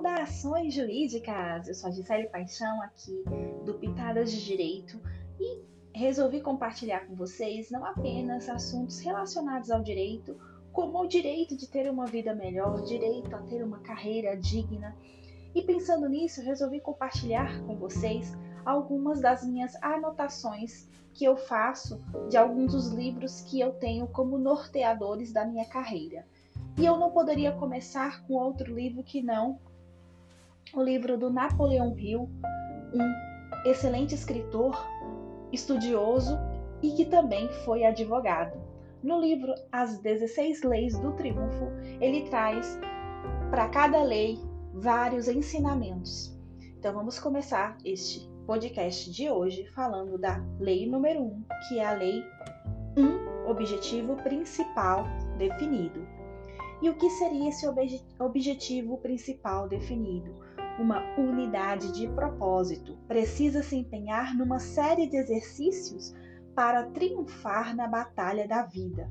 Saudações jurídicas! Eu sou a Gisele Paixão aqui do Pitadas de Direito e resolvi compartilhar com vocês não apenas assuntos relacionados ao direito, como o direito de ter uma vida melhor, direito a ter uma carreira digna. E pensando nisso, resolvi compartilhar com vocês algumas das minhas anotações que eu faço de alguns dos livros que eu tenho como norteadores da minha carreira. E eu não poderia começar com outro livro que não o livro do Napoleão Hill, um excelente escritor, estudioso e que também foi advogado. No livro As 16 Leis do Triunfo, ele traz para cada lei vários ensinamentos. Então vamos começar este podcast de hoje falando da lei número 1, um, que é a lei 1, um, objetivo principal definido. E o que seria esse obje objetivo principal definido? Uma unidade de propósito. Precisa se empenhar numa série de exercícios para triunfar na batalha da vida.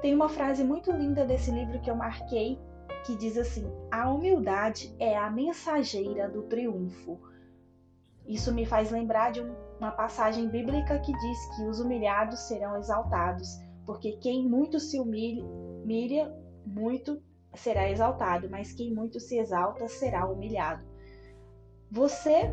Tem uma frase muito linda desse livro que eu marquei que diz assim: A humildade é a mensageira do triunfo. Isso me faz lembrar de uma passagem bíblica que diz que os humilhados serão exaltados, porque quem muito se humilha, humilha muito será exaltado, mas quem muito se exalta será humilhado. Você,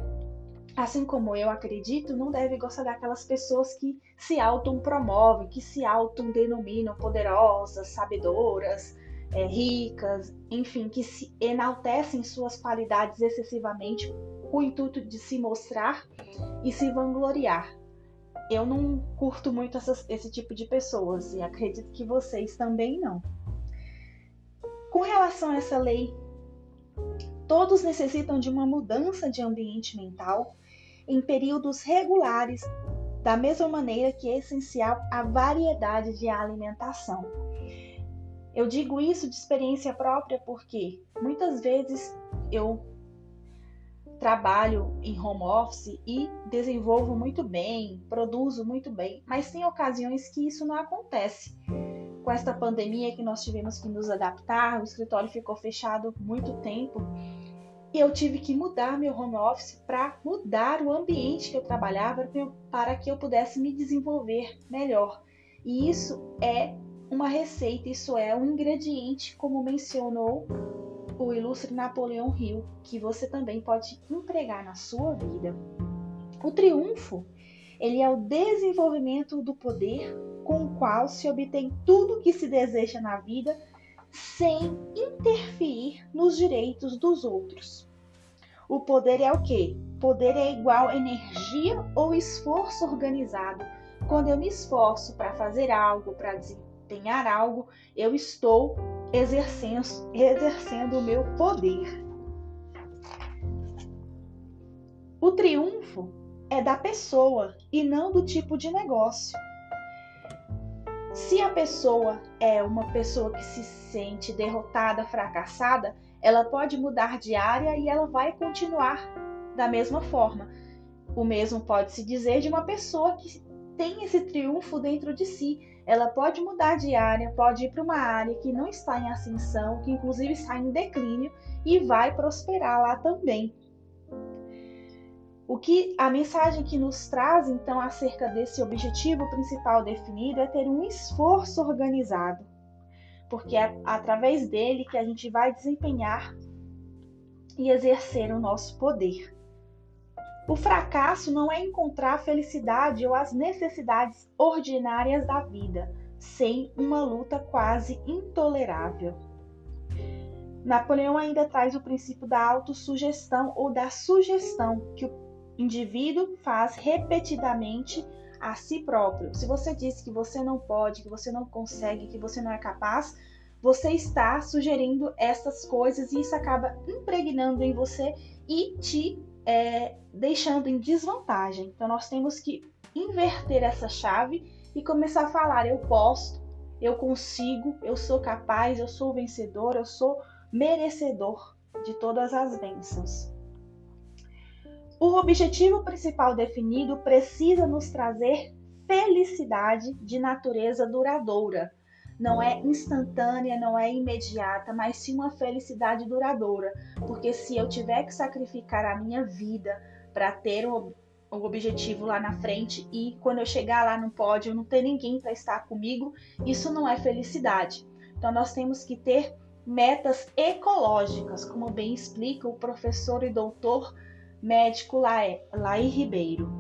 assim como eu acredito, não deve gostar daquelas pessoas que se auto-promovem, que se auto-denominam poderosas, sabedoras, é, ricas, enfim, que se enaltecem suas qualidades excessivamente com o intuito de se mostrar e se vangloriar. Eu não curto muito essas, esse tipo de pessoas e acredito que vocês também não. Com relação a essa lei, todos necessitam de uma mudança de ambiente mental em períodos regulares, da mesma maneira que é essencial a variedade de alimentação. Eu digo isso de experiência própria porque muitas vezes eu trabalho em home office e desenvolvo muito bem, produzo muito bem, mas tem ocasiões que isso não acontece com esta pandemia que nós tivemos que nos adaptar, o escritório ficou fechado muito tempo e eu tive que mudar meu home office para mudar o ambiente que eu trabalhava para que eu pudesse me desenvolver melhor. E isso é uma receita, isso é um ingrediente, como mencionou o ilustre Napoleão Hill, que você também pode empregar na sua vida. O triunfo, ele é o desenvolvimento do poder com o qual se obtém tudo o que se deseja na vida sem interferir nos direitos dos outros. O poder é o quê? Poder é igual energia ou esforço organizado. Quando eu me esforço para fazer algo, para desempenhar algo, eu estou exercendo, exercendo o meu poder. O triunfo é da pessoa e não do tipo de negócio. Se a pessoa é uma pessoa que se sente derrotada, fracassada, ela pode mudar de área e ela vai continuar da mesma forma. O mesmo pode se dizer de uma pessoa que tem esse triunfo dentro de si. Ela pode mudar de área, pode ir para uma área que não está em ascensão, que inclusive está em declínio e vai prosperar lá também. O que a mensagem que nos traz então acerca desse objetivo principal definido é ter um esforço organizado, porque é através dele que a gente vai desempenhar e exercer o nosso poder. O fracasso não é encontrar a felicidade ou as necessidades ordinárias da vida sem uma luta quase intolerável. Napoleão ainda traz o princípio da autossugestão ou da sugestão que o indivíduo faz repetidamente a si próprio. Se você diz que você não pode, que você não consegue, que você não é capaz, você está sugerindo essas coisas e isso acaba impregnando em você e te é, deixando em desvantagem. Então nós temos que inverter essa chave e começar a falar: eu posso, eu consigo, eu sou capaz, eu sou vencedor, eu sou merecedor de todas as bênçãos. O objetivo principal definido precisa nos trazer felicidade de natureza duradoura, não é instantânea, não é imediata, mas sim uma felicidade duradoura. Porque se eu tiver que sacrificar a minha vida para ter o, o objetivo lá na frente e quando eu chegar lá no pódio não ter ninguém para estar comigo, isso não é felicidade. Então nós temos que ter metas ecológicas, como bem explica o professor e doutor médico Laí Ribeiro.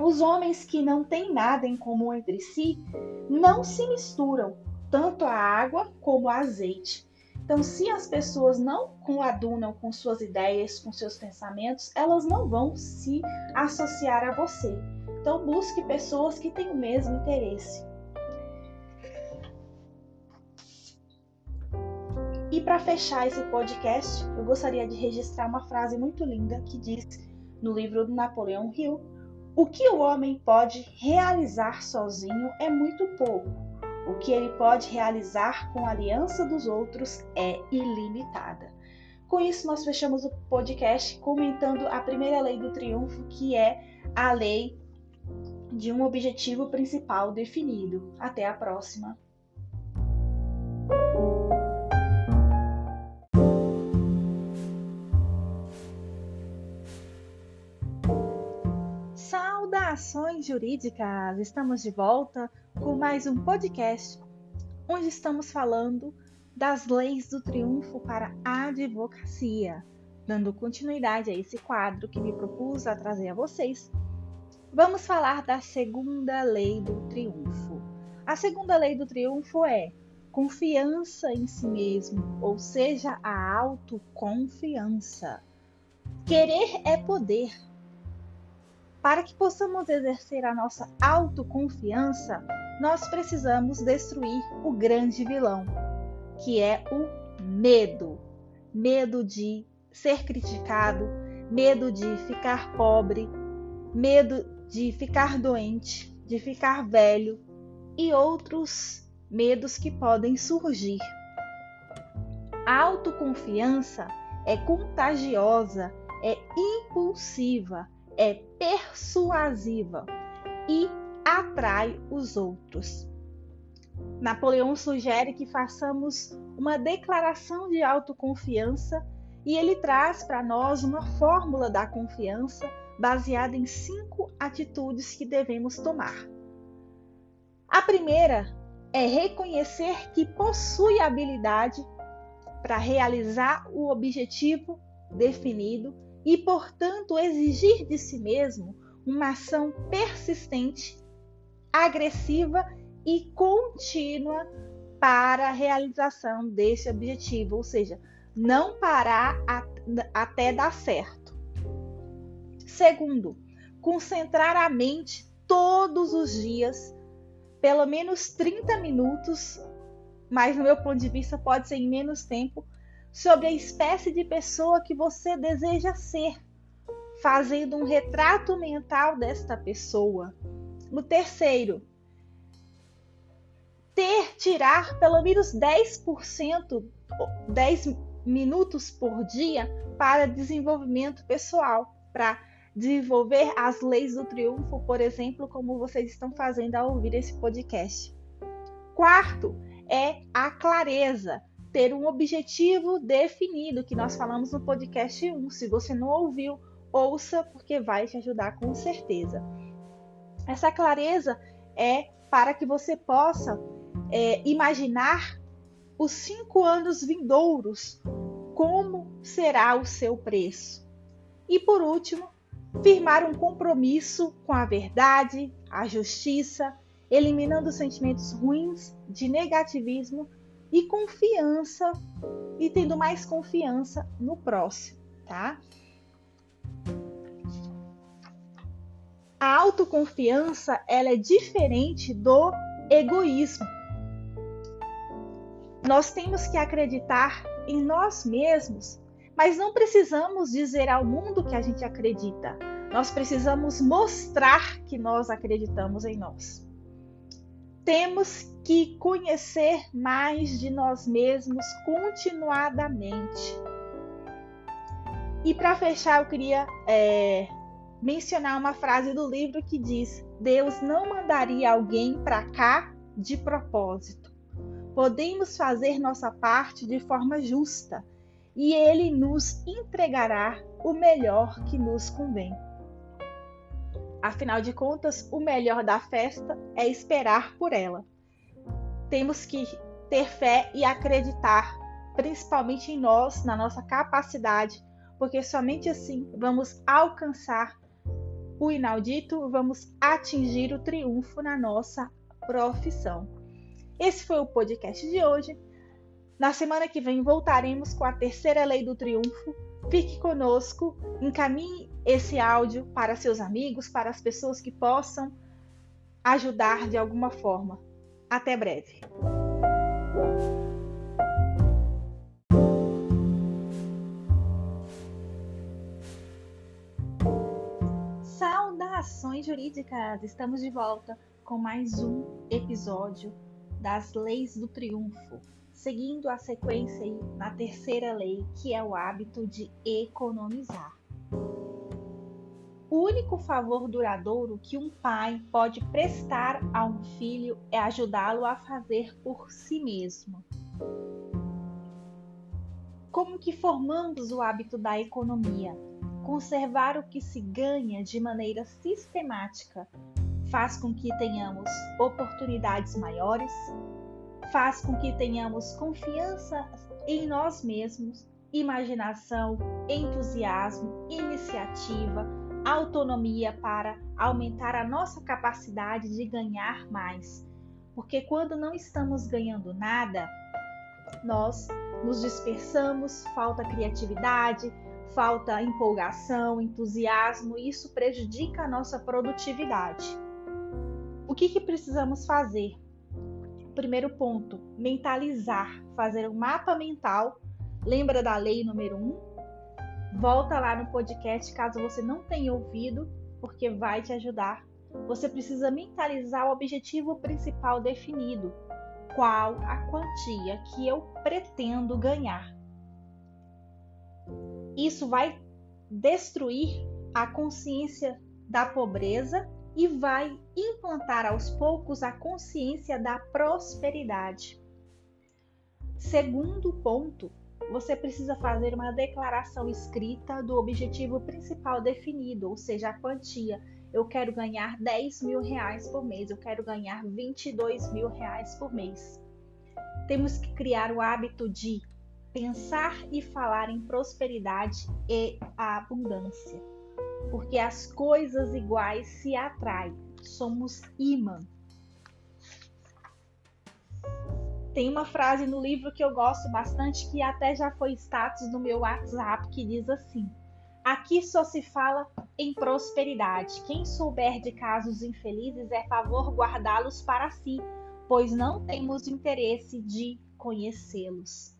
Os homens que não têm nada em comum entre si não se misturam, tanto a água como o azeite. Então, se as pessoas não coadunam com suas ideias, com seus pensamentos, elas não vão se associar a você. Então, busque pessoas que têm o mesmo interesse. Para fechar esse podcast, eu gostaria de registrar uma frase muito linda que diz no livro do Napoleão Hill, o que o homem pode realizar sozinho é muito pouco. O que ele pode realizar com a aliança dos outros é ilimitada. Com isso, nós fechamos o podcast comentando a primeira lei do triunfo, que é a lei de um objetivo principal definido. Até a próxima! Saudações jurídicas! Estamos de volta com mais um podcast onde estamos falando das leis do triunfo para a advocacia, dando continuidade a esse quadro que me propus a trazer a vocês. Vamos falar da segunda lei do triunfo. A segunda lei do triunfo é confiança em si mesmo, ou seja, a autoconfiança. Querer é poder para que possamos exercer a nossa autoconfiança, nós precisamos destruir o grande vilão, que é o medo. Medo de ser criticado, medo de ficar pobre, medo de ficar doente, de ficar velho e outros medos que podem surgir. A autoconfiança é contagiosa, é impulsiva, é persuasiva e atrai os outros. Napoleão sugere que façamos uma declaração de autoconfiança e ele traz para nós uma fórmula da confiança baseada em cinco atitudes que devemos tomar. A primeira é reconhecer que possui habilidade para realizar o objetivo definido e, portanto, exigir de si mesmo uma ação persistente, agressiva e contínua para a realização desse objetivo, ou seja, não parar até dar certo. Segundo, concentrar a mente todos os dias, pelo menos 30 minutos, mas no meu ponto de vista pode ser em menos tempo, sobre a espécie de pessoa que você deseja ser, fazendo um retrato mental desta pessoa. No terceiro, ter, tirar pelo menos 10%, 10 minutos por dia para desenvolvimento pessoal, para desenvolver as leis do triunfo, por exemplo, como vocês estão fazendo ao ouvir esse podcast. Quarto é a clareza ter um objetivo definido, que nós falamos no podcast 1. Se você não ouviu, ouça, porque vai te ajudar com certeza. Essa clareza é para que você possa é, imaginar os cinco anos vindouros, como será o seu preço. E por último, firmar um compromisso com a verdade, a justiça, eliminando sentimentos ruins de negativismo e confiança e tendo mais confiança no próximo, tá? A autoconfiança, ela é diferente do egoísmo. Nós temos que acreditar em nós mesmos, mas não precisamos dizer ao mundo que a gente acredita. Nós precisamos mostrar que nós acreditamos em nós. Temos que conhecer mais de nós mesmos continuadamente. E para fechar, eu queria é, mencionar uma frase do livro que diz: Deus não mandaria alguém para cá de propósito. podemos fazer nossa parte de forma justa e Ele nos entregará o melhor que nos convém. Afinal de contas, o melhor da festa é esperar por ela. Temos que ter fé e acreditar, principalmente em nós, na nossa capacidade, porque somente assim vamos alcançar o inaudito, vamos atingir o triunfo na nossa profissão. Esse foi o podcast de hoje. Na semana que vem voltaremos com a terceira lei do triunfo. Fique conosco, encaminhe esse áudio para seus amigos, para as pessoas que possam ajudar de alguma forma. Até breve. Saudações jurídicas! Estamos de volta com mais um episódio das Leis do Triunfo, seguindo a sequência aí na terceira lei, que é o hábito de economizar. Único favor duradouro que um pai pode prestar a um filho é ajudá-lo a fazer por si mesmo. Como que formamos o hábito da economia? Conservar o que se ganha de maneira sistemática faz com que tenhamos oportunidades maiores, faz com que tenhamos confiança em nós mesmos, imaginação, entusiasmo, iniciativa, autonomia para aumentar a nossa capacidade de ganhar mais. Porque quando não estamos ganhando nada, nós nos dispersamos, falta criatividade, falta empolgação, entusiasmo, e isso prejudica a nossa produtividade. O que, que precisamos fazer? Primeiro ponto, mentalizar, fazer um mapa mental. Lembra da lei número 1? Um? Volta lá no podcast caso você não tenha ouvido, porque vai te ajudar. Você precisa mentalizar o objetivo principal definido. Qual a quantia que eu pretendo ganhar? Isso vai destruir a consciência da pobreza e vai implantar aos poucos a consciência da prosperidade. Segundo ponto, você precisa fazer uma declaração escrita do objetivo principal definido, ou seja, a quantia. Eu quero ganhar 10 mil reais por mês, eu quero ganhar 22 mil reais por mês. Temos que criar o hábito de pensar e falar em prosperidade e abundância porque as coisas iguais se atraem. Somos imã. Tem uma frase no livro que eu gosto bastante, que até já foi status no meu WhatsApp, que diz assim: Aqui só se fala em prosperidade. Quem souber de casos infelizes é favor guardá-los para si, pois não temos interesse de conhecê-los.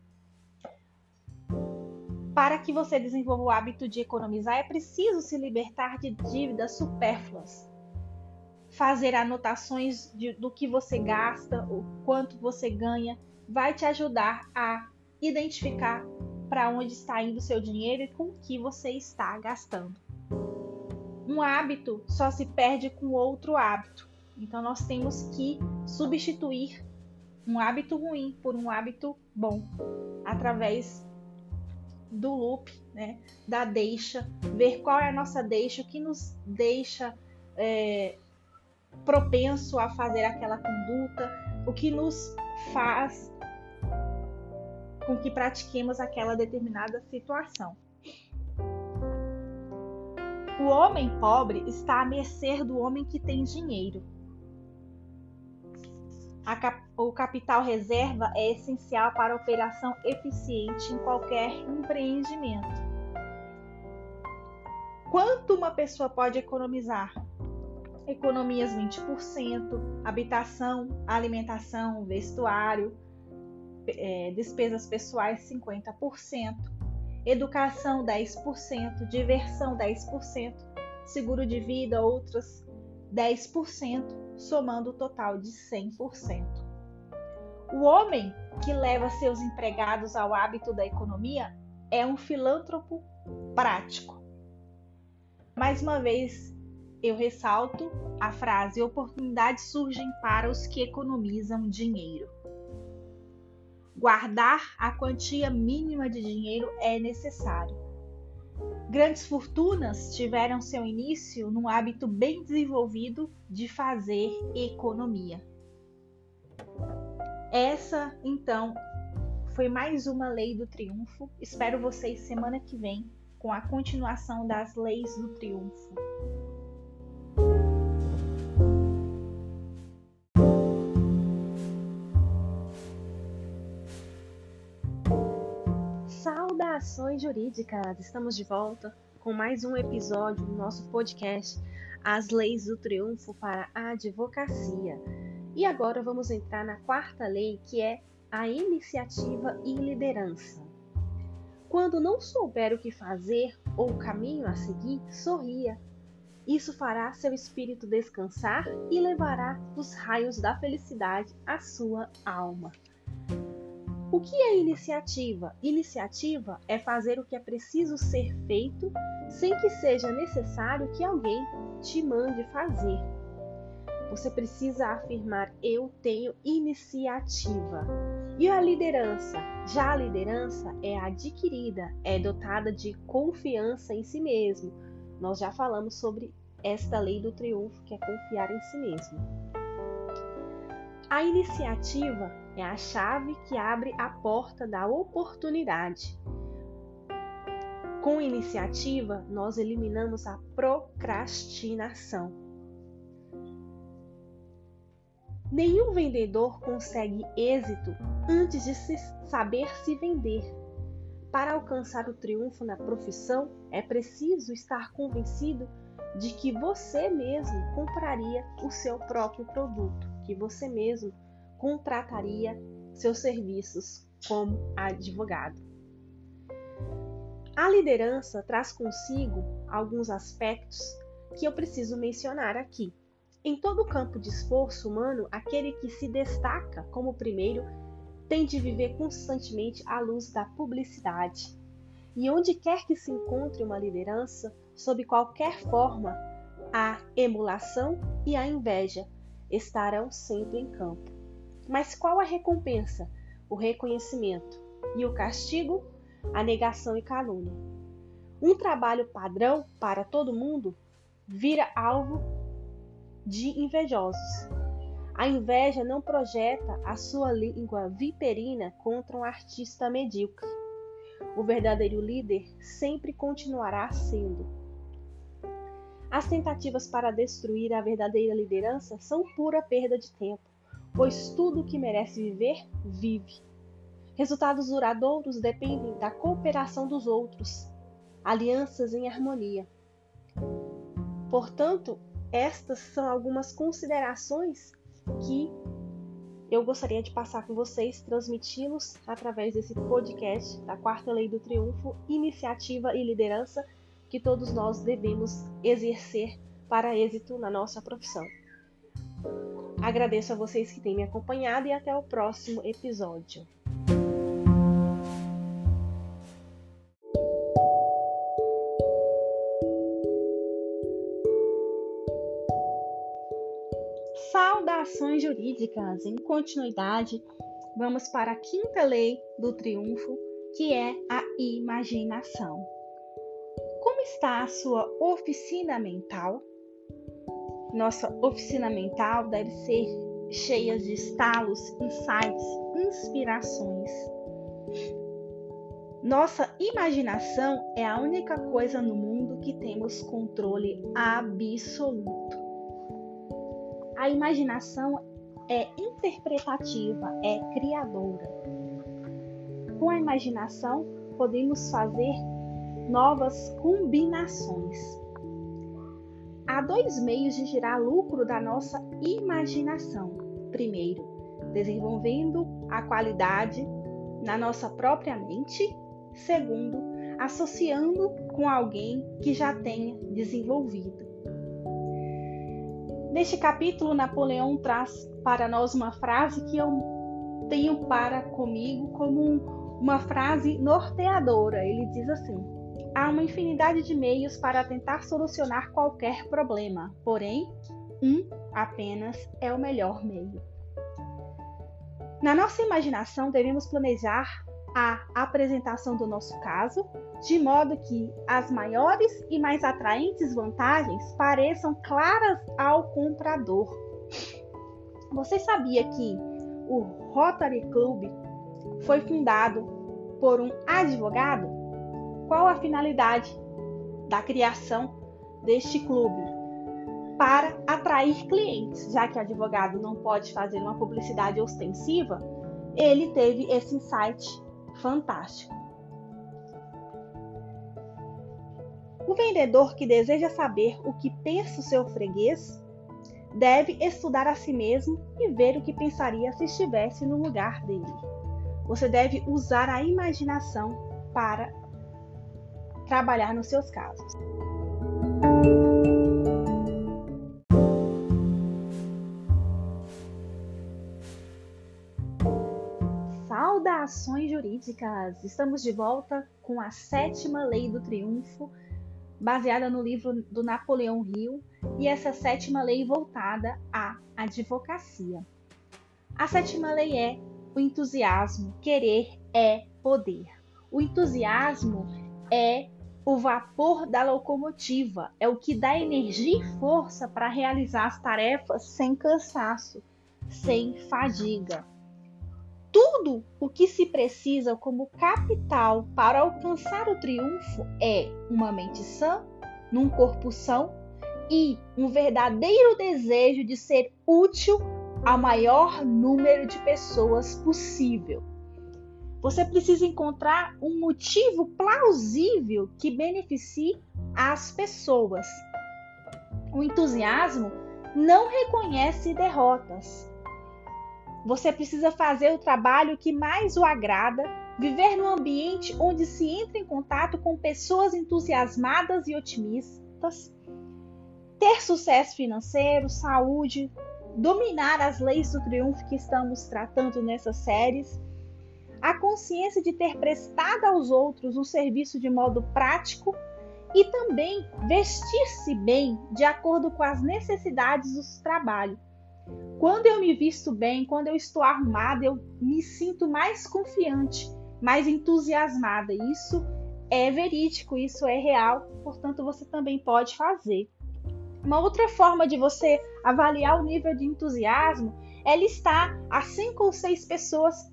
Para que você desenvolva o hábito de economizar, é preciso se libertar de dívidas supérfluas. Fazer anotações de, do que você gasta, o quanto você ganha, vai te ajudar a identificar para onde está indo o seu dinheiro e com o que você está gastando. Um hábito só se perde com outro hábito. Então nós temos que substituir um hábito ruim por um hábito bom através do loop, né, da deixa, ver qual é a nossa deixa, o que nos deixa é, propenso a fazer aquela conduta, o que nos faz com que pratiquemos aquela determinada situação. O homem pobre está à mercê do homem que tem dinheiro cap o capital reserva é essencial para a operação eficiente em qualquer empreendimento. Quanto uma pessoa pode economizar? Economias 20%, habitação, alimentação, vestuário, é, despesas pessoais 50%, educação 10%, diversão 10%, seguro de vida outras 10%, somando o total de 100%. O homem que leva seus empregados ao hábito da economia é um filântropo prático. Mais uma vez, eu ressalto a frase: oportunidades surgem para os que economizam dinheiro. guardar a quantia mínima de dinheiro é necessário. Grandes fortunas tiveram seu início num hábito bem desenvolvido de fazer economia. Essa, então, foi mais uma lei do triunfo. Espero vocês semana que vem com a continuação das leis do triunfo. Saudações jurídicas! Estamos de volta com mais um episódio do nosso podcast As Leis do Triunfo para a Advocacia. E agora vamos entrar na quarta lei, que é a iniciativa e liderança. Quando não souber o que fazer ou o caminho a seguir, sorria. Isso fará seu espírito descansar e levará os raios da felicidade à sua alma. O que é iniciativa? Iniciativa é fazer o que é preciso ser feito sem que seja necessário que alguém te mande fazer. Você precisa afirmar: eu tenho iniciativa. E a liderança? Já a liderança é adquirida, é dotada de confiança em si mesmo. Nós já falamos sobre esta lei do triunfo, que é confiar em si mesmo. A iniciativa é a chave que abre a porta da oportunidade. Com iniciativa, nós eliminamos a procrastinação. Nenhum vendedor consegue êxito antes de se saber se vender. Para alcançar o triunfo na profissão, é preciso estar convencido de que você mesmo compraria o seu próprio produto, que você mesmo contrataria seus serviços como advogado. A liderança traz consigo alguns aspectos que eu preciso mencionar aqui. Em todo campo de esforço humano, aquele que se destaca como primeiro tem de viver constantemente à luz da publicidade. E onde quer que se encontre uma liderança, sob qualquer forma, a emulação e a inveja estarão sempre em campo. Mas qual a recompensa? O reconhecimento. E o castigo? A negação e calúnia. Um trabalho padrão para todo mundo vira alvo de invejosos. A inveja não projeta a sua língua viperina contra um artista medíocre. O verdadeiro líder sempre continuará sendo. As tentativas para destruir a verdadeira liderança são pura perda de tempo, pois tudo que merece viver, vive. Resultados duradouros dependem da cooperação dos outros, alianças em harmonia. Portanto, estas são algumas considerações que eu gostaria de passar com vocês, transmiti-los através desse podcast da Quarta Lei do Triunfo, iniciativa e liderança que todos nós devemos exercer para êxito na nossa profissão. Agradeço a vocês que têm me acompanhado e até o próximo episódio. Saudações jurídicas! Em continuidade, vamos para a quinta lei do triunfo, que é a imaginação. Como está a sua oficina mental? Nossa oficina mental deve ser cheia de estalos, insights, inspirações. Nossa imaginação é a única coisa no mundo que temos controle absoluto. A imaginação é interpretativa, é criadora. Com a imaginação, podemos fazer novas combinações. Há dois meios de gerar lucro da nossa imaginação. Primeiro, desenvolvendo a qualidade na nossa própria mente. Segundo, associando com alguém que já tenha desenvolvido. Neste capítulo, Napoleão traz para nós uma frase que eu tenho para comigo como uma frase norteadora. Ele diz assim: Há uma infinidade de meios para tentar solucionar qualquer problema, porém, um apenas é o melhor meio. Na nossa imaginação, devemos planejar a apresentação do nosso caso, de modo que as maiores e mais atraentes vantagens pareçam claras ao comprador. Você sabia que o Rotary Club foi fundado por um advogado? Qual a finalidade da criação deste clube? Para atrair clientes, já que o advogado não pode fazer uma publicidade ostensiva, ele teve esse insight fantástico. O vendedor que deseja saber o que pensa o seu freguês deve estudar a si mesmo e ver o que pensaria se estivesse no lugar dele. Você deve usar a imaginação para trabalhar nos seus casos. Saudações jurídicas! Estamos de volta com a sétima lei do triunfo, baseada no livro do Napoleão Hill, e essa sétima lei voltada à advocacia. A sétima lei é o entusiasmo, querer é poder. O entusiasmo é o vapor da locomotiva, é o que dá energia e força para realizar as tarefas sem cansaço, sem fadiga. Tudo o que se precisa como capital para alcançar o triunfo é uma mente sã, num corpo são e um verdadeiro desejo de ser útil ao maior número de pessoas possível. Você precisa encontrar um motivo plausível que beneficie as pessoas. O entusiasmo não reconhece derrotas. Você precisa fazer o trabalho que mais o agrada, viver num ambiente onde se entra em contato com pessoas entusiasmadas e otimistas, ter sucesso financeiro, saúde, dominar as leis do triunfo que estamos tratando nessas séries, a consciência de ter prestado aos outros o serviço de modo prático e também vestir-se bem de acordo com as necessidades do trabalho quando eu me visto bem, quando eu estou arrumada, eu me sinto mais confiante, mais entusiasmada. Isso é verídico, isso é real, portanto você também pode fazer. Uma outra forma de você avaliar o nível de entusiasmo é listar as cinco ou seis pessoas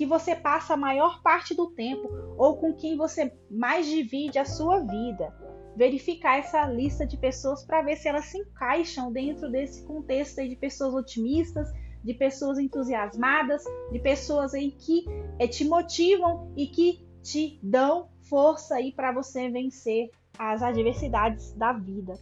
que você passa a maior parte do tempo ou com quem você mais divide a sua vida verificar essa lista de pessoas para ver se elas se encaixam dentro desse contexto de pessoas otimistas, de pessoas entusiasmadas, de pessoas aí que é, te motivam e que te dão força aí para você vencer as adversidades da vida.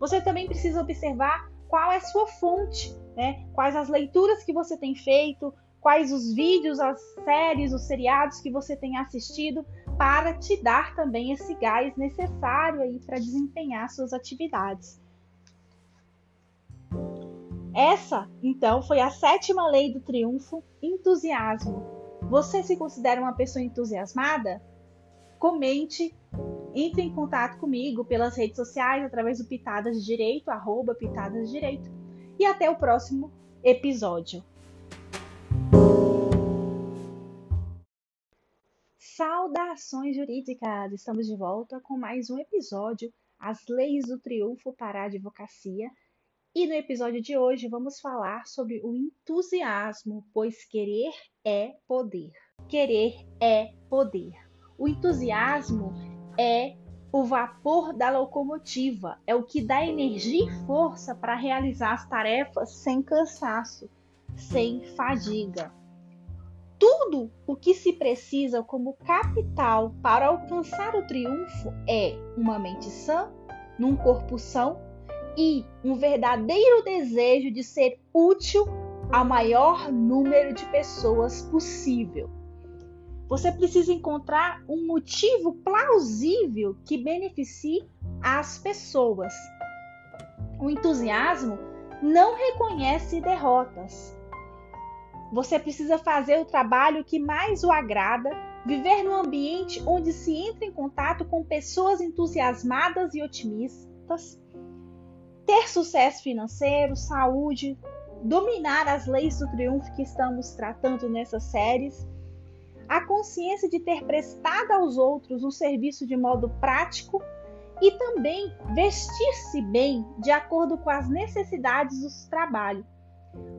Você também precisa observar qual é a sua fonte, né? Quais as leituras que você tem feito, quais os vídeos, as séries, os seriados que você tem assistido para te dar também esse gás necessário aí para desempenhar suas atividades. Essa, então, foi a sétima lei do triunfo, entusiasmo. Você se considera uma pessoa entusiasmada? Comente, entre em contato comigo pelas redes sociais através do Pitadas de Direito, arroba Pitadas de Direito. E até o próximo episódio. Saudações jurídicas! Estamos de volta com mais um episódio As Leis do Triunfo para a Advocacia. E no episódio de hoje vamos falar sobre o entusiasmo, pois querer é poder. Querer é poder. O entusiasmo é o vapor da locomotiva, é o que dá energia e força para realizar as tarefas sem cansaço, sem fadiga tudo o que se precisa como capital para alcançar o triunfo é uma mente sã, num corpo são e um verdadeiro desejo de ser útil ao maior número de pessoas possível. Você precisa encontrar um motivo plausível que beneficie as pessoas. O entusiasmo não reconhece derrotas, você precisa fazer o trabalho que mais o agrada, viver num ambiente onde se entra em contato com pessoas entusiasmadas e otimistas, ter sucesso financeiro, saúde, dominar as leis do triunfo que estamos tratando nessas séries, a consciência de ter prestado aos outros um serviço de modo prático e também vestir-se bem de acordo com as necessidades do trabalho.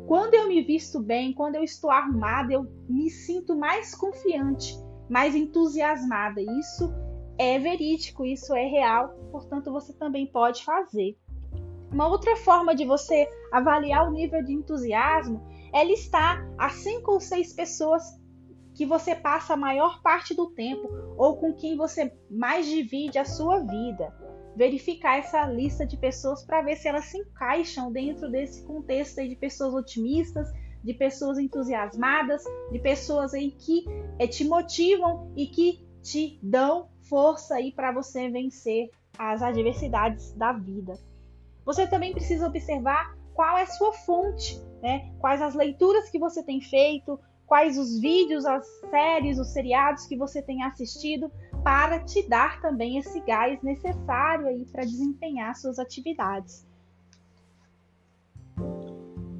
Quando eu me visto bem, quando eu estou arrumada, eu me sinto mais confiante, mais entusiasmada. Isso é verídico, isso é real, portanto você também pode fazer. Uma outra forma de você avaliar o nível de entusiasmo é listar as cinco ou seis pessoas que você passa a maior parte do tempo ou com quem você mais divide a sua vida. Verificar essa lista de pessoas para ver se elas se encaixam dentro desse contexto de pessoas otimistas, de pessoas entusiasmadas, de pessoas aí que é, te motivam e que te dão força aí para você vencer as adversidades da vida. Você também precisa observar qual é a sua fonte, né? Quais as leituras que você tem feito, quais os vídeos, as séries, os seriados que você tem assistido para te dar também esse gás necessário aí para desempenhar suas atividades.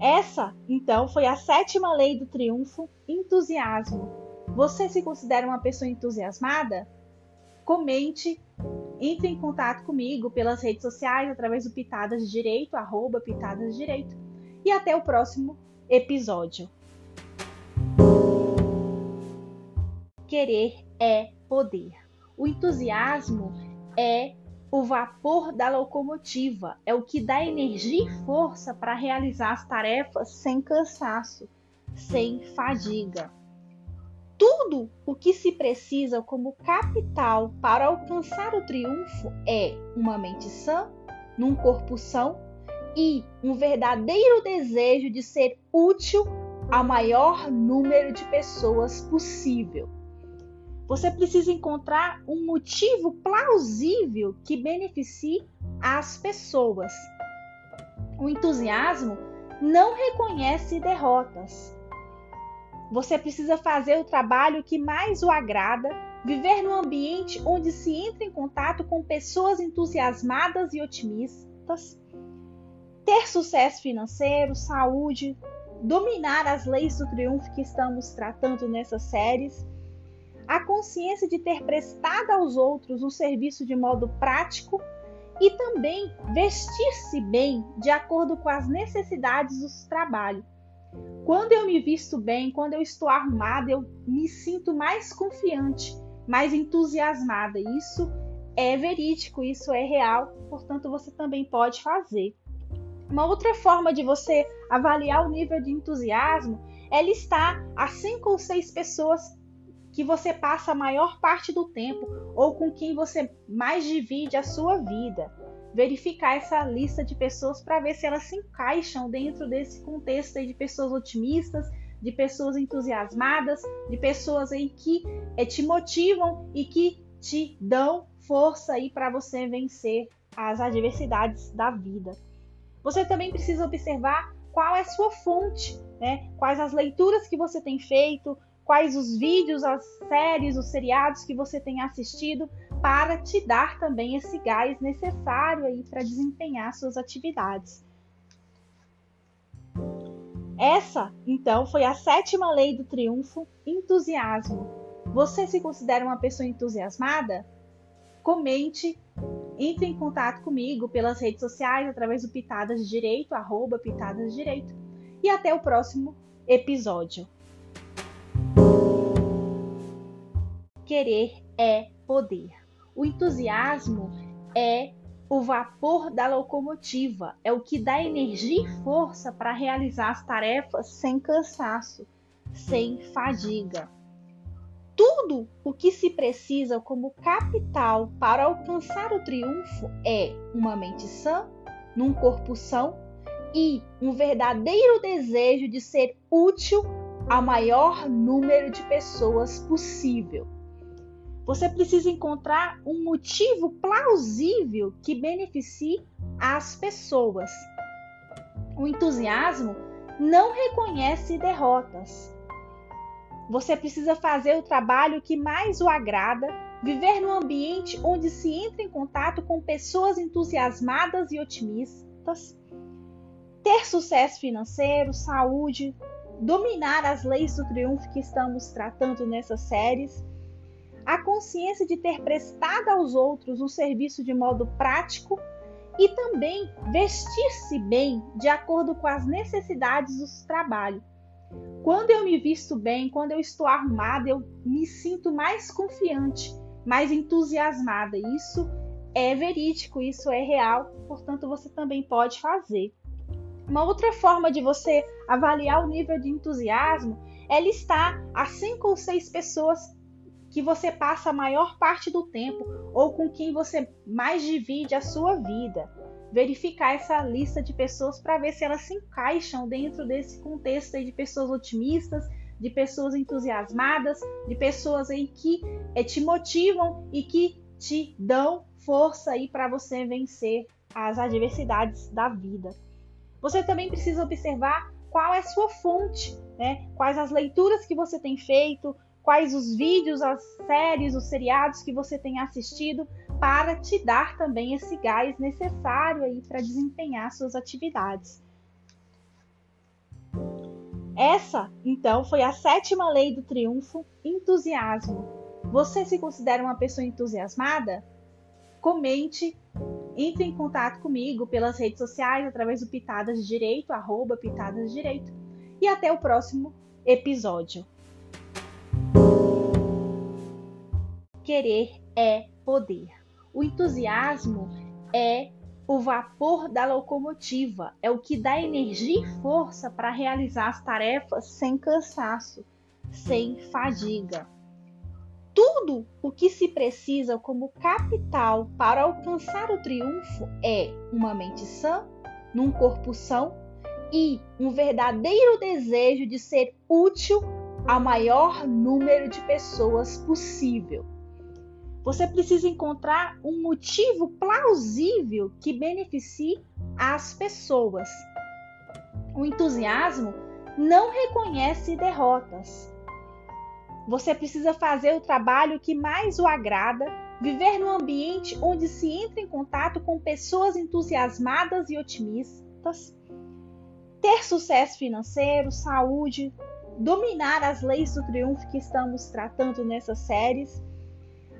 Essa, então, foi a sétima lei do triunfo, entusiasmo. Você se considera uma pessoa entusiasmada? Comente, entre em contato comigo pelas redes sociais através do Pitadas de Direito, arroba Pitadas de Direito. E até o próximo episódio. Querer é poder. O entusiasmo é o vapor da locomotiva, é o que dá energia e força para realizar as tarefas sem cansaço, sem fadiga. Tudo o que se precisa como capital para alcançar o triunfo é uma mente sã, num corpo são e um verdadeiro desejo de ser útil ao maior número de pessoas possível. Você precisa encontrar um motivo plausível que beneficie as pessoas. O entusiasmo não reconhece derrotas. Você precisa fazer o trabalho que mais o agrada, viver num ambiente onde se entra em contato com pessoas entusiasmadas e otimistas, ter sucesso financeiro, saúde, dominar as leis do triunfo que estamos tratando nessas séries a consciência de ter prestado aos outros um serviço de modo prático e também vestir-se bem de acordo com as necessidades do trabalho. Quando eu me visto bem, quando eu estou arrumada, eu me sinto mais confiante, mais entusiasmada. Isso é verídico, isso é real, portanto você também pode fazer. Uma outra forma de você avaliar o nível de entusiasmo é listar as cinco ou seis pessoas que você passa a maior parte do tempo ou com quem você mais divide a sua vida. Verificar essa lista de pessoas para ver se elas se encaixam dentro desse contexto de pessoas otimistas, de pessoas entusiasmadas, de pessoas aí que é, te motivam e que te dão força aí para você vencer as adversidades da vida. Você também precisa observar qual é a sua fonte, né? Quais as leituras que você tem feito, quais os vídeos, as séries, os seriados que você tem assistido para te dar também esse gás necessário aí para desempenhar suas atividades. Essa, então, foi a sétima lei do triunfo, entusiasmo. Você se considera uma pessoa entusiasmada? Comente, entre em contato comigo pelas redes sociais através do Pitadas de Direito, arroba Pitadas de Direito. E até o próximo episódio. Querer é poder. O entusiasmo é o vapor da locomotiva, é o que dá energia e força para realizar as tarefas sem cansaço, sem fadiga. Tudo o que se precisa como capital para alcançar o triunfo é uma mente sã, num corpo são e um verdadeiro desejo de ser útil ao maior número de pessoas possível. Você precisa encontrar um motivo plausível que beneficie as pessoas. O entusiasmo não reconhece derrotas. Você precisa fazer o trabalho que mais o agrada, viver num ambiente onde se entra em contato com pessoas entusiasmadas e otimistas, ter sucesso financeiro, saúde, dominar as leis do triunfo que estamos tratando nessas séries, a consciência de ter prestado aos outros um serviço de modo prático e também vestir-se bem de acordo com as necessidades do trabalho. Quando eu me visto bem, quando eu estou arrumada, eu me sinto mais confiante, mais entusiasmada. Isso é verídico, isso é real, portanto você também pode fazer. Uma outra forma de você avaliar o nível de entusiasmo é listar as cinco ou seis pessoas que você passa a maior parte do tempo ou com quem você mais divide a sua vida. Verificar essa lista de pessoas para ver se elas se encaixam dentro desse contexto de pessoas otimistas, de pessoas entusiasmadas, de pessoas aí que é, te motivam e que te dão força aí para você vencer as adversidades da vida. Você também precisa observar qual é a sua fonte, né? Quais as leituras que você tem feito, quais os vídeos, as séries, os seriados que você tem assistido para te dar também esse gás necessário aí para desempenhar suas atividades. Essa, então, foi a sétima lei do triunfo, entusiasmo. Você se considera uma pessoa entusiasmada? Comente entre em contato comigo pelas redes sociais através do Pitadas de Direito, arroba Pitadas de Direito. E até o próximo episódio. Querer é poder. O entusiasmo é o vapor da locomotiva, é o que dá energia e força para realizar as tarefas sem cansaço, sem fadiga tudo o que se precisa como capital para alcançar o triunfo é uma mente sã, num corpo são e um verdadeiro desejo de ser útil ao maior número de pessoas possível. Você precisa encontrar um motivo plausível que beneficie as pessoas. O entusiasmo não reconhece derrotas, você precisa fazer o trabalho que mais o agrada, viver num ambiente onde se entra em contato com pessoas entusiasmadas e otimistas, ter sucesso financeiro, saúde, dominar as leis do triunfo que estamos tratando nessas séries,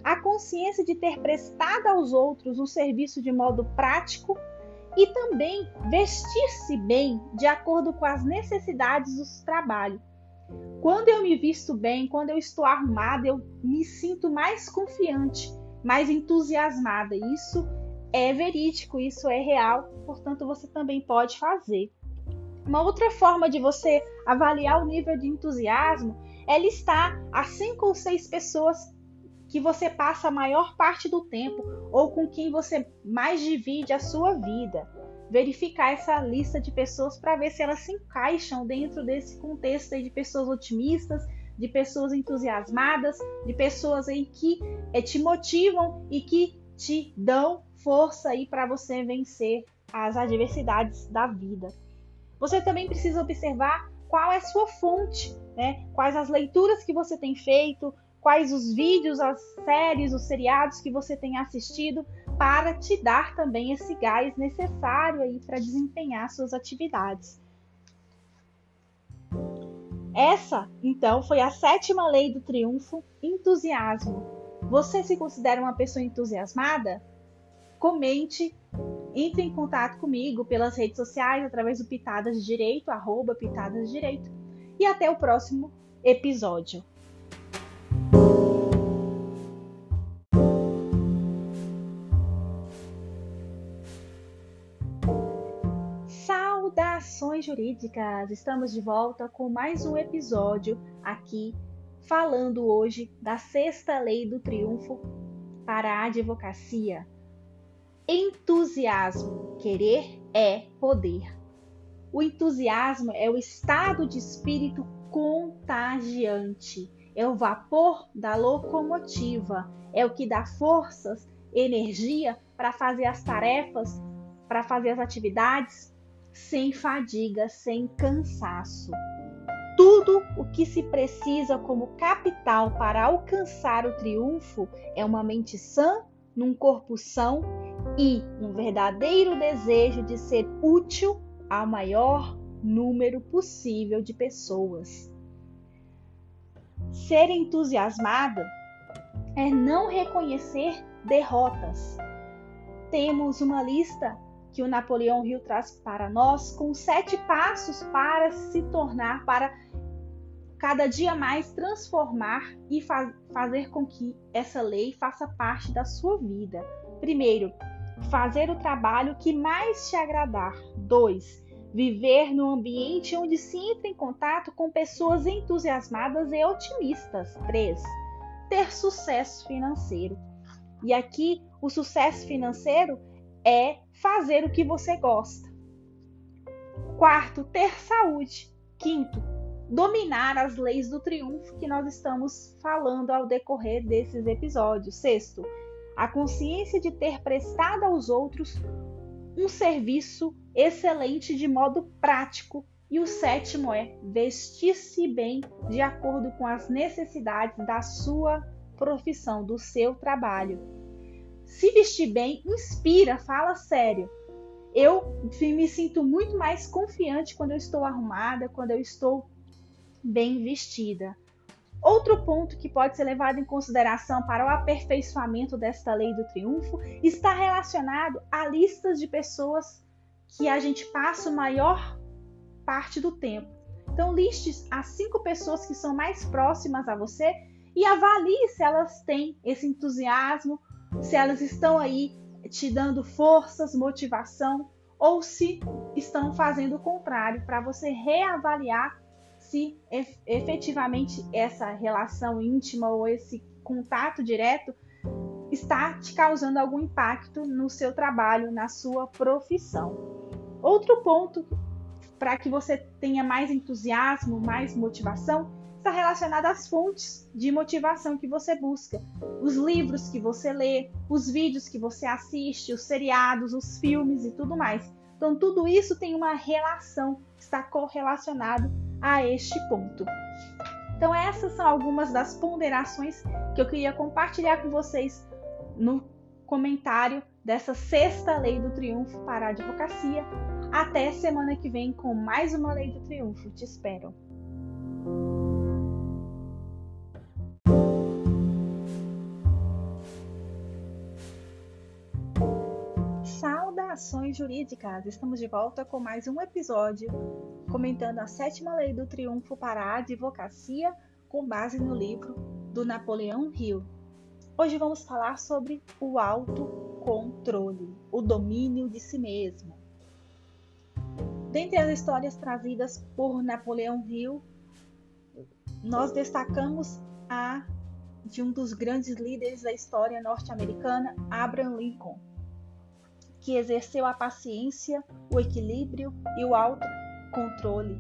a consciência de ter prestado aos outros um serviço de modo prático e também vestir-se bem de acordo com as necessidades do trabalho. Quando eu me visto bem, quando eu estou arrumada, eu me sinto mais confiante, mais entusiasmada. Isso é verídico, isso é real, portanto você também pode fazer. Uma outra forma de você avaliar o nível de entusiasmo é listar as cinco ou seis pessoas que você passa a maior parte do tempo ou com quem você mais divide a sua vida verificar essa lista de pessoas para ver se elas se encaixam dentro desse contexto de pessoas otimistas, de pessoas entusiasmadas, de pessoas aí que é, te motivam e que te dão força aí para você vencer as adversidades da vida. Você também precisa observar qual é a sua fonte, né? Quais as leituras que você tem feito, quais os vídeos, as séries, os seriados que você tem assistido para te dar também esse gás necessário aí para desempenhar suas atividades. Essa, então, foi a sétima lei do triunfo, entusiasmo. Você se considera uma pessoa entusiasmada? Comente, entre em contato comigo pelas redes sociais através do Pitadas de Direito, arroba Pitadas de Direito. E até o próximo episódio. Saudações jurídicas! Estamos de volta com mais um episódio aqui, falando hoje da sexta lei do triunfo para a advocacia. Entusiasmo. Querer é poder. O entusiasmo é o estado de espírito contagiante, é o vapor da locomotiva, é o que dá forças, energia para fazer as tarefas, para fazer as atividades sem fadiga, sem cansaço. Tudo o que se precisa como capital para alcançar o triunfo é uma mente sã, num corpo são e um verdadeiro desejo de ser útil ao maior número possível de pessoas. Ser entusiasmado é não reconhecer derrotas. Temos uma lista que o Napoleão Hill traz para nós com sete passos para se tornar, para cada dia mais transformar e fa fazer com que essa lei faça parte da sua vida. Primeiro, fazer o trabalho que mais te agradar. Dois, viver num ambiente onde se entra em contato com pessoas entusiasmadas e otimistas. 3. Ter sucesso financeiro. E aqui, o sucesso financeiro é fazer o que você gosta. Quarto, ter saúde. Quinto, dominar as leis do triunfo que nós estamos falando ao decorrer desses episódios. Sexto, a consciência de ter prestado aos outros um serviço excelente de modo prático. E o sétimo é vestir-se bem de acordo com as necessidades da sua profissão, do seu trabalho. Se vestir bem inspira, fala sério. Eu me sinto muito mais confiante quando eu estou arrumada, quando eu estou bem vestida. Outro ponto que pode ser levado em consideração para o aperfeiçoamento desta lei do triunfo está relacionado a listas de pessoas que a gente passa a maior parte do tempo. Então, liste as cinco pessoas que são mais próximas a você e avalie se elas têm esse entusiasmo, se elas estão aí te dando forças, motivação, ou se estão fazendo o contrário, para você reavaliar se efetivamente essa relação íntima ou esse contato direto está te causando algum impacto no seu trabalho, na sua profissão. Outro ponto para que você tenha mais entusiasmo, mais motivação, está relacionado às fontes de motivação que você busca. Os livros que você lê, os vídeos que você assiste, os seriados, os filmes e tudo mais. Então, tudo isso tem uma relação, está correlacionado a este ponto. Então, essas são algumas das ponderações que eu queria compartilhar com vocês no comentário dessa sexta lei do triunfo para a advocacia. Até semana que vem com mais uma lei do triunfo. Te espero. Saudações jurídicas! Estamos de volta com mais um episódio comentando a sétima lei do triunfo para a advocacia com base no livro do Napoleão Hill. Hoje vamos falar sobre o autocontrole, o domínio de si mesmo. Dentre as histórias trazidas por Napoleão Hill, nós destacamos a de um dos grandes líderes da história norte-americana, Abraham Lincoln, que exerceu a paciência, o equilíbrio e o autocontrole,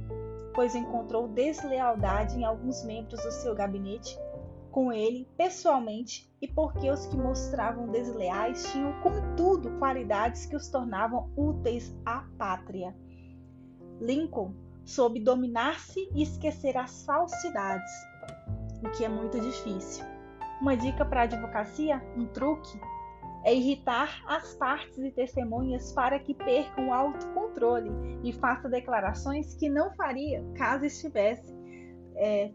pois encontrou deslealdade em alguns membros do seu gabinete com ele pessoalmente e porque os que mostravam desleais tinham, contudo, qualidades que os tornavam úteis à pátria. Lincoln soube dominar-se e esquecer as falsidades, o que é muito difícil. Uma dica para a advocacia, um truque, é irritar as partes e testemunhas para que percam o autocontrole e faça declarações que não faria caso estivesse é,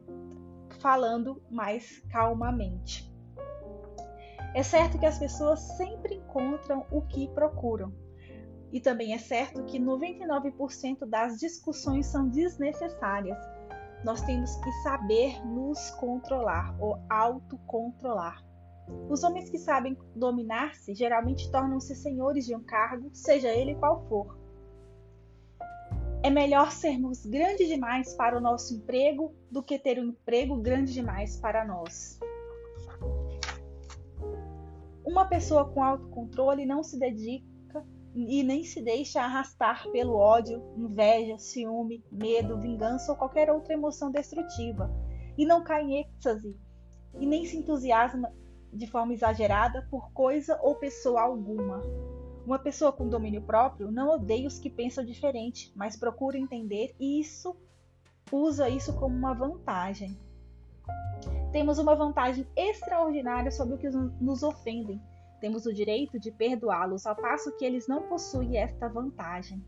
falando mais calmamente. É certo que as pessoas sempre encontram o que procuram, e também é certo que 99% das discussões são desnecessárias. Nós temos que saber nos controlar ou autocontrolar. Os homens que sabem dominar-se geralmente tornam-se senhores de um cargo, seja ele qual for. É melhor sermos grandes demais para o nosso emprego do que ter um emprego grande demais para nós. Uma pessoa com autocontrole não se dedica e nem se deixa arrastar pelo ódio, inveja, ciúme, medo, vingança ou qualquer outra emoção destrutiva, e não cai em êxtase e nem se entusiasma de forma exagerada por coisa ou pessoa alguma. Uma pessoa com domínio próprio não odeia os que pensam diferente, mas procura entender e isso usa isso como uma vantagem. Temos uma vantagem extraordinária sobre o que nos ofendem, temos o direito de perdoá-los, ao passo que eles não possuem esta vantagem.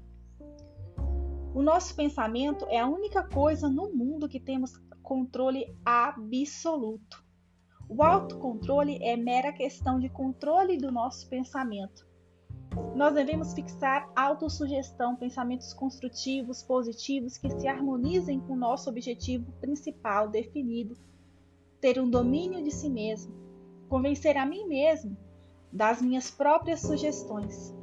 O nosso pensamento é a única coisa no mundo que temos controle absoluto. O autocontrole é mera questão de controle do nosso pensamento. Nós devemos fixar autossugestão, pensamentos construtivos, positivos, que se harmonizem com o nosso objetivo principal definido, ter um domínio de si mesmo, convencer a mim mesmo das minhas próprias sugestões.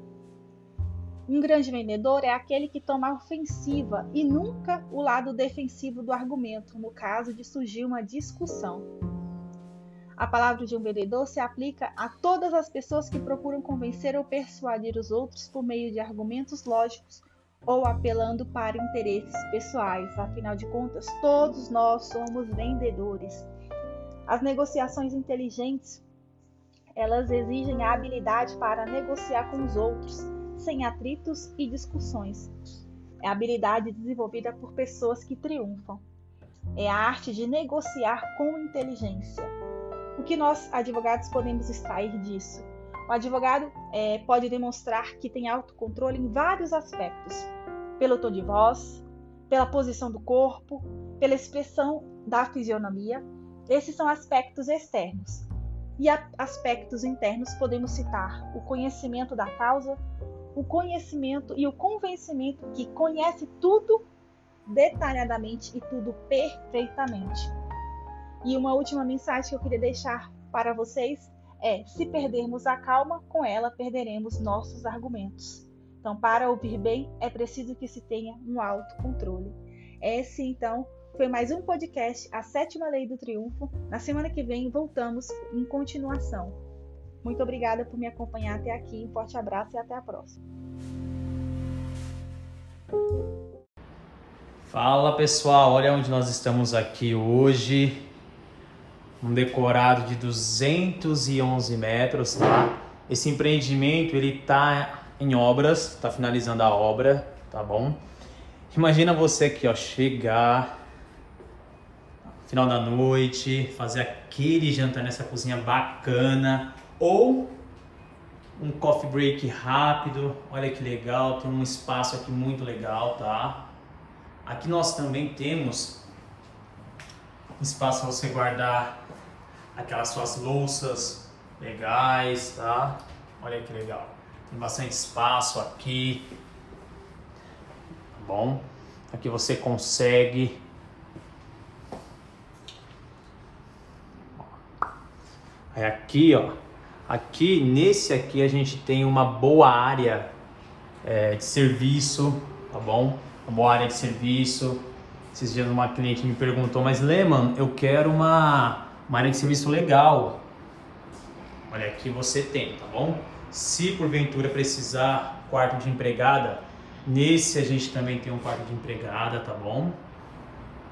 Um grande vendedor é aquele que toma a ofensiva e nunca o lado defensivo do argumento, no caso de surgir uma discussão. A palavra de um vendedor se aplica a todas as pessoas que procuram convencer ou persuadir os outros por meio de argumentos lógicos ou apelando para interesses pessoais. Afinal de contas, todos nós somos vendedores. As negociações inteligentes, elas exigem a habilidade para negociar com os outros, sem atritos e discussões. É a habilidade desenvolvida por pessoas que triunfam. É a arte de negociar com inteligência. O que nós, advogados, podemos extrair disso? O advogado é, pode demonstrar que tem autocontrole em vários aspectos: pelo tom de voz, pela posição do corpo, pela expressão da fisionomia. Esses são aspectos externos. E aspectos internos podemos citar o conhecimento da causa, o conhecimento e o convencimento que conhece tudo detalhadamente e tudo perfeitamente. E uma última mensagem que eu queria deixar para vocês é: se perdermos a calma, com ela perderemos nossos argumentos. Então, para ouvir bem, é preciso que se tenha um autocontrole. Esse, então, foi mais um podcast, A Sétima Lei do Triunfo. Na semana que vem, voltamos em continuação. Muito obrigada por me acompanhar até aqui. Um forte abraço e até a próxima. Fala pessoal, olha onde nós estamos aqui hoje um decorado de 211 metros, tá? Esse empreendimento ele tá em obras, tá finalizando a obra, tá bom? Imagina você aqui, ó, chegar final da noite, fazer aquele jantar nessa cozinha bacana ou um coffee break rápido. Olha que legal, tem um espaço aqui muito legal, tá? Aqui nós também temos espaço para você guardar aquelas suas louças legais, tá? Olha que legal. Tem bastante espaço aqui. Tá bom? Aqui você consegue Aí aqui, ó, aqui nesse aqui a gente tem uma boa área é, de serviço, tá bom? Uma boa área de serviço. Esses dias uma cliente me perguntou, mas Lehman, eu quero uma uma área de serviço legal. Olha, aqui você tem, tá bom? Se porventura precisar quarto de empregada, nesse a gente também tem um quarto de empregada, tá bom?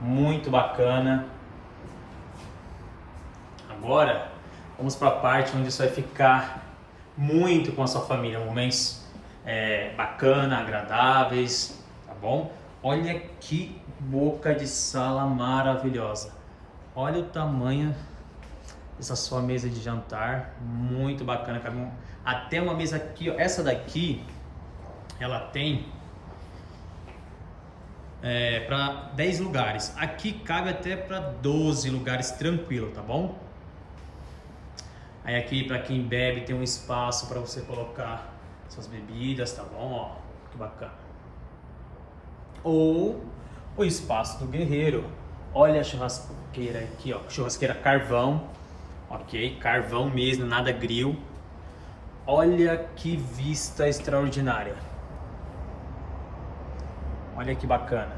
Muito bacana. Agora, vamos para a parte onde você vai ficar muito com a sua família, momentos é, bacana, agradáveis, tá bom? Olha que boca de sala maravilhosa. Olha o tamanho dessa sua mesa de jantar, muito bacana. Até uma mesa aqui, ó. essa daqui, ela tem é, para 10 lugares. Aqui cabe até para 12 lugares tranquilo, tá bom? Aí aqui para quem bebe tem um espaço para você colocar suas bebidas, tá bom? Ó, que bacana. Ou o espaço do guerreiro. Olha a churrasqueira aqui, ó, churrasqueira carvão, ok? Carvão mesmo, nada grill. Olha que vista extraordinária. Olha que bacana.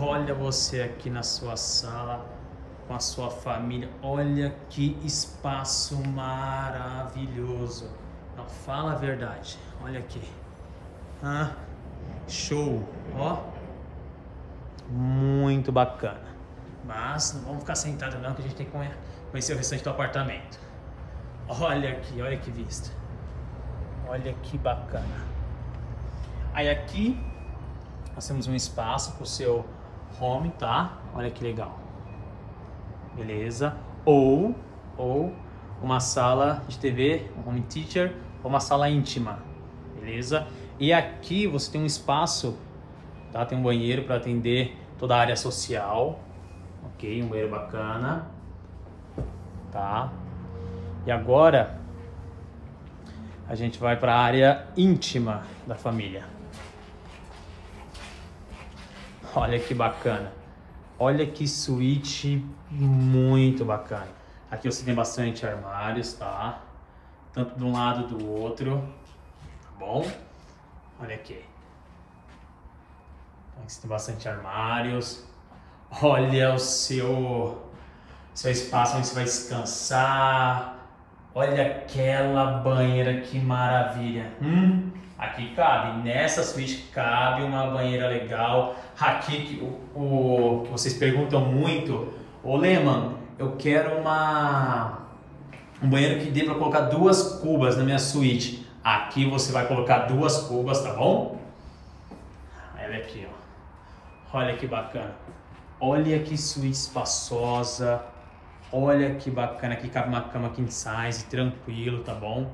Olha você aqui na sua sala com a sua família. Olha que espaço maravilhoso. Não fala a verdade. Olha aqui. Ah, show, ó. Muito bacana. Mas não vamos ficar sentados não, que a gente tem que conhecer o restante do apartamento. Olha aqui, olha que vista. Olha que bacana. Aí aqui nós temos um espaço para o seu home, tá? Olha que legal. Beleza? Ou, ou uma sala de TV, um home teacher, ou uma sala íntima. Beleza? E aqui você tem um espaço, tá? Tem um banheiro para atender toda a área social, ok? Um banheiro bacana, tá? E agora a gente vai para a área íntima da família. Olha que bacana. Olha que suíte muito bacana. Aqui você tem bastante armários, tá? Tanto de um lado do outro, tá bom? Olha aqui. Você tem bastante armários. Olha o seu, seu espaço onde você vai descansar. Olha aquela banheira, que maravilha. Hum? Aqui cabe, nessa suíte cabe uma banheira legal. Aqui o, o que vocês perguntam muito, ô Lehman, eu quero uma um banheiro que dê para colocar duas cubas na minha suíte. Aqui você vai colocar duas cubas, tá bom? Olha aqui, ó. Olha que bacana. Olha que suíte espaçosa. Olha que bacana. Aqui cabe uma cama king size, tranquilo, tá bom?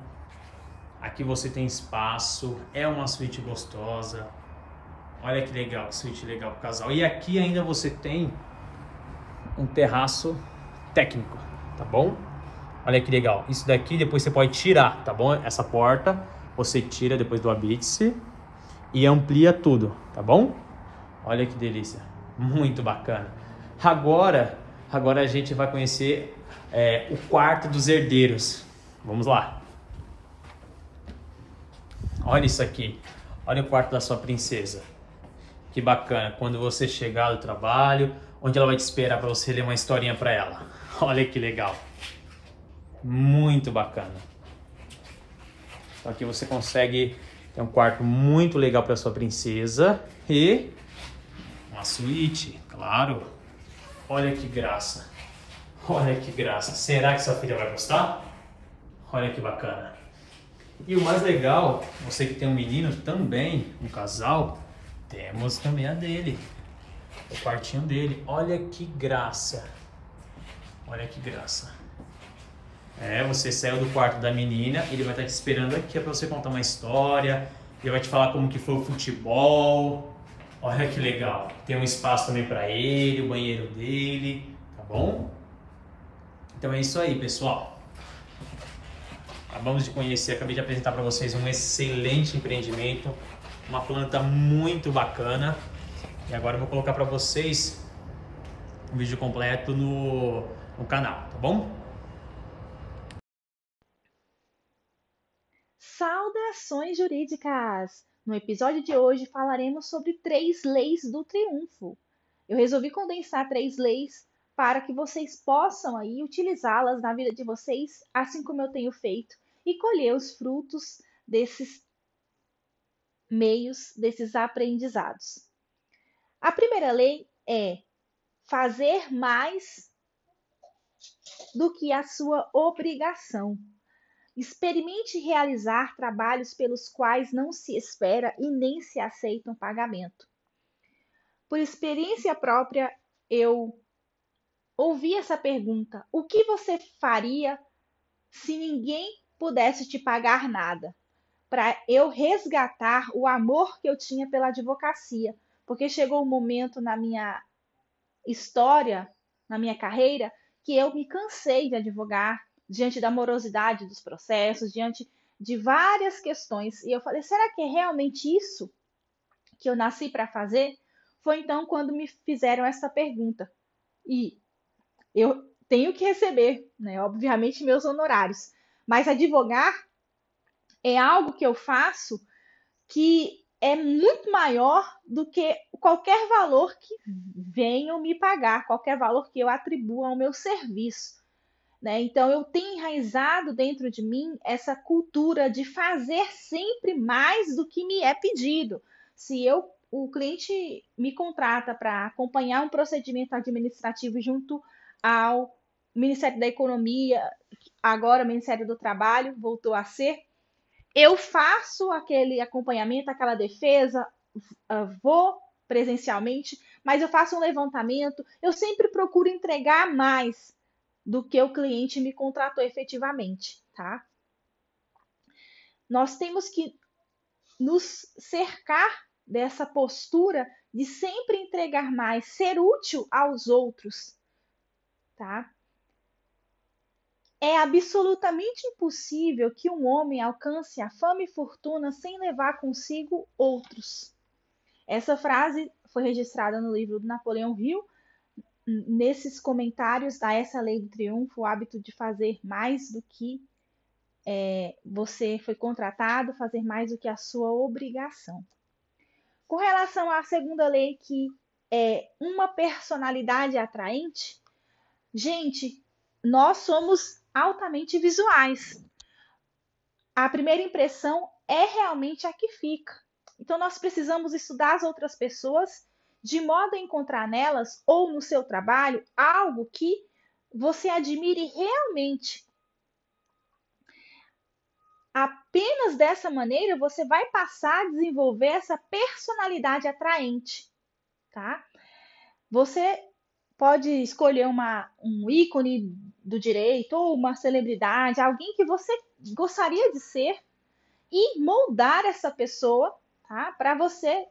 Aqui você tem espaço, é uma suíte gostosa. Olha que legal, suíte legal pro casal. E aqui ainda você tem um terraço técnico, tá bom? Olha que legal. Isso daqui depois você pode tirar, tá bom? Essa porta você tira depois do habite e amplia tudo, tá bom? Olha que delícia. Muito bacana. Agora, agora a gente vai conhecer é, o quarto dos herdeiros. Vamos lá. Olha isso aqui. Olha o quarto da sua princesa. Que bacana. Quando você chegar do trabalho, onde ela vai te esperar para você ler uma historinha para ela. Olha que legal. Muito bacana. Então aqui você consegue ter um quarto muito legal para sua princesa e uma suíte, claro. Olha que graça. Olha que graça. Será que sua filha vai gostar? Olha que bacana. E o mais legal, você que tem um menino também, um casal, temos também a dele. O quartinho dele. Olha que graça. Olha que graça. É, você saiu do quarto da menina, ele vai estar te esperando aqui para você contar uma história. Ele vai te falar como que foi o futebol. Olha que legal. Tem um espaço também para ele, o banheiro dele, tá bom? Então é isso aí, pessoal. Acabamos de conhecer, acabei de apresentar para vocês um excelente empreendimento, uma planta muito bacana. E agora eu vou colocar para vocês o vídeo completo no, no canal, tá bom? Saudações jurídicas! No episódio de hoje falaremos sobre três leis do triunfo. Eu resolvi condensar três leis para que vocês possam aí utilizá-las na vida de vocês, assim como eu tenho feito, e colher os frutos desses meios, desses aprendizados. A primeira lei é fazer mais do que a sua obrigação. Experimente realizar trabalhos pelos quais não se espera e nem se aceita um pagamento. Por experiência própria, eu ouvi essa pergunta: o que você faria se ninguém pudesse te pagar nada? Para eu resgatar o amor que eu tinha pela advocacia, porque chegou um momento na minha história, na minha carreira, que eu me cansei de advogar diante da morosidade dos processos, diante de várias questões. E eu falei: será que é realmente isso que eu nasci para fazer? Foi então quando me fizeram essa pergunta. E eu tenho que receber, né, obviamente, meus honorários. Mas advogar é algo que eu faço que é muito maior do que qualquer valor que venham me pagar, qualquer valor que eu atribua ao meu serviço. Né? Então, eu tenho enraizado dentro de mim essa cultura de fazer sempre mais do que me é pedido. Se eu o cliente me contrata para acompanhar um procedimento administrativo junto ao Ministério da Economia, agora Ministério do Trabalho, voltou a ser. Eu faço aquele acompanhamento, aquela defesa, ah, vou presencialmente, mas eu faço um levantamento, eu sempre procuro entregar mais do que o cliente me contratou efetivamente, tá? Nós temos que nos cercar dessa postura de sempre entregar mais, ser útil aos outros, tá? É absolutamente impossível que um homem alcance a fama e fortuna sem levar consigo outros. Essa frase foi registrada no livro do Napoleão Hill. Nesses comentários da essa lei do triunfo, o hábito de fazer mais do que é, você foi contratado, fazer mais do que a sua obrigação. Com relação à segunda lei, que é uma personalidade atraente, gente, nós somos altamente visuais. A primeira impressão é realmente a que fica. Então, nós precisamos estudar as outras pessoas de modo a encontrar nelas ou no seu trabalho algo que você admire realmente. Apenas dessa maneira você vai passar a desenvolver essa personalidade atraente, tá? Você pode escolher uma, um ícone do direito ou uma celebridade, alguém que você gostaria de ser e moldar essa pessoa, tá? Para você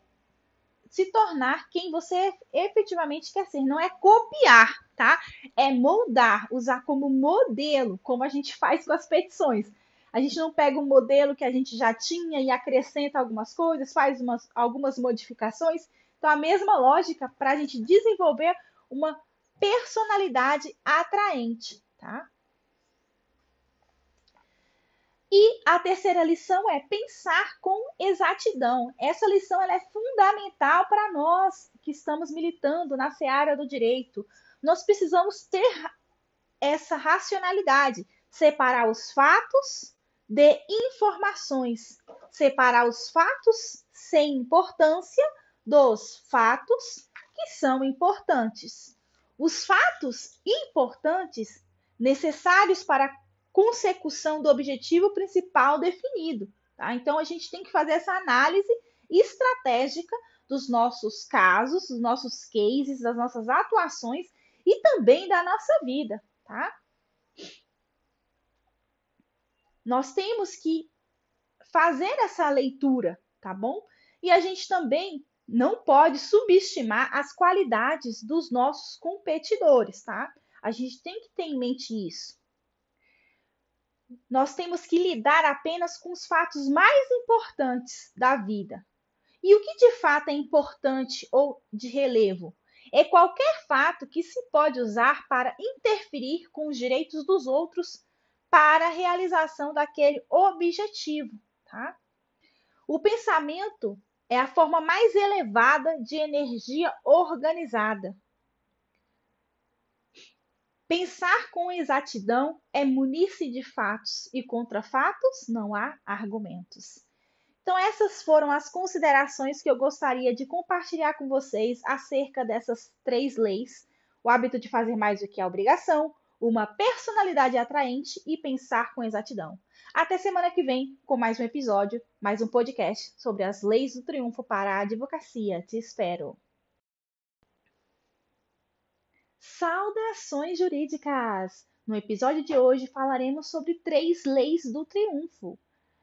se tornar quem você efetivamente quer ser. Não é copiar, tá? É moldar, usar como modelo, como a gente faz com as petições. A gente não pega um modelo que a gente já tinha e acrescenta algumas coisas, faz umas, algumas modificações. Então, a mesma lógica para a gente desenvolver uma personalidade atraente, tá? E a terceira lição é pensar com exatidão. Essa lição é fundamental para nós que estamos militando na seara do direito. Nós precisamos ter essa racionalidade, separar os fatos de informações, separar os fatos sem importância dos fatos que são importantes. Os fatos importantes necessários para consecução do objetivo principal definido. Tá? Então, a gente tem que fazer essa análise estratégica dos nossos casos, dos nossos cases, das nossas atuações e também da nossa vida, tá? Nós temos que fazer essa leitura, tá bom? E a gente também não pode subestimar as qualidades dos nossos competidores, tá? A gente tem que ter em mente isso. Nós temos que lidar apenas com os fatos mais importantes da vida. E o que de fato é importante ou de relevo? É qualquer fato que se pode usar para interferir com os direitos dos outros para a realização daquele objetivo, tá? O pensamento é a forma mais elevada de energia organizada. Pensar com exatidão é munir-se de fatos, e contra fatos não há argumentos. Então, essas foram as considerações que eu gostaria de compartilhar com vocês acerca dessas três leis: o hábito de fazer mais do que a obrigação, uma personalidade atraente e pensar com exatidão. Até semana que vem com mais um episódio, mais um podcast sobre as leis do triunfo para a advocacia. Te espero. Saudações jurídicas! No episódio de hoje falaremos sobre três leis do triunfo.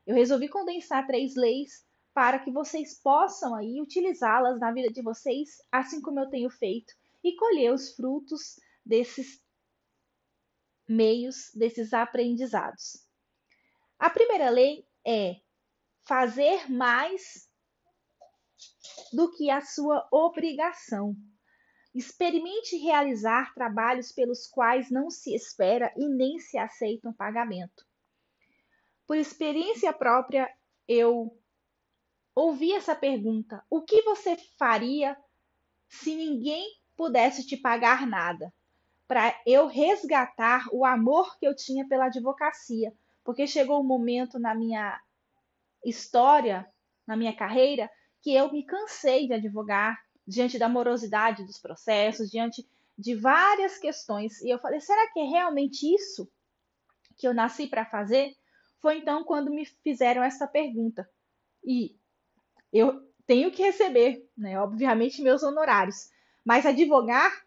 Eu resolvi condensar três leis para que vocês possam aí utilizá-las na vida de vocês, assim como eu tenho feito, e colher os frutos desses meios desses aprendizados. A primeira lei é fazer mais do que a sua obrigação. Experimente realizar trabalhos pelos quais não se espera e nem se aceita um pagamento. Por experiência própria, eu ouvi essa pergunta: o que você faria se ninguém pudesse te pagar nada? para eu resgatar o amor que eu tinha pela advocacia, porque chegou um momento na minha história, na minha carreira, que eu me cansei de advogar diante da morosidade dos processos, diante de várias questões, e eu falei: será que é realmente isso que eu nasci para fazer? Foi então quando me fizeram essa pergunta. E eu tenho que receber, né, obviamente, meus honorários, mas advogar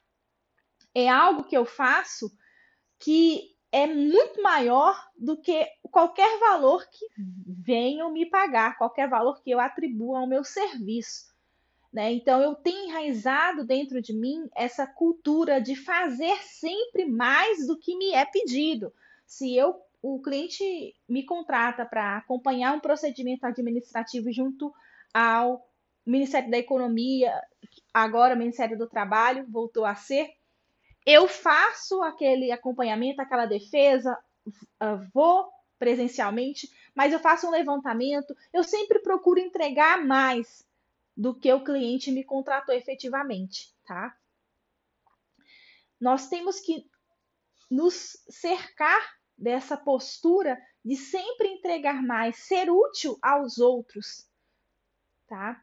é algo que eu faço que é muito maior do que qualquer valor que venham me pagar, qualquer valor que eu atribua ao meu serviço. Né? Então, eu tenho enraizado dentro de mim essa cultura de fazer sempre mais do que me é pedido. Se eu, o cliente me contrata para acompanhar um procedimento administrativo junto ao Ministério da Economia, agora Ministério do Trabalho, voltou a ser, eu faço aquele acompanhamento, aquela defesa, vou presencialmente, mas eu faço um levantamento, eu sempre procuro entregar mais do que o cliente me contratou efetivamente, tá? Nós temos que nos cercar dessa postura de sempre entregar mais, ser útil aos outros, tá?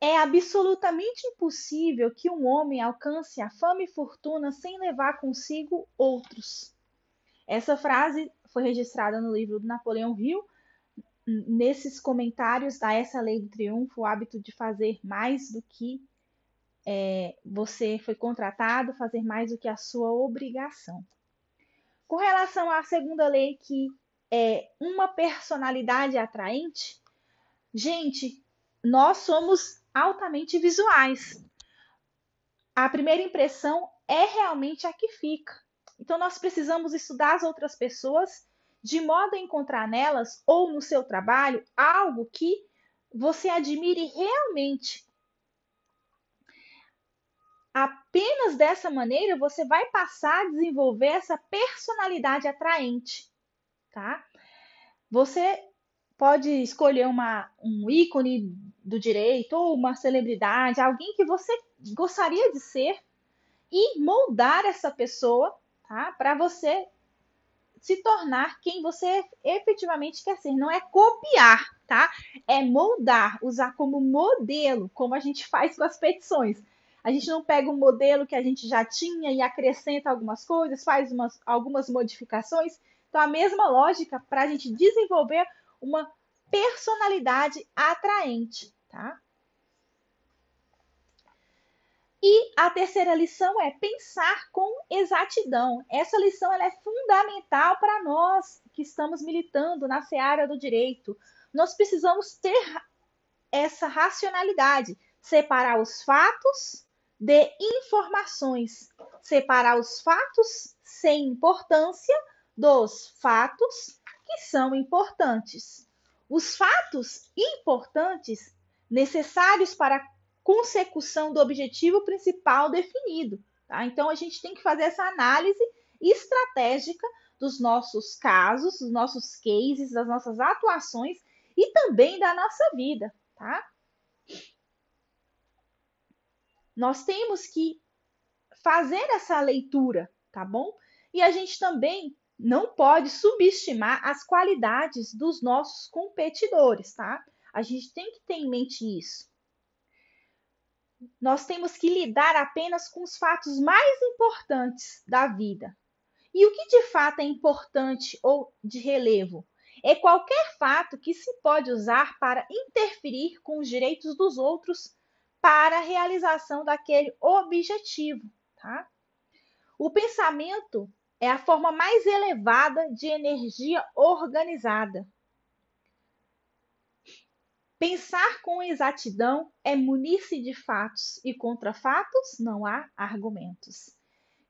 É absolutamente impossível que um homem alcance a fama e fortuna sem levar consigo outros. Essa frase foi registrada no livro do Napoleão Hill, nesses comentários a essa lei do triunfo, o hábito de fazer mais do que é, você foi contratado, fazer mais do que a sua obrigação. Com relação à segunda lei, que é uma personalidade atraente, gente, nós somos altamente visuais. A primeira impressão é realmente a que fica. Então, nós precisamos estudar as outras pessoas de modo a encontrar nelas ou no seu trabalho algo que você admire realmente. Apenas dessa maneira você vai passar a desenvolver essa personalidade atraente, tá? Você pode escolher uma, um ícone do direito ou uma celebridade, alguém que você gostaria de ser e moldar essa pessoa, tá? Para você se tornar quem você efetivamente quer ser. Não é copiar, tá? É moldar, usar como modelo, como a gente faz com as petições. A gente não pega um modelo que a gente já tinha e acrescenta algumas coisas, faz umas, algumas modificações. Então, a mesma lógica para a gente desenvolver uma personalidade atraente, tá? E a terceira lição é pensar com exatidão. Essa lição é fundamental para nós que estamos militando na seara do direito. Nós precisamos ter essa racionalidade, separar os fatos de informações, separar os fatos sem importância dos fatos que são importantes. Os fatos importantes necessários para consecução do objetivo principal definido. Tá? Então, a gente tem que fazer essa análise estratégica dos nossos casos, dos nossos cases, das nossas atuações e também da nossa vida, tá? Nós temos que fazer essa leitura, tá bom? E a gente também não pode subestimar as qualidades dos nossos competidores, tá? A gente tem que ter em mente isso nós temos que lidar apenas com os fatos mais importantes da vida. E o que de fato é importante ou de relevo? É qualquer fato que se pode usar para interferir com os direitos dos outros para a realização daquele objetivo. Tá? O pensamento é a forma mais elevada de energia organizada. Pensar com exatidão é munir-se de fatos, e contra fatos não há argumentos.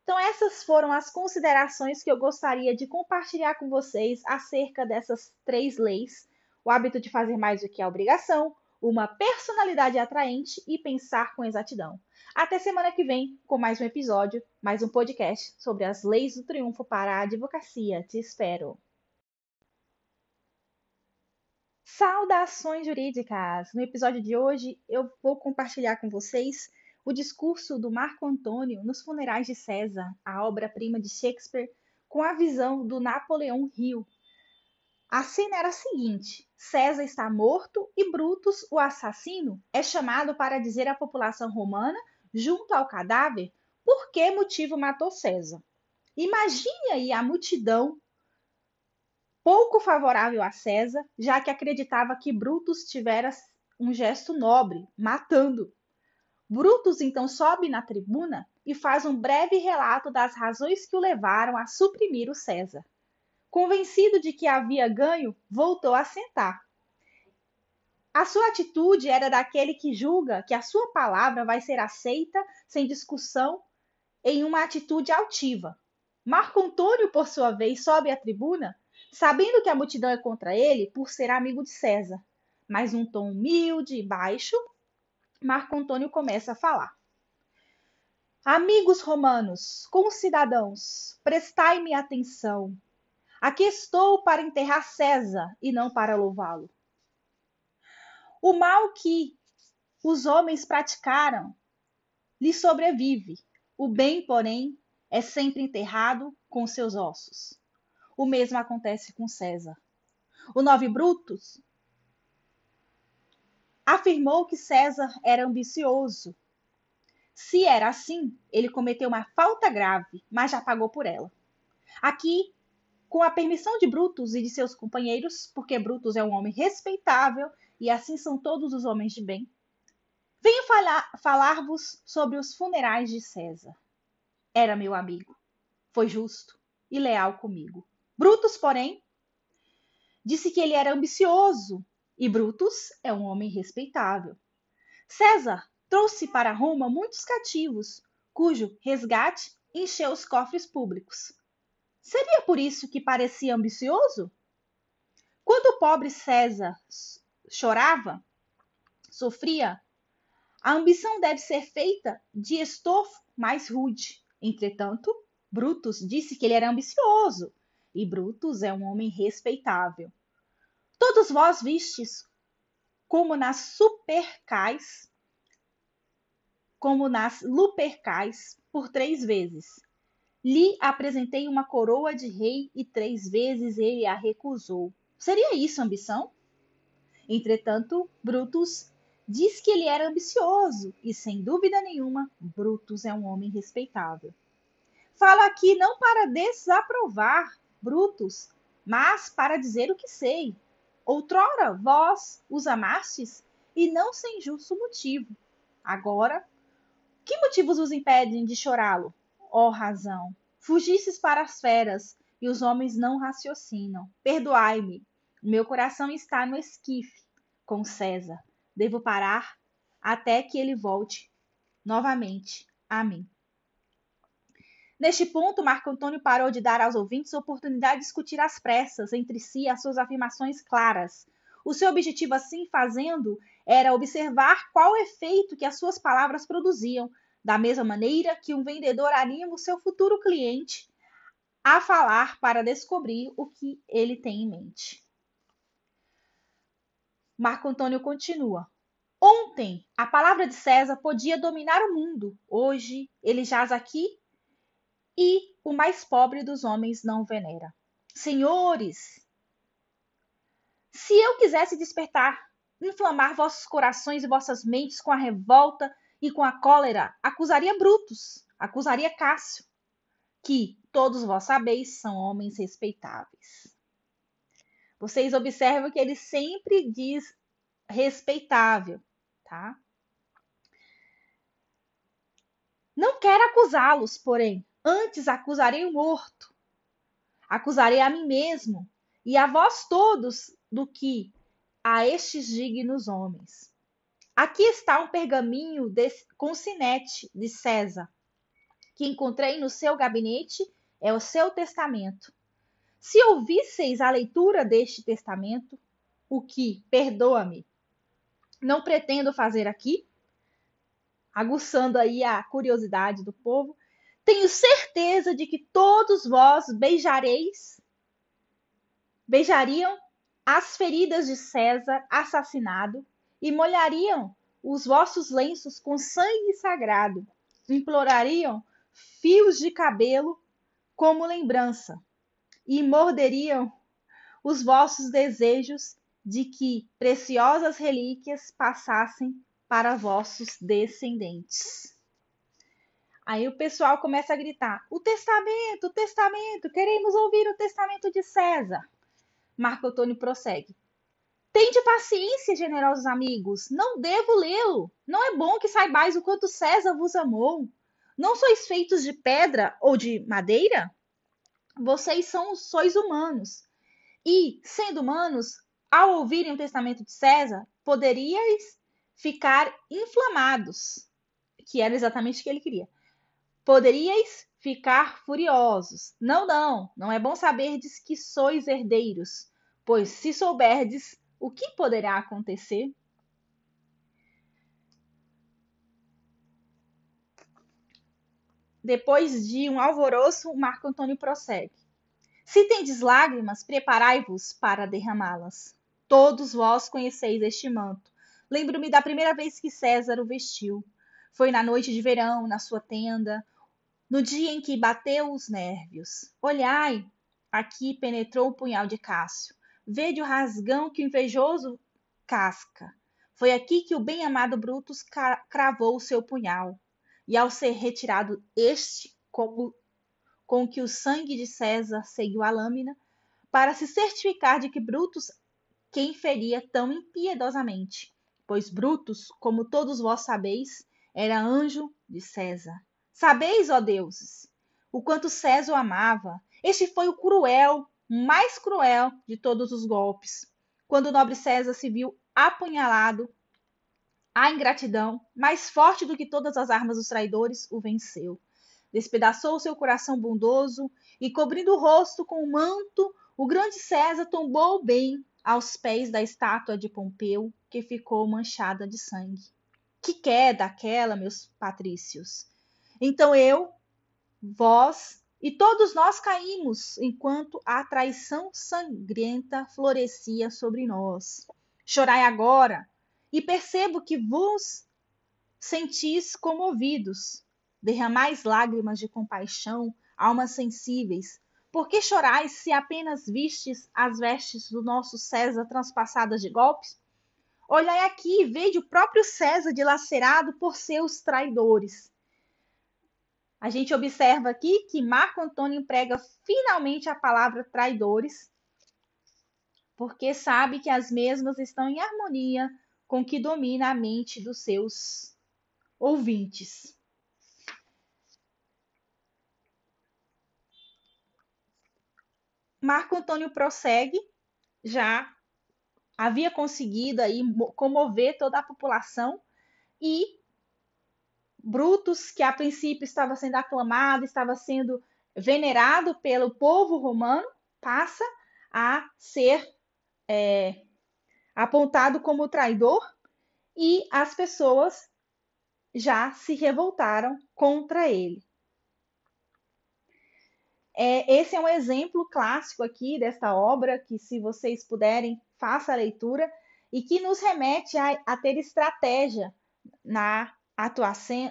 Então, essas foram as considerações que eu gostaria de compartilhar com vocês acerca dessas três leis: o hábito de fazer mais do que a obrigação, uma personalidade atraente e pensar com exatidão. Até semana que vem com mais um episódio, mais um podcast sobre as leis do triunfo para a advocacia. Te espero! Saudações jurídicas! No episódio de hoje eu vou compartilhar com vocês o discurso do Marco Antônio nos Funerais de César, a obra-prima de Shakespeare, com a visão do Napoleão Hill. A cena era a seguinte: César está morto e Brutus, o assassino, é chamado para dizer à população romana, junto ao cadáver, por que motivo matou César. Imagine aí a multidão pouco favorável a César, já que acreditava que Brutus tivera um gesto nobre, matando. Brutus então sobe na tribuna e faz um breve relato das razões que o levaram a suprimir o César. Convencido de que havia ganho, voltou a sentar. A sua atitude era daquele que julga que a sua palavra vai ser aceita sem discussão em uma atitude altiva. Marco Antônio, por sua vez, sobe à tribuna, sabendo que a multidão é contra ele por ser amigo de César, mas num tom humilde e baixo, Marco Antônio começa a falar. Amigos romanos, concidadãos, prestai-me atenção. Aqui estou para enterrar César e não para louvá-lo. O mal que os homens praticaram lhe sobrevive. O bem, porém, é sempre enterrado com seus ossos. O mesmo acontece com César. O nove Brutus afirmou que César era ambicioso. Se era assim, ele cometeu uma falta grave, mas já pagou por ela. Aqui, com a permissão de Brutus e de seus companheiros, porque Brutus é um homem respeitável e assim são todos os homens de bem, venho falar-vos sobre os funerais de César. Era meu amigo, foi justo e leal comigo. Brutus, porém, disse que ele era ambicioso e Brutus é um homem respeitável. César trouxe para Roma muitos cativos, cujo resgate encheu os cofres públicos. Seria por isso que parecia ambicioso? Quando o pobre César chorava, sofria, a ambição deve ser feita de estofo mais rude. Entretanto, Brutus disse que ele era ambicioso, e Brutus é um homem respeitável. Todos vós vistes como nas supercais, como nas lupercais, por três vezes. Lhe apresentei uma coroa de rei e três vezes ele a recusou. Seria isso ambição? Entretanto, Brutus diz que ele era ambicioso e, sem dúvida nenhuma, Brutus é um homem respeitável. Falo aqui não para desaprovar Brutus, mas para dizer o que sei. Outrora vós os amastes, e não sem justo motivo. Agora, que motivos vos impedem de chorá-lo? Ó oh, razão, fugistes para as feras, e os homens não raciocinam. Perdoai-me, meu coração está no esquife, com César. Devo parar até que ele volte novamente a mim. Neste ponto, Marco Antônio parou de dar aos ouvintes oportunidade de discutir às pressas entre si as suas afirmações claras. O seu objetivo, assim fazendo, era observar qual efeito que as suas palavras produziam, da mesma maneira que um vendedor anima o seu futuro cliente a falar para descobrir o que ele tem em mente. Marco Antônio continua. Ontem, a palavra de César podia dominar o mundo. Hoje, ele jaz aqui e o mais pobre dos homens não venera. Senhores, se eu quisesse despertar, inflamar vossos corações e vossas mentes com a revolta e com a cólera, acusaria Brutus, acusaria Cássio, que todos vós sabeis são homens respeitáveis. Vocês observam que ele sempre diz respeitável, tá? Não quero acusá-los, porém, Antes acusarei o morto, acusarei a mim mesmo e a vós todos do que a estes dignos homens. Aqui está um pergaminho desse, com sinete de César, que encontrei no seu gabinete, é o seu testamento. Se ouvisseis a leitura deste testamento, o que, perdoa-me, não pretendo fazer aqui, aguçando aí a curiosidade do povo, tenho certeza de que todos vós beijareis, beijariam as feridas de César assassinado e molhariam os vossos lenços com sangue sagrado, implorariam fios de cabelo como lembrança e morderiam os vossos desejos de que preciosas relíquias passassem para vossos descendentes. Aí o pessoal começa a gritar: o testamento, o testamento, queremos ouvir o testamento de César. Marco Antônio prossegue: Tende paciência, generosos amigos, não devo lê-lo. Não é bom que saibais o quanto César vos amou. Não sois feitos de pedra ou de madeira? Vocês são, sois humanos. E, sendo humanos, ao ouvirem o testamento de César, poderíeis ficar inflamados, que era exatamente o que ele queria. Poderíeis ficar furiosos. Não, não, não é bom saberdes que sois herdeiros, pois se souberdes, o que poderá acontecer? Depois de um alvoroço, Marco Antônio prossegue. Se tendes lágrimas, preparai-vos para derramá-las. Todos vós conheceis este manto. Lembro-me da primeira vez que César o vestiu. Foi na noite de verão, na sua tenda, no dia em que bateu os nervos. Olhai, aqui penetrou o punhal de Cássio. Vede o rasgão que o invejoso casca. Foi aqui que o bem-amado Brutus cravou o seu punhal. E ao ser retirado este, como com que o sangue de César seguiu a lâmina, para se certificar de que Brutus quem feria tão impiedosamente, pois Brutus, como todos vós sabeis, era anjo de César. Sabeis, ó deuses, o quanto César o amava. Este foi o cruel mais cruel de todos os golpes, quando o nobre César se viu apunhalado, a ingratidão, mais forte do que todas as armas dos traidores, o venceu. Despedaçou seu coração bondoso e, cobrindo o rosto com o manto, o grande César tombou bem aos pés da estátua de Pompeu, que ficou manchada de sangue. Que queda aquela, meus patrícios! Então eu, vós e todos nós caímos enquanto a traição sangrenta florescia sobre nós. Chorai agora, e percebo que vos sentis comovidos. Derramais lágrimas de compaixão, almas sensíveis. Por que chorais se apenas vistes as vestes do nosso César transpassadas de golpes? Olhai aqui e vede o próprio César dilacerado por seus traidores. A gente observa aqui que Marco Antônio emprega finalmente a palavra traidores, porque sabe que as mesmas estão em harmonia com o que domina a mente dos seus ouvintes. Marco Antônio prossegue, já havia conseguido aí comover toda a população e Brutus, que a princípio estava sendo aclamado, estava sendo venerado pelo povo romano, passa a ser é, apontado como traidor e as pessoas já se revoltaram contra ele. É, esse é um exemplo clássico aqui desta obra, que se vocês puderem, faça a leitura, e que nos remete a, a ter estratégia na atuação,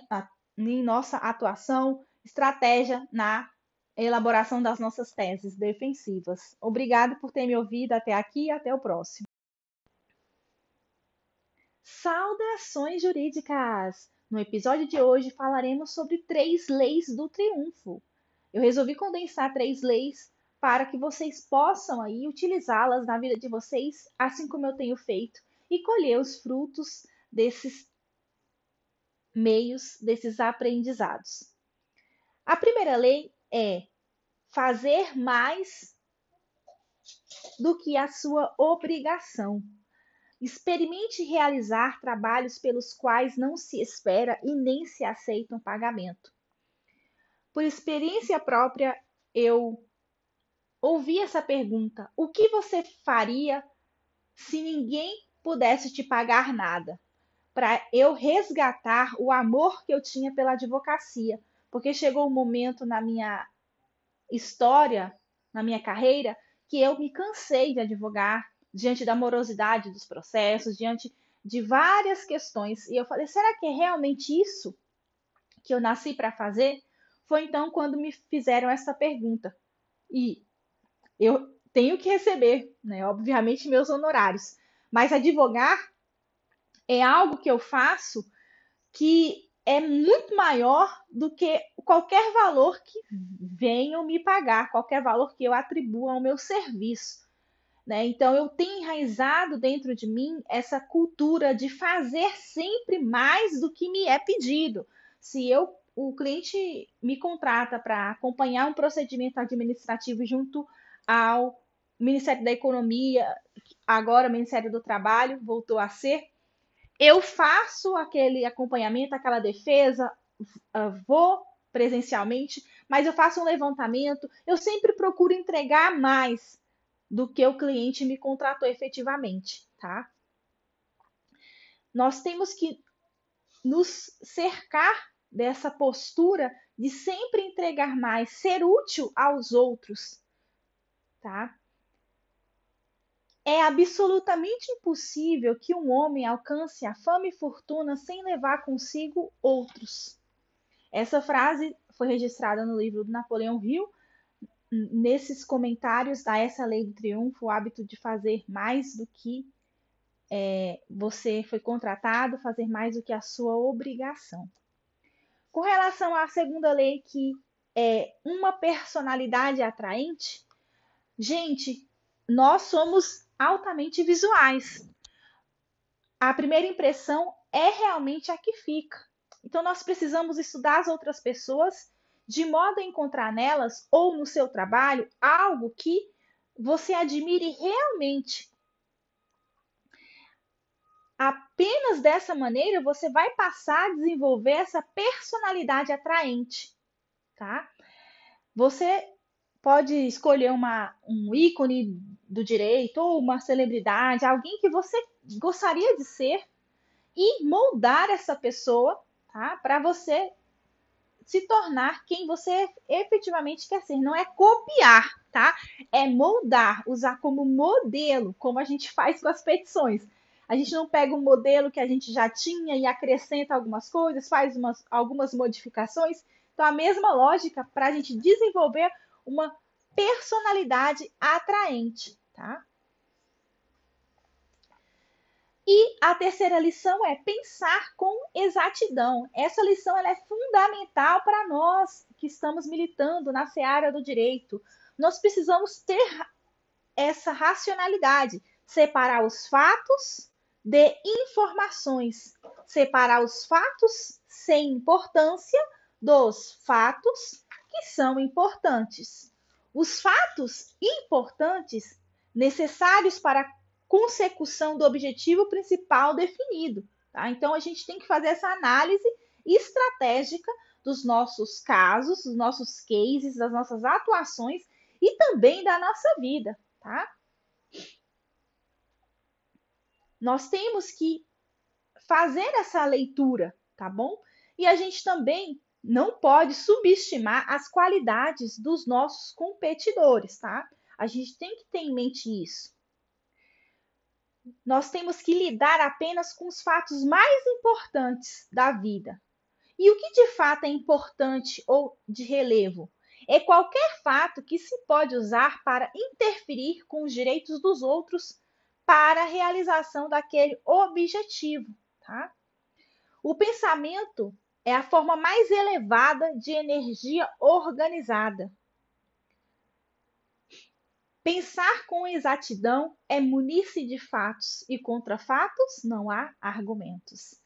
em nossa atuação, estratégia na elaboração das nossas teses defensivas. Obrigado por ter me ouvido até aqui e até o próximo. Saudações jurídicas! No episódio de hoje falaremos sobre três leis do triunfo. Eu resolvi condensar três leis para que vocês possam aí utilizá-las na vida de vocês, assim como eu tenho feito, e colher os frutos desses meios desses aprendizados. A primeira lei é fazer mais do que a sua obrigação. Experimente realizar trabalhos pelos quais não se espera e nem se aceita um pagamento. Por experiência própria, eu ouvi essa pergunta: o que você faria se ninguém pudesse te pagar nada? Para eu resgatar o amor que eu tinha pela advocacia, porque chegou um momento na minha história, na minha carreira, que eu me cansei de advogar diante da morosidade dos processos, diante de várias questões. E eu falei: será que é realmente isso que eu nasci para fazer? Foi então quando me fizeram essa pergunta. E eu tenho que receber, né, obviamente, meus honorários. Mas advogar é algo que eu faço que é muito maior do que qualquer valor que venham me pagar, qualquer valor que eu atribua ao meu serviço. Né? Então, eu tenho enraizado dentro de mim essa cultura de fazer sempre mais do que me é pedido. Se eu, o cliente me contrata para acompanhar um procedimento administrativo junto ao Ministério da Economia, agora Ministério do Trabalho, voltou a ser, eu faço aquele acompanhamento, aquela defesa, ah, vou presencialmente, mas eu faço um levantamento, eu sempre procuro entregar mais do que o cliente me contratou efetivamente, tá? Nós temos que nos cercar dessa postura de sempre entregar mais, ser útil aos outros, tá? É absolutamente impossível que um homem alcance a fama e fortuna sem levar consigo outros. Essa frase foi registrada no livro do Napoleão Hill. Nesses comentários a essa lei do triunfo, o hábito de fazer mais do que é, você foi contratado, fazer mais do que a sua obrigação. Com relação à segunda lei, que é uma personalidade atraente, gente, nós somos altamente visuais. A primeira impressão é realmente a que fica. Então, nós precisamos estudar as outras pessoas de modo a encontrar nelas ou no seu trabalho algo que você admire realmente. Apenas dessa maneira você vai passar a desenvolver essa personalidade atraente, tá? Você pode escolher uma, um ícone do direito ou uma celebridade, alguém que você gostaria de ser e moldar essa pessoa, tá? Para você se tornar quem você efetivamente quer ser. Não é copiar, tá? É moldar, usar como modelo, como a gente faz com as petições. A gente não pega um modelo que a gente já tinha e acrescenta algumas coisas, faz umas, algumas modificações. Então, a mesma lógica para a gente desenvolver uma personalidade atraente, tá? E a terceira lição é pensar com exatidão. Essa lição é fundamental para nós que estamos militando na seara do direito. Nós precisamos ter essa racionalidade, separar os fatos de informações, separar os fatos sem importância dos fatos que são importantes. Os fatos importantes necessários para a consecução do objetivo principal definido. Tá? Então, a gente tem que fazer essa análise estratégica dos nossos casos, dos nossos cases, das nossas atuações e também da nossa vida, tá? Nós temos que fazer essa leitura, tá bom? E a gente também não pode subestimar as qualidades dos nossos competidores, tá? A gente tem que ter em mente isso. Nós temos que lidar apenas com os fatos mais importantes da vida. E o que de fato é importante ou de relevo? É qualquer fato que se pode usar para interferir com os direitos dos outros para a realização daquele objetivo, tá? O pensamento é a forma mais elevada de energia organizada. Pensar com exatidão é munir-se de fatos, e contra fatos não há argumentos.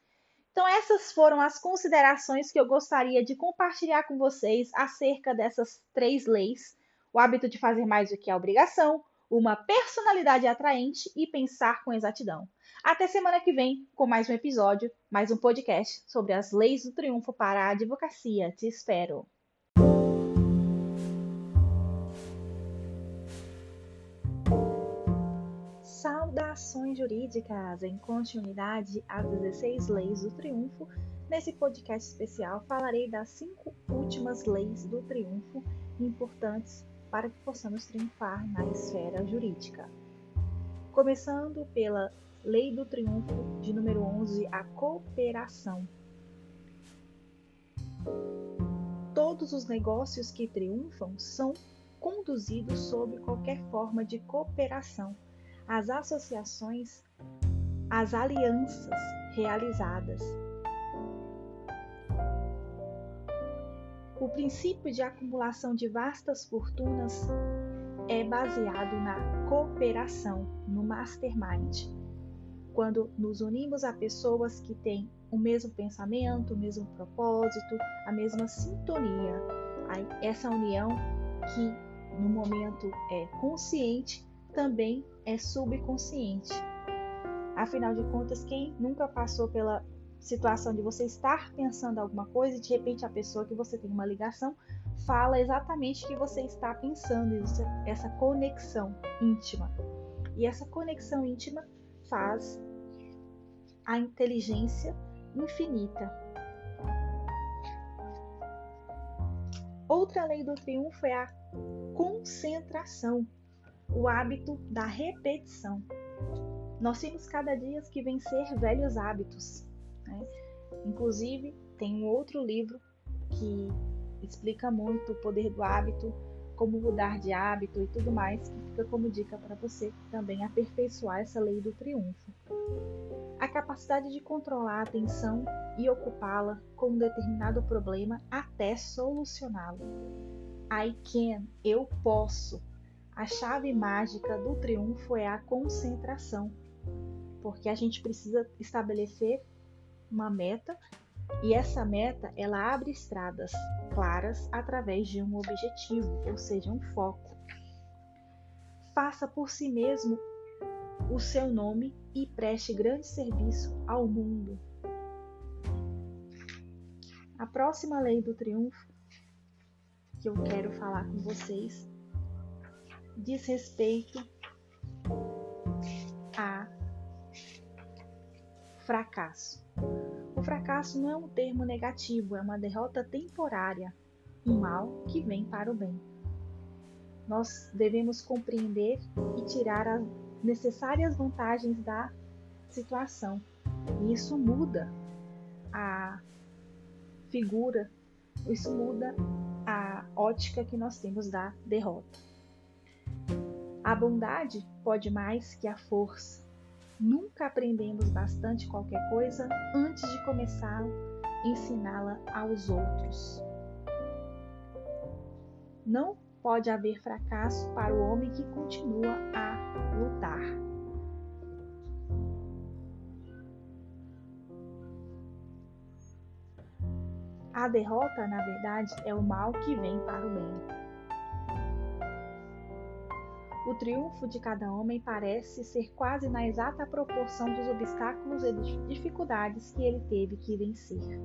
Então, essas foram as considerações que eu gostaria de compartilhar com vocês acerca dessas três leis: o hábito de fazer mais do que a obrigação, uma personalidade atraente e pensar com exatidão. Até semana que vem com mais um episódio, mais um podcast sobre as leis do triunfo para a advocacia. Te espero. Saudações jurídicas em continuidade às 16 leis do triunfo. Nesse podcast especial falarei das cinco últimas leis do triunfo importantes para que possamos triunfar na esfera jurídica. Começando pela Lei do Triunfo de número 11, a cooperação. Todos os negócios que triunfam são conduzidos sob qualquer forma de cooperação. As associações, as alianças realizadas, o princípio de acumulação de vastas fortunas é baseado na cooperação, no mastermind. Quando nos unimos a pessoas que têm o mesmo pensamento, o mesmo propósito, a mesma sintonia. Essa união que no momento é consciente também é subconsciente. Afinal de contas, quem nunca passou pela situação de você estar pensando alguma coisa e de repente a pessoa que você tem uma ligação fala exatamente o que você está pensando, essa conexão íntima. E essa conexão íntima faz a inteligência infinita. Outra lei do triunfo é a concentração, o hábito da repetição. Nós temos cada dia que vencer velhos hábitos. Né? Inclusive, tem um outro livro que explica muito o poder do hábito, como mudar de hábito e tudo mais, que fica como dica para você também aperfeiçoar essa lei do triunfo. A capacidade de controlar a atenção e ocupá-la com um determinado problema até solucioná-lo. I can, eu posso. A chave mágica do triunfo é a concentração, porque a gente precisa estabelecer uma meta e essa meta ela abre estradas claras através de um objetivo, ou seja, um foco. Faça por si mesmo o seu nome e preste grande serviço ao mundo. A próxima lei do triunfo que eu quero falar com vocês diz respeito a fracasso. O fracasso não é um termo negativo, é uma derrota temporária, um mal que vem para o bem. Nós devemos compreender e tirar as necessárias vantagens da situação. E isso muda a figura, isso muda a ótica que nós temos da derrota. A bondade pode mais que a força. Nunca aprendemos bastante qualquer coisa antes de começar a ensiná-la aos outros. Não pode haver fracasso para o homem que continua a lutar. A derrota, na verdade, é o mal que vem para o bem. O triunfo de cada homem parece ser quase na exata proporção dos obstáculos e dificuldades que ele teve que vencer.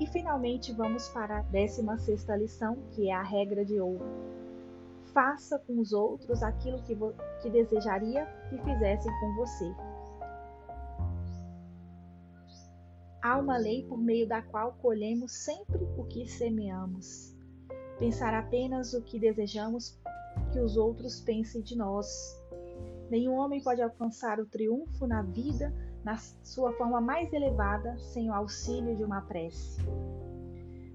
E finalmente vamos para a 16 lição, que é a regra de ouro. Faça com os outros aquilo que, que desejaria que fizessem com você. Há uma lei por meio da qual colhemos sempre o que semeamos. Pensar apenas o que desejamos que os outros pensem de nós. Nenhum homem pode alcançar o triunfo na vida na sua forma mais elevada sem o auxílio de uma prece.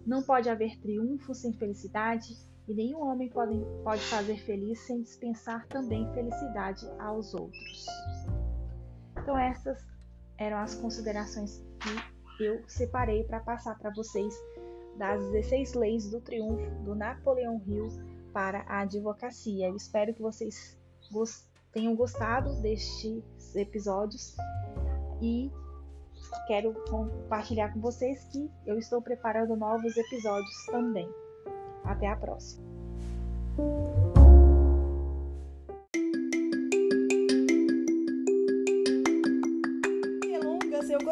Não pode haver triunfo sem felicidade e nenhum homem pode, pode fazer feliz sem dispensar também felicidade aos outros. Então, essas eram as considerações que eu separei para passar para vocês das 16 leis do triunfo do Napoleão Hill para a advocacia. Eu espero que vocês tenham gostado destes episódios e quero compartilhar com vocês que eu estou preparando novos episódios também. Até a próxima!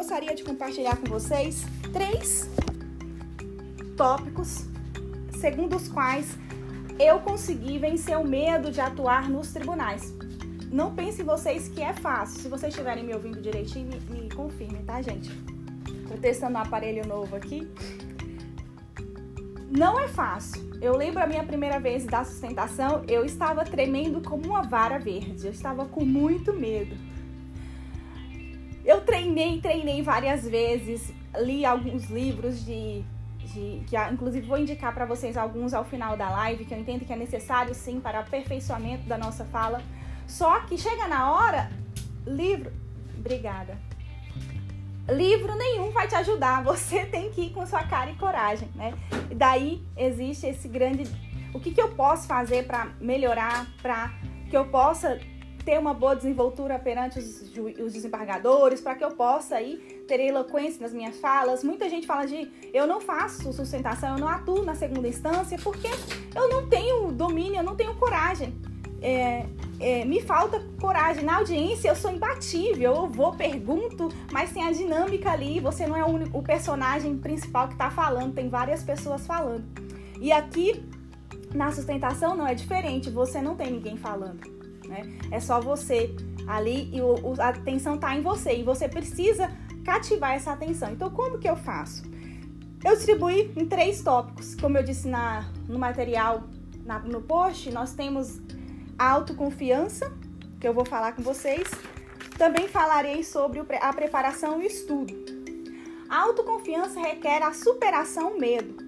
Gostaria de compartilhar com vocês três tópicos segundo os quais eu consegui vencer o medo de atuar nos tribunais. Não pensem vocês que é fácil. Se vocês estiverem me ouvindo direitinho, me, me confirmem, tá, gente? Tô testando um aparelho novo aqui. Não é fácil. Eu lembro a minha primeira vez da sustentação, eu estava tremendo como uma vara verde. Eu estava com muito medo. Eu treinei, treinei várias vezes, li alguns livros de, de que inclusive vou indicar para vocês alguns ao final da live, que eu entendo que é necessário sim para aperfeiçoamento da nossa fala. Só que chega na hora, livro, obrigada. livro nenhum vai te ajudar. Você tem que ir com sua cara e coragem, né? E daí existe esse grande. O que, que eu posso fazer para melhorar, para que eu possa ter uma boa desenvoltura perante os, os desembargadores, para que eu possa aí ter eloquência nas minhas falas. Muita gente fala de eu não faço sustentação, eu não atuo na segunda instância porque eu não tenho domínio, eu não tenho coragem. É, é, me falta coragem. Na audiência eu sou imbatível, eu vou, pergunto, mas tem a dinâmica ali, você não é o, único, o personagem principal que está falando, tem várias pessoas falando. E aqui na sustentação não é diferente, você não tem ninguém falando né? É só você ali e o, a atenção tá em você e você precisa cativar essa atenção. Então, como que eu faço? Eu distribuí em três tópicos. Como eu disse na, no material, na, no post, nós temos a autoconfiança, que eu vou falar com vocês. Também falarei sobre a preparação e o estudo. A autoconfiança requer a superação medo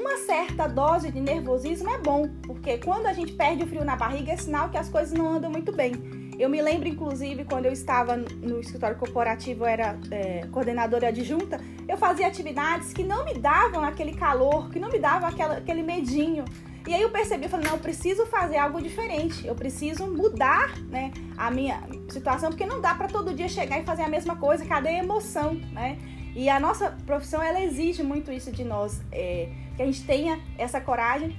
uma certa dose de nervosismo é bom, porque quando a gente perde o frio na barriga é sinal que as coisas não andam muito bem. Eu me lembro, inclusive, quando eu estava no escritório corporativo, eu era é, coordenadora adjunta, eu fazia atividades que não me davam aquele calor, que não me davam aquela, aquele medinho. E aí eu percebi, eu falei, não, eu preciso fazer algo diferente, eu preciso mudar né, a minha situação, porque não dá para todo dia chegar e fazer a mesma coisa, cadê a emoção, né? E a nossa profissão, ela exige muito isso de nós, é, que a gente tenha essa coragem,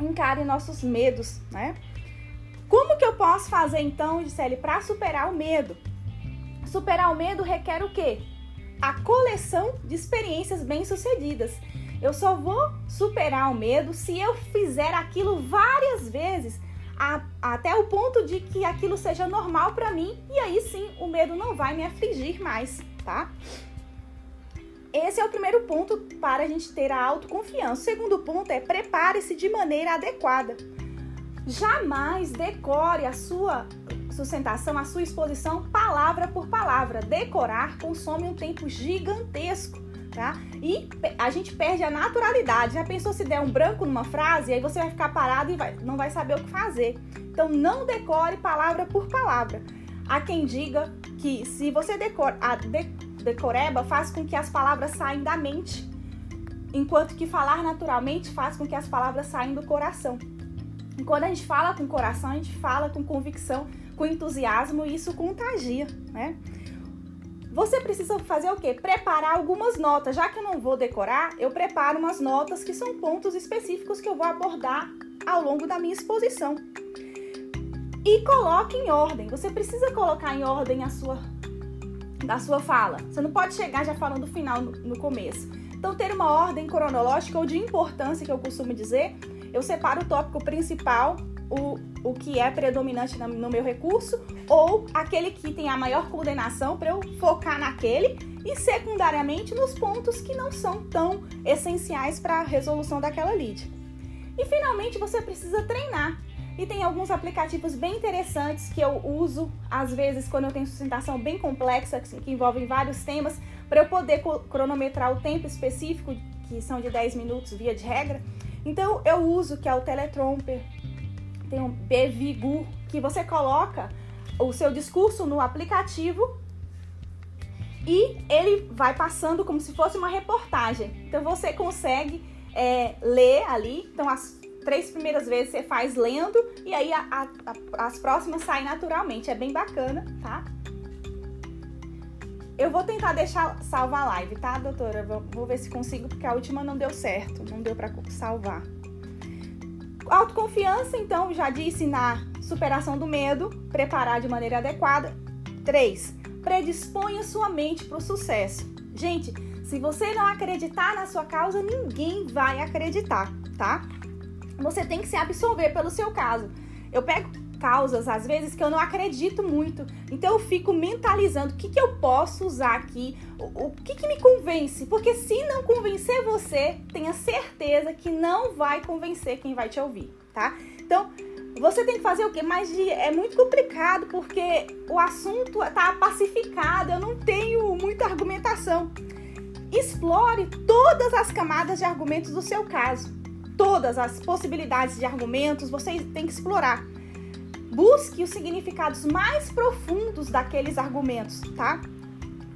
encare nossos medos, né? Como que eu posso fazer então, Gisele, para superar o medo? Superar o medo requer o quê? A coleção de experiências bem-sucedidas. Eu só vou superar o medo se eu fizer aquilo várias vezes, a, até o ponto de que aquilo seja normal para mim, e aí sim o medo não vai me afligir mais, tá? Esse é o primeiro ponto para a gente ter a autoconfiança. O segundo ponto é prepare-se de maneira adequada. Jamais decore a sua sustentação, a sua exposição palavra por palavra. Decorar consome um tempo gigantesco. Tá? E a gente perde a naturalidade. Já pensou se der um branco numa frase, aí você vai ficar parado e vai, não vai saber o que fazer. Então não decore palavra por palavra. Há quem diga que se você decora, a, de, decoreba faz com que as palavras saiam da mente, enquanto que falar naturalmente faz com que as palavras saiam do coração. E quando a gente fala com coração, a gente fala com convicção, com entusiasmo e isso contagia, né? Você precisa fazer o quê? Preparar algumas notas. Já que eu não vou decorar, eu preparo umas notas que são pontos específicos que eu vou abordar ao longo da minha exposição. E coloque em ordem. Você precisa colocar em ordem a sua da sua fala. Você não pode chegar já falando do final no, no começo. Então, ter uma ordem cronológica ou de importância, que eu costumo dizer, eu separo o tópico principal, o, o que é predominante no meu recurso, ou aquele que tem a maior coordenação para eu focar naquele, e secundariamente nos pontos que não são tão essenciais para a resolução daquela lead. E finalmente você precisa treinar. E tem alguns aplicativos bem interessantes que eu uso, às vezes, quando eu tenho sustentação bem complexa, que envolvem vários temas, para eu poder cronometrar o tempo específico, que são de 10 minutos via de regra. Então, eu uso, que é o Teletromper, tem um Bvigu, que você coloca o seu discurso no aplicativo e ele vai passando como se fosse uma reportagem. Então, você consegue é, ler ali. Então, as três primeiras vezes você faz lendo e aí a, a, a, as próximas saem naturalmente. É bem bacana, tá? Eu vou tentar deixar salvar a live, tá, doutora? Vou, vou ver se consigo, porque a última não deu certo, não deu para salvar. Autoconfiança, então, já disse na superação do medo, preparar de maneira adequada. 3. Predisponha sua mente para o sucesso. Gente, se você não acreditar na sua causa, ninguém vai acreditar, tá? Você tem que se absorver pelo seu caso. Eu pego causas, às vezes, que eu não acredito muito. Então eu fico mentalizando o que, que eu posso usar aqui, o, o que, que me convence. Porque se não convencer você, tenha certeza que não vai convencer quem vai te ouvir, tá? Então, você tem que fazer o quê? Mas é muito complicado porque o assunto está pacificado, eu não tenho muita argumentação. Explore todas as camadas de argumentos do seu caso todas as possibilidades de argumentos, você tem que explorar. Busque os significados mais profundos daqueles argumentos, tá?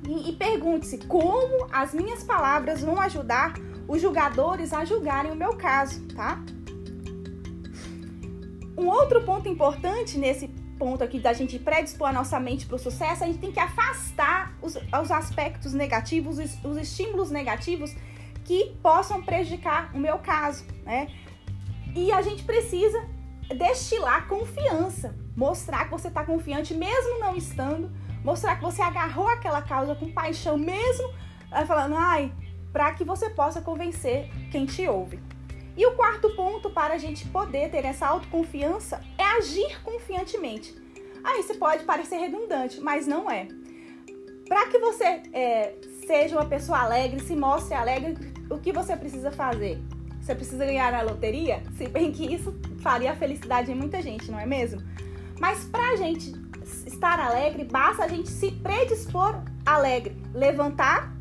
E, e pergunte-se como as minhas palavras vão ajudar os julgadores a julgarem o meu caso, tá? Um outro ponto importante nesse ponto aqui da gente predispor a nossa mente para o sucesso, a gente tem que afastar os, os aspectos negativos, os, os estímulos negativos que possam prejudicar o meu caso, né? E a gente precisa destilar confiança, mostrar que você está confiante mesmo não estando, mostrar que você agarrou aquela causa com paixão mesmo, falando, ai, para que você possa convencer quem te ouve. E o quarto ponto para a gente poder ter essa autoconfiança é agir confiantemente. Aí você pode parecer redundante, mas não é. Para que você é, seja uma pessoa alegre, se mostre alegre, o que você precisa fazer? Você precisa ganhar na loteria? Se bem que isso faria a felicidade em muita gente, não é mesmo? Mas para a gente estar alegre, basta a gente se predispor alegre, levantar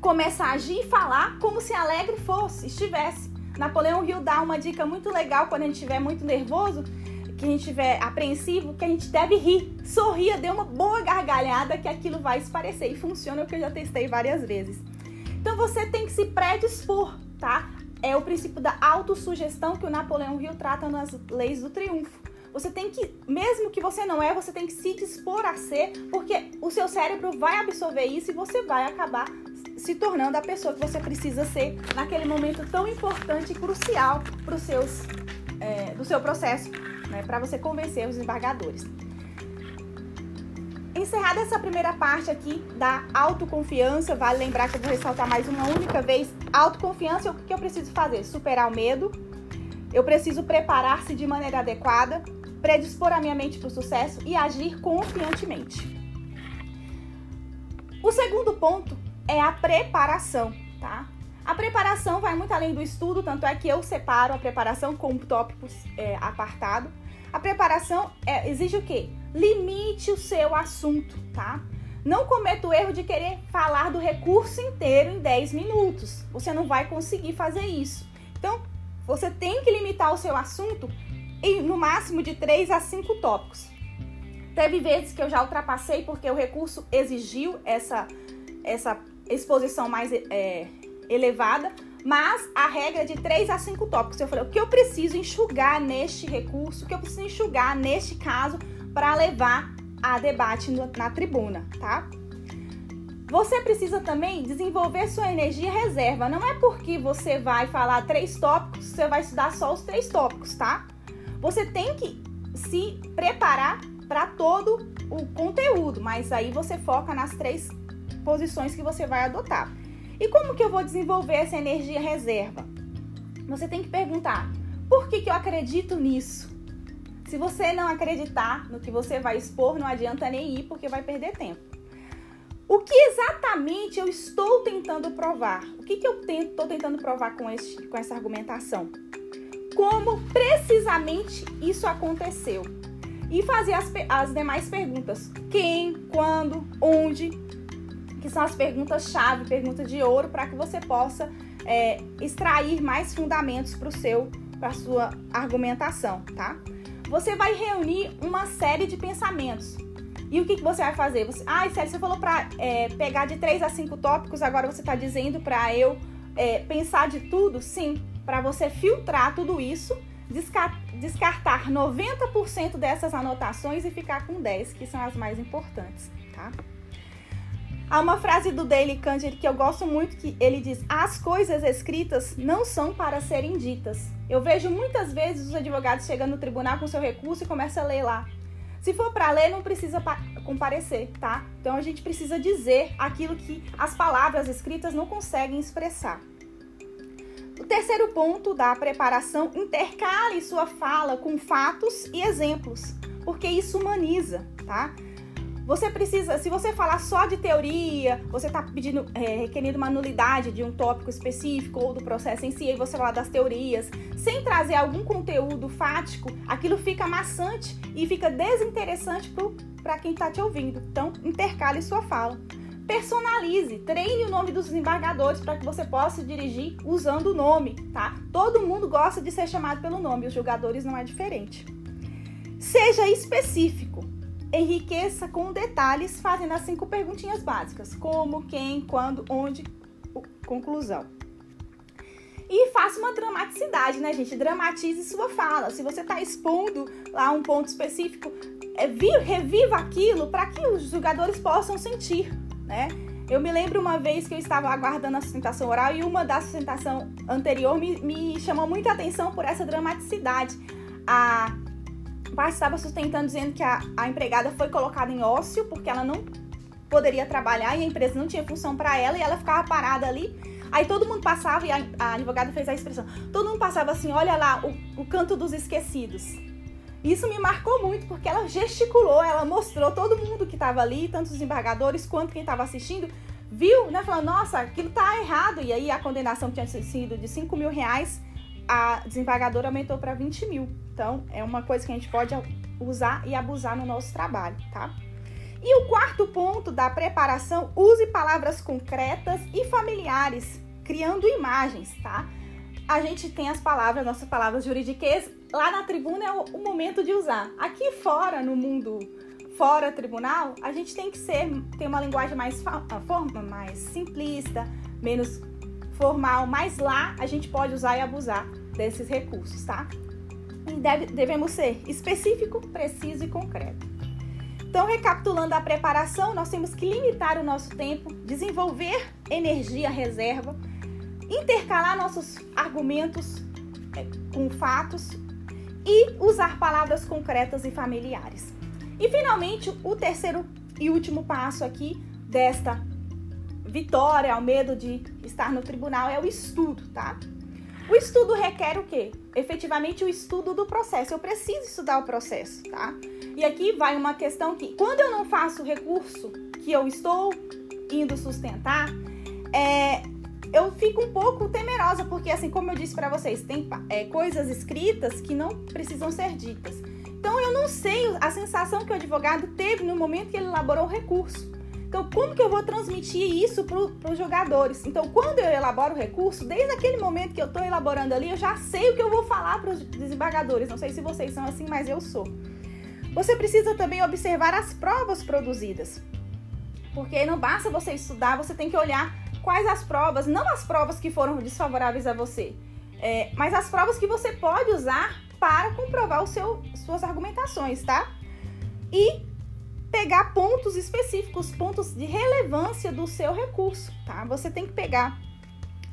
começar a agir e falar como se alegre fosse, estivesse. Napoleão Hill dá uma dica muito legal quando a gente estiver muito nervoso, que a gente estiver apreensivo, que a gente deve rir. Sorria, dê uma boa gargalhada que aquilo vai esparecer. E funciona o que eu já testei várias vezes. Então você tem que se predispor, tá? É o princípio da autossugestão que o Napoleão Hill trata nas leis do triunfo. Você tem que, mesmo que você não é, você tem que se dispor a ser, porque o seu cérebro vai absorver isso e você vai acabar se tornando a pessoa que você precisa ser naquele momento tão importante e crucial para seus, é, do seu processo, né, para você convencer os embargadores. Encerrada essa primeira parte aqui da autoconfiança, vale lembrar que eu vou ressaltar mais uma única vez: autoconfiança, o que eu preciso fazer? Superar o medo, eu preciso preparar-se de maneira adequada, predispor a minha mente para o sucesso e agir confiantemente. O segundo ponto é a preparação, tá? A preparação vai muito além do estudo, tanto é que eu separo a preparação com tópicos é, apartado. A preparação é, exige o quê? Limite o seu assunto, tá? Não cometa o erro de querer falar do recurso inteiro em 10 minutos. Você não vai conseguir fazer isso. Então, você tem que limitar o seu assunto em no máximo de 3 a 5 tópicos. Teve vezes que eu já ultrapassei porque o recurso exigiu essa, essa exposição mais é, elevada, mas a regra é de 3 a 5 tópicos. Eu falei, o que eu preciso enxugar neste recurso, o que eu preciso enxugar neste caso para levar a debate na tribuna, tá? Você precisa também desenvolver sua energia reserva. Não é porque você vai falar três tópicos, você vai estudar só os três tópicos, tá? Você tem que se preparar para todo o conteúdo, mas aí você foca nas três posições que você vai adotar. E como que eu vou desenvolver essa energia reserva? Você tem que perguntar: por que, que eu acredito nisso? Se você não acreditar no que você vai expor, não adianta nem ir porque vai perder tempo. O que exatamente eu estou tentando provar? O que, que eu estou tentando provar com, esse, com essa argumentação? Como precisamente isso aconteceu? E fazer as, as demais perguntas: quem, quando, onde, que são as perguntas-chave, perguntas de ouro, para que você possa é, extrair mais fundamentos para o seu, para sua argumentação, tá? Você vai reunir uma série de pensamentos. E o que, que você vai fazer? Você, ah, Célio, você falou para é, pegar de 3 a 5 tópicos, agora você está dizendo para eu é, pensar de tudo? Sim, para você filtrar tudo isso, descartar 90% dessas anotações e ficar com 10, que são as mais importantes, tá? Há uma frase do Daily Candid que eu gosto muito que ele diz: "As coisas escritas não são para serem ditas". Eu vejo muitas vezes os advogados chegando no tribunal com seu recurso e começa a ler lá. Se for para ler, não precisa comparecer, tá? Então a gente precisa dizer aquilo que as palavras escritas não conseguem expressar. O terceiro ponto da preparação, intercale sua fala com fatos e exemplos, porque isso humaniza, tá? Você precisa, se você falar só de teoria, você está pedindo, é, requerendo uma nulidade de um tópico específico ou do processo em si, e você falar das teorias, sem trazer algum conteúdo fático, aquilo fica maçante e fica desinteressante para quem está te ouvindo. Então, intercale sua fala. Personalize, treine o nome dos desembargadores para que você possa dirigir usando o nome, tá? Todo mundo gosta de ser chamado pelo nome, os julgadores não é diferente. Seja específico enriqueça com detalhes, fazendo as cinco perguntinhas básicas: como, quem, quando, onde, conclusão. E faça uma dramaticidade, né, gente? Dramatize sua fala. Se você está expondo lá um ponto específico, é, reviva aquilo para que os jogadores possam sentir, né? Eu me lembro uma vez que eu estava aguardando a sustentação oral e uma da sustentação anterior me, me chamou muita atenção por essa dramaticidade. A parte estava sustentando dizendo que a, a empregada foi colocada em ócio porque ela não poderia trabalhar e a empresa não tinha função para ela e ela ficava parada ali. Aí todo mundo passava e a, a, advogada fez a expressão. Todo mundo passava assim, olha lá, o, o canto dos esquecidos. Isso me marcou muito porque ela gesticulou, ela mostrou todo mundo que estava ali, tanto os embargadores quanto quem estava assistindo, viu, né? Falando, nossa, aquilo tá errado. E aí a condenação que tinha sido de 5 mil reais, a desembargadora aumentou para 20 mil. Então é uma coisa que a gente pode usar e abusar no nosso trabalho, tá? E o quarto ponto da preparação, use palavras concretas e familiares, criando imagens, tá? A gente tem as palavras, nossas palavras jurídicas, lá na tribuna é o, momento de usar. Aqui fora, no mundo fora tribunal, a gente tem que ser, ter uma linguagem mais, forma, mais simplista, menos formal, mas lá a gente pode usar e abusar desses recursos, tá? E deve, devemos ser específico, preciso e concreto. Então, recapitulando a preparação, nós temos que limitar o nosso tempo, desenvolver energia reserva, intercalar nossos argumentos é, com fatos e usar palavras concretas e familiares. E finalmente, o terceiro e último passo aqui desta vitória ao medo de estar no tribunal é o estudo, tá? O estudo requer o quê? Efetivamente o estudo do processo. Eu preciso estudar o processo, tá? E aqui vai uma questão que, quando eu não faço o recurso que eu estou indo sustentar, é, eu fico um pouco temerosa, porque, assim, como eu disse para vocês, tem é, coisas escritas que não precisam ser ditas. Então, eu não sei a sensação que o advogado teve no momento que ele elaborou o recurso. Então, como que eu vou transmitir isso para os jogadores? Então, quando eu elaboro o recurso, desde aquele momento que eu estou elaborando ali, eu já sei o que eu vou falar para os desembargadores. Não sei se vocês são assim, mas eu sou. Você precisa também observar as provas produzidas. Porque não basta você estudar, você tem que olhar quais as provas, não as provas que foram desfavoráveis a você, é, mas as provas que você pode usar para comprovar o seu, suas argumentações, tá? E pegar pontos específicos, pontos de relevância do seu recurso, tá? Você tem que pegar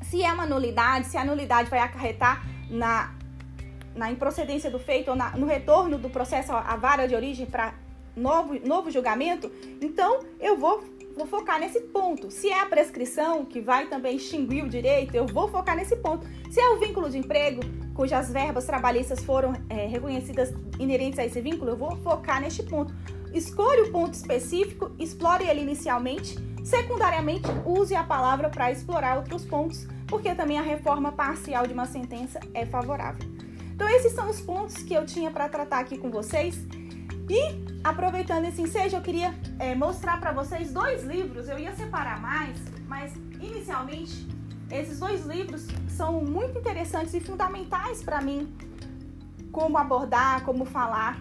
se é uma nulidade, se a nulidade vai acarretar na na improcedência do feito ou na, no retorno do processo à vara de origem para novo, novo julgamento, então eu vou, vou focar nesse ponto. Se é a prescrição que vai também extinguir o direito, eu vou focar nesse ponto. Se é o vínculo de emprego, cujas verbas trabalhistas foram é, reconhecidas inerentes a esse vínculo, eu vou focar neste ponto. Escolha o ponto específico, explore ele inicialmente. Secundariamente, use a palavra para explorar outros pontos, porque também a reforma parcial de uma sentença é favorável. Então, esses são os pontos que eu tinha para tratar aqui com vocês. E, aproveitando esse ensejo, eu queria é, mostrar para vocês dois livros. Eu ia separar mais, mas inicialmente, esses dois livros são muito interessantes e fundamentais para mim. Como abordar, como falar.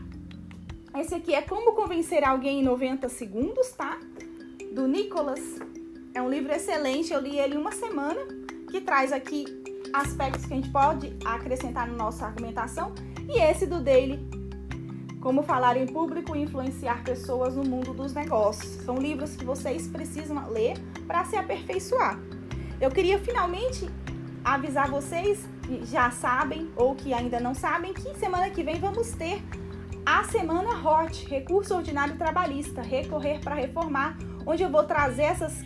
Esse aqui é Como Convencer Alguém em 90 Segundos, tá? Do Nicholas. É um livro excelente, eu li ele uma semana, que traz aqui aspectos que a gente pode acrescentar na nossa argumentação e esse do daily, como falar em público e influenciar pessoas no mundo dos negócios. São livros que vocês precisam ler para se aperfeiçoar. Eu queria finalmente avisar vocês que já sabem ou que ainda não sabem que semana que vem vamos ter a semana HOT, Recurso Ordinário Trabalhista, recorrer para reformar, onde eu vou trazer essas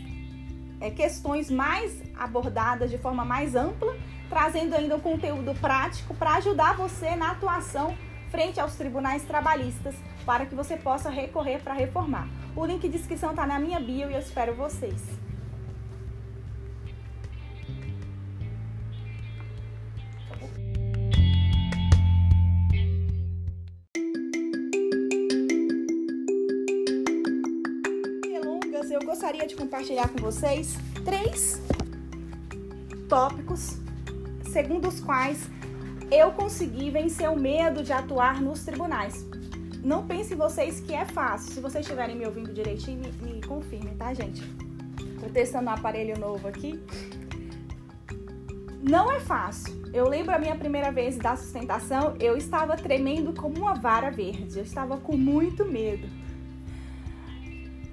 é, questões mais abordadas de forma mais ampla trazendo ainda um conteúdo prático para ajudar você na atuação frente aos tribunais trabalhistas, para que você possa recorrer para reformar. O link de inscrição está na minha bio e eu espero vocês. Gostaria de compartilhar com vocês três tópicos segundo os quais eu consegui vencer o medo de atuar nos tribunais. não pensem vocês que é fácil. Se vocês estiverem me ouvindo direitinho, me, me confirmem, tá, gente? Tô testando um aparelho novo aqui. Não é fácil. Eu lembro a minha primeira vez da sustentação, eu estava tremendo como uma vara verde. Eu estava com muito medo.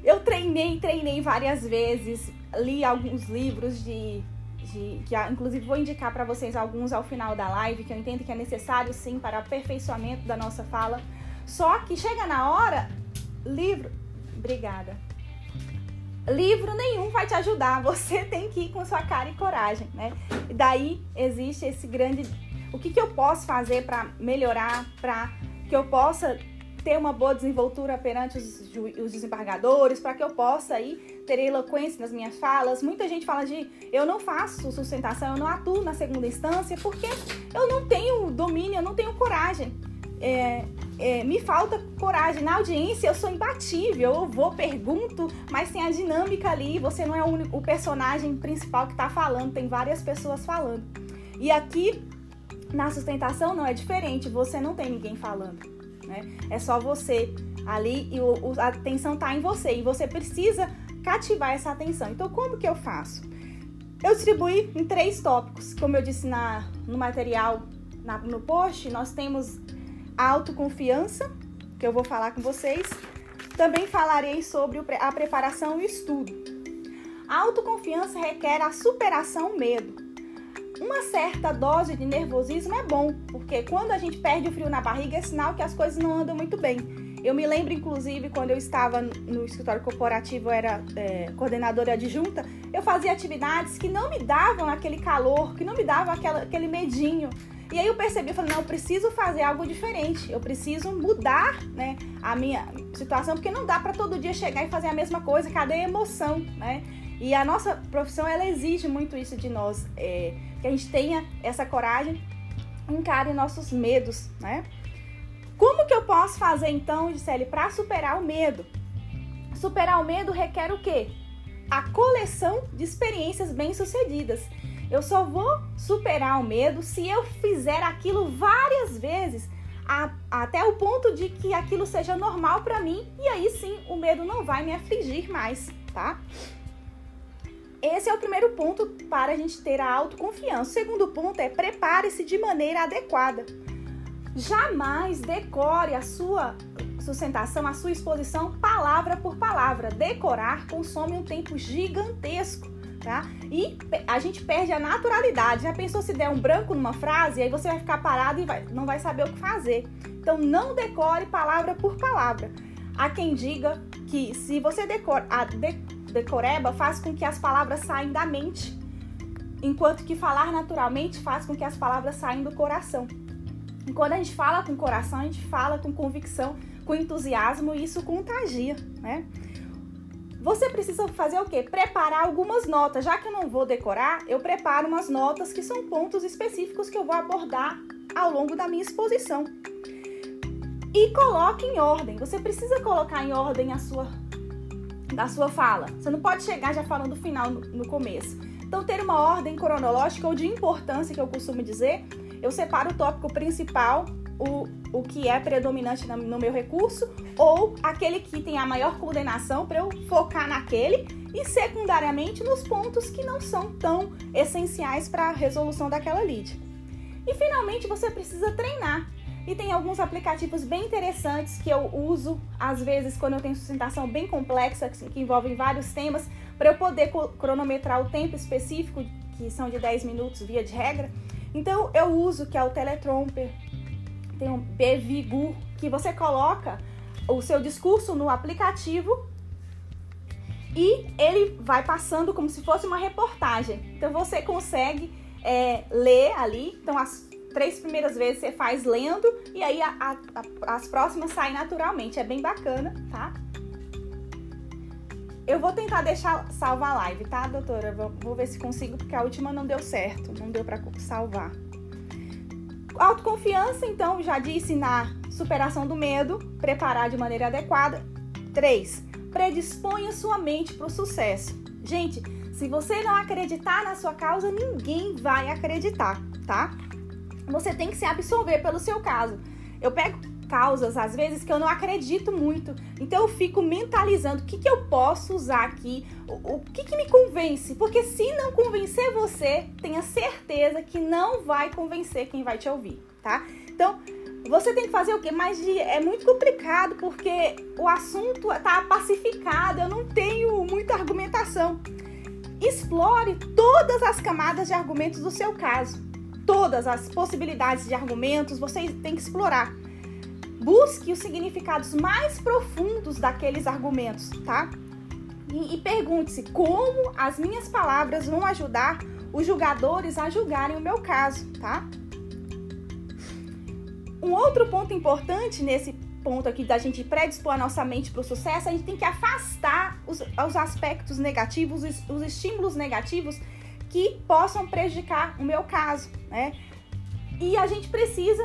Eu treinei, treinei várias vezes, li alguns livros de, de que inclusive vou indicar para vocês alguns ao final da live que eu entendo que é necessário sim para aperfeiçoamento da nossa fala. Só que chega na hora, livro, obrigada livro nenhum vai te ajudar. Você tem que ir com sua cara e coragem, né? E daí existe esse grande. O que, que eu posso fazer para melhorar, para que eu possa ter uma boa desenvoltura perante os, os desembargadores, para que eu possa aí ter eloquência nas minhas falas. Muita gente fala de eu não faço sustentação, eu não atuo na segunda instância porque eu não tenho domínio, eu não tenho coragem. É, é, me falta coragem. Na audiência eu sou imbatível, eu vou, pergunto, mas tem a dinâmica ali. Você não é o, único, o personagem principal que está falando, tem várias pessoas falando. E aqui na sustentação não é diferente, você não tem ninguém falando. Né? É só você ali e o, a atenção está em você e você precisa cativar essa atenção. Então, como que eu faço? Eu distribuí em três tópicos, como eu disse na, no material, na, no post, nós temos autoconfiança, que eu vou falar com vocês. Também falarei sobre a preparação e o estudo. A autoconfiança requer a superação medo. Uma certa dose de nervosismo é bom, porque quando a gente perde o frio na barriga é sinal que as coisas não andam muito bem. Eu me lembro, inclusive, quando eu estava no escritório corporativo, eu era é, coordenadora adjunta, eu fazia atividades que não me davam aquele calor, que não me davam aquela, aquele medinho. E aí eu percebi, eu falei, não, eu preciso fazer algo diferente, eu preciso mudar, né, a minha situação, porque não dá para todo dia chegar e fazer a mesma coisa, cadê a emoção, né? E a nossa profissão, ela exige muito isso de nós, é, que a gente tenha essa coragem, encare nossos medos, né? Como que eu posso fazer então, Gisele, para superar o medo? Superar o medo requer o quê? A coleção de experiências bem-sucedidas. Eu só vou superar o medo se eu fizer aquilo várias vezes, a, até o ponto de que aquilo seja normal para mim, e aí sim o medo não vai me afligir mais, tá? Esse é o primeiro ponto para a gente ter a autoconfiança. O segundo ponto é prepare-se de maneira adequada. Jamais decore a sua sustentação, a sua exposição palavra por palavra. Decorar consome um tempo gigantesco tá? E a gente perde a naturalidade. Já pensou se der um branco numa frase, aí você vai ficar parado e vai, não vai saber o que fazer. Então não decore palavra por palavra. Há quem diga que se você decora, a de, decoreba faz com que as palavras saiam da mente, enquanto que falar naturalmente faz com que as palavras saiam do coração. E quando a gente fala com coração, a gente fala com convicção, com entusiasmo e isso contagia, né? Você precisa fazer o quê? Preparar algumas notas. Já que eu não vou decorar, eu preparo umas notas que são pontos específicos que eu vou abordar ao longo da minha exposição. E coloque em ordem. Você precisa colocar em ordem a sua da sua fala. Você não pode chegar já falando do final no, no começo. Então, ter uma ordem cronológica ou de importância, que eu costumo dizer, eu separo o tópico principal o, o que é predominante no meu recurso ou aquele que tem a maior coordenação para eu focar naquele e secundariamente nos pontos que não são tão essenciais para a resolução daquela lead. E finalmente você precisa treinar. E tem alguns aplicativos bem interessantes que eu uso às vezes quando eu tenho sustentação bem complexa que envolvem vários temas para eu poder cronometrar o tempo específico que são de 10 minutos via de regra. Então eu uso que é o Teletromper, tem um Bevigu, que você coloca o seu discurso no aplicativo e ele vai passando como se fosse uma reportagem. Então você consegue é, ler ali. Então as três primeiras vezes você faz lendo e aí a, a, a, as próximas saem naturalmente. É bem bacana, tá? Eu vou tentar deixar salvar a live, tá, doutora? Vou, vou ver se consigo, porque a última não deu certo, não deu para salvar. Autoconfiança, então, já disse na superação do medo, preparar de maneira adequada. 3. Predisponha sua mente para o sucesso. Gente, se você não acreditar na sua causa, ninguém vai acreditar, tá? Você tem que se absorver pelo seu caso. Eu pego causas, às vezes, que eu não acredito muito. Então eu fico mentalizando o que, que eu posso usar aqui, o, o que, que me convence. Porque se não convencer você, tenha certeza que não vai convencer quem vai te ouvir, tá? Então, você tem que fazer o quê? Mas é muito complicado porque o assunto está pacificado, eu não tenho muita argumentação. Explore todas as camadas de argumentos do seu caso. Todas as possibilidades de argumentos você tem que explorar. Busque os significados mais profundos daqueles argumentos, tá? E, e pergunte-se como as minhas palavras vão ajudar os julgadores a julgarem o meu caso, tá? Um outro ponto importante nesse ponto aqui da gente predispor a nossa mente para o sucesso, a gente tem que afastar os, os aspectos negativos, os, os, estímulos negativos que possam prejudicar o meu caso, né? E a gente precisa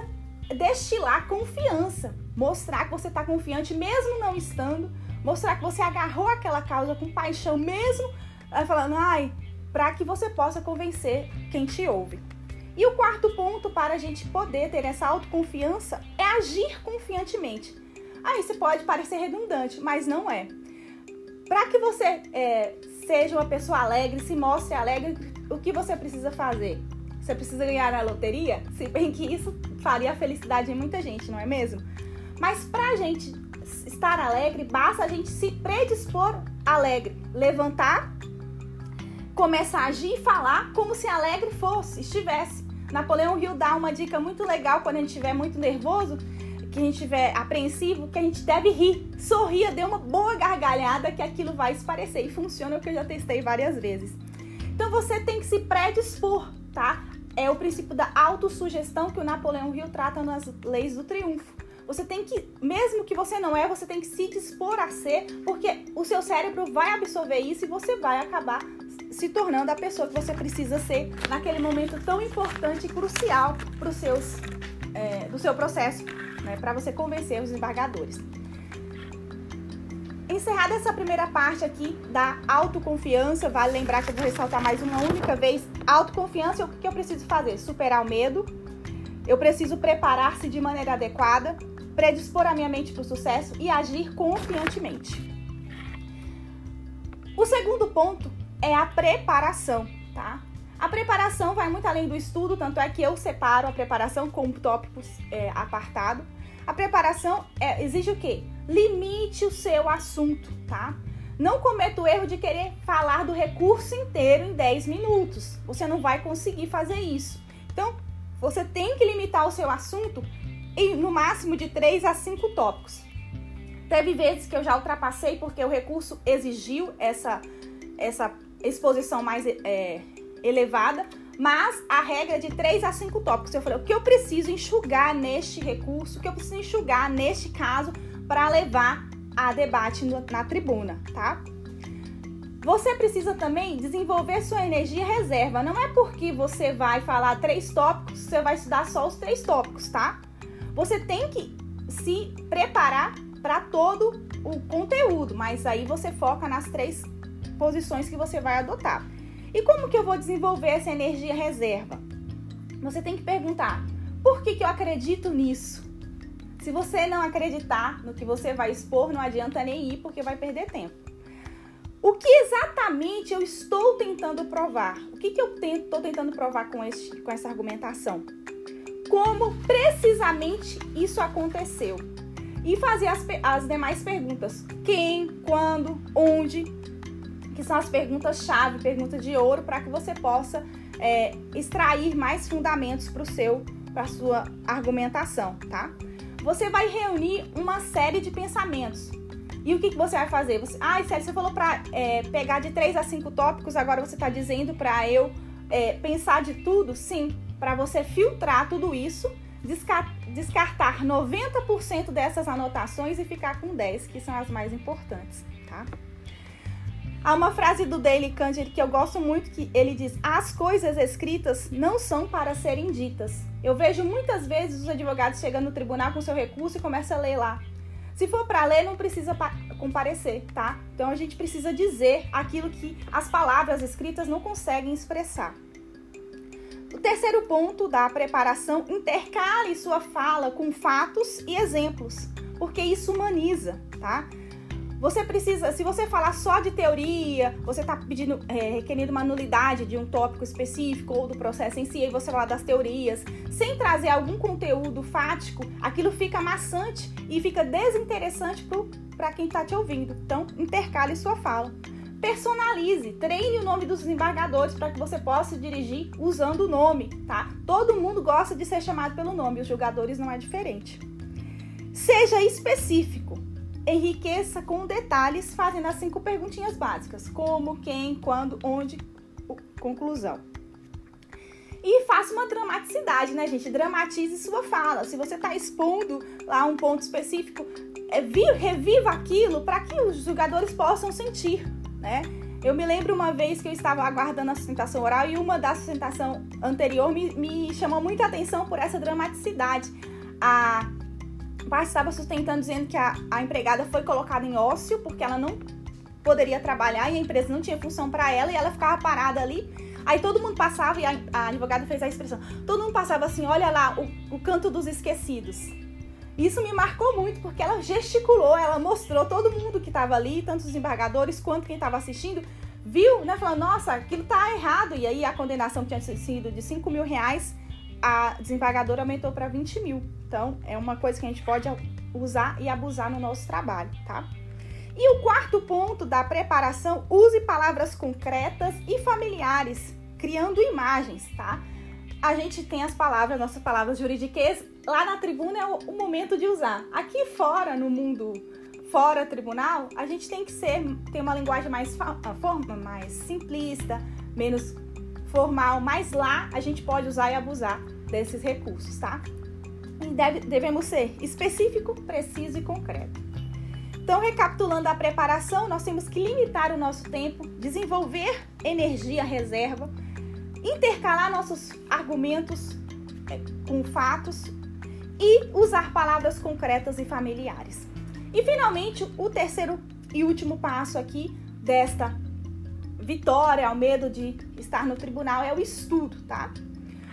destilar confiança, mostrar que você está confiante mesmo não estando, mostrar que você agarrou aquela causa com paixão mesmo, eh, falando, ai, para que você possa convencer quem te ouve. E o quarto ponto para a gente poder ter essa autoconfiança é agir confiantemente. Aí você pode parecer redundante, mas não é. Para que você é, seja uma pessoa alegre, se mostre alegre, o que você precisa fazer? Você precisa ganhar a loteria? Se bem que isso faria a felicidade em muita gente, não é mesmo? Mas para a gente estar alegre, basta a gente se predispor alegre, levantar, começar a agir e falar como se alegre fosse, estivesse. Napoleão Hill dá uma dica muito legal quando a gente estiver muito nervoso, que a gente estiver apreensivo, que a gente deve rir. Sorria, dê uma boa gargalhada que aquilo vai esparecer. E funciona o que eu já testei várias vezes. Então você tem que se predispor, tá? É o princípio da autossugestão que o Napoleão Hill trata nas leis do triunfo. Você tem que, mesmo que você não é, você tem que se dispor a ser, porque o seu cérebro vai absorver isso e você vai acabar se tornando a pessoa que você precisa ser naquele momento tão importante e crucial para os seus é, do seu processo, né, para você convencer os embargadores. Encerrada essa primeira parte aqui da autoconfiança, vale lembrar que eu vou ressaltar mais uma única vez: autoconfiança, o que eu preciso fazer? Superar o medo, eu preciso preparar-se de maneira adequada, predispor a minha mente para o sucesso e agir confiantemente. O segundo ponto é a preparação, tá? A preparação vai muito além do estudo, tanto é que eu separo a preparação com tópicos é, apartado. A preparação é, exige o quê? Limite o seu assunto, tá? Não cometa o erro de querer falar do recurso inteiro em 10 minutos. Você não vai conseguir fazer isso. Então, você tem que limitar o seu assunto em no máximo de 3 a 5 tópicos. Teve vezes que eu já ultrapassei porque o recurso exigiu essa, essa exposição mais é, elevada, mas a regra é de 3 a 5 tópicos. Eu falei, o que eu preciso enxugar neste recurso, o que eu preciso enxugar neste caso para levar a debate na tribuna, tá? Você precisa também desenvolver sua energia reserva. Não é porque você vai falar três tópicos, você vai estudar só os três tópicos, tá? Você tem que se preparar para todo o conteúdo, mas aí você foca nas três posições que você vai adotar. E como que eu vou desenvolver essa energia reserva? Você tem que perguntar: por que, que eu acredito nisso? Se você não acreditar no que você vai expor, não adianta nem ir porque vai perder tempo. O que exatamente eu estou tentando provar? O que, que eu estou tentando provar com, este, com essa argumentação? Como precisamente isso aconteceu? E fazer as, as demais perguntas: quem, quando, onde, que são as perguntas-chave, perguntas de ouro, para que você possa é, extrair mais fundamentos para o seu, para sua argumentação, tá? Você vai reunir uma série de pensamentos. E o que, que você vai fazer? Você, ah, Célio, você falou para é, pegar de 3 a 5 tópicos, agora você está dizendo para eu é, pensar de tudo? Sim, para você filtrar tudo isso, descartar 90% dessas anotações e ficar com 10, que são as mais importantes, tá? Há uma frase do Daily Candid que eu gosto muito que ele diz: "As coisas escritas não são para serem ditas". Eu vejo muitas vezes os advogados chegando no tribunal com seu recurso e começa a ler lá. Se for para ler, não precisa comparecer, tá? Então a gente precisa dizer aquilo que as palavras escritas não conseguem expressar. O terceiro ponto da preparação, intercale sua fala com fatos e exemplos, porque isso humaniza, tá? Você precisa, se você falar só de teoria, você está pedindo, é, requerendo uma nulidade de um tópico específico ou do processo em si, e você falar das teorias, sem trazer algum conteúdo fático, aquilo fica maçante e fica desinteressante para quem está te ouvindo. Então, intercale sua fala. Personalize, treine o nome dos desembargadores para que você possa dirigir usando o nome, tá? Todo mundo gosta de ser chamado pelo nome, os julgadores não é diferente. Seja específico enriqueça com detalhes, fazendo as cinco perguntinhas básicas: como, quem, quando, onde, conclusão. E faça uma dramaticidade, né, gente? Dramatize sua fala. Se você está expondo lá um ponto específico, é, reviva aquilo para que os jogadores possam sentir, né? Eu me lembro uma vez que eu estava aguardando a sustentação oral e uma da sustentação anterior me, me chamou muita atenção por essa dramaticidade. A pai estava sustentando dizendo que a, a empregada foi colocada em ócio porque ela não poderia trabalhar e a empresa não tinha função para ela e ela ficava parada ali. Aí todo mundo passava e a, a, advogada fez a expressão. Todo mundo passava assim, olha lá o, o canto dos esquecidos. Isso me marcou muito porque ela gesticulou, ela mostrou todo mundo que estava ali, tanto os embargadores quanto quem estava assistindo, viu, né? Falando, nossa, aquilo tá errado. E aí a condenação que tinha sido de 5 mil reais a desembargadora aumentou para 20 mil. Então, é uma coisa que a gente pode usar e abusar no nosso trabalho, tá? E o quarto ponto da preparação, use palavras concretas e familiares, criando imagens, tá? A gente tem as palavras, nossas palavras juridiquês, lá na tribuna é o, momento de usar. Aqui fora, no mundo fora tribunal, a gente tem que ser, ter uma linguagem mais, forma, mais simplista, menos formal, mas lá a gente pode usar e abusar desses recursos, tá? E deve, devemos ser específico, preciso e concreto. Então, recapitulando a preparação, nós temos que limitar o nosso tempo, desenvolver energia reserva, intercalar nossos argumentos é, com fatos e usar palavras concretas e familiares. E finalmente, o terceiro e último passo aqui desta vitória, ao medo de estar no tribunal, é o estudo, tá?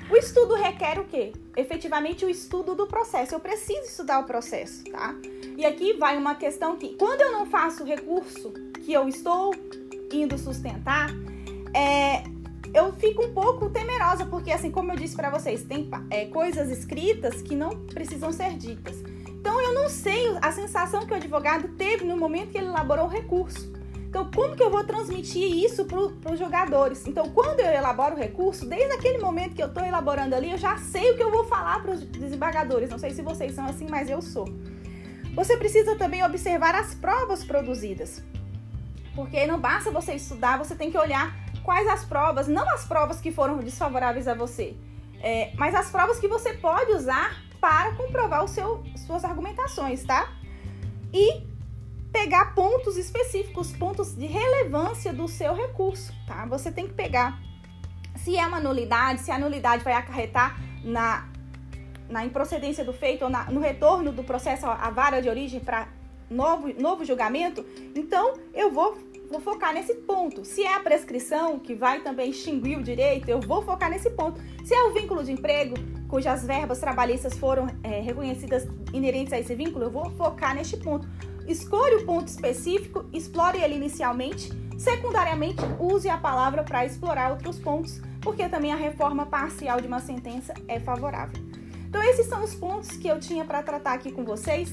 O estudo requer o quê? Efetivamente o estudo do processo. Eu preciso estudar o processo, tá? E aqui vai uma questão que, quando eu não faço o recurso que eu estou indo sustentar, é, eu fico um pouco temerosa, porque, assim, como eu disse para vocês, tem é, coisas escritas que não precisam ser ditas. Então, eu não sei a sensação que o advogado teve no momento que ele elaborou o recurso. Então, como que eu vou transmitir isso para os jogadores? Então, quando eu elaboro o recurso, desde aquele momento que eu estou elaborando ali, eu já sei o que eu vou falar para os desembargadores. Não sei se vocês são assim, mas eu sou. Você precisa também observar as provas produzidas. Porque não basta você estudar, você tem que olhar quais as provas, não as provas que foram desfavoráveis a você, é, mas as provas que você pode usar para comprovar o seu, suas argumentações, tá? E pegar pontos específicos, pontos de relevância do seu recurso, tá? Você tem que pegar se é uma nulidade, se a nulidade vai acarretar na, na improcedência do feito ou na, no retorno do processo à vara de origem para novo, novo julgamento, então eu vou, vou focar nesse ponto. Se é a prescrição que vai também extinguir o direito, eu vou focar nesse ponto. Se é o vínculo de emprego, cujas verbas trabalhistas foram é, reconhecidas inerentes a esse vínculo, eu vou focar neste ponto. Escolha o ponto específico, explore ele inicialmente. Secundariamente, use a palavra para explorar outros pontos, porque também a reforma parcial de uma sentença é favorável. Então, esses são os pontos que eu tinha para tratar aqui com vocês.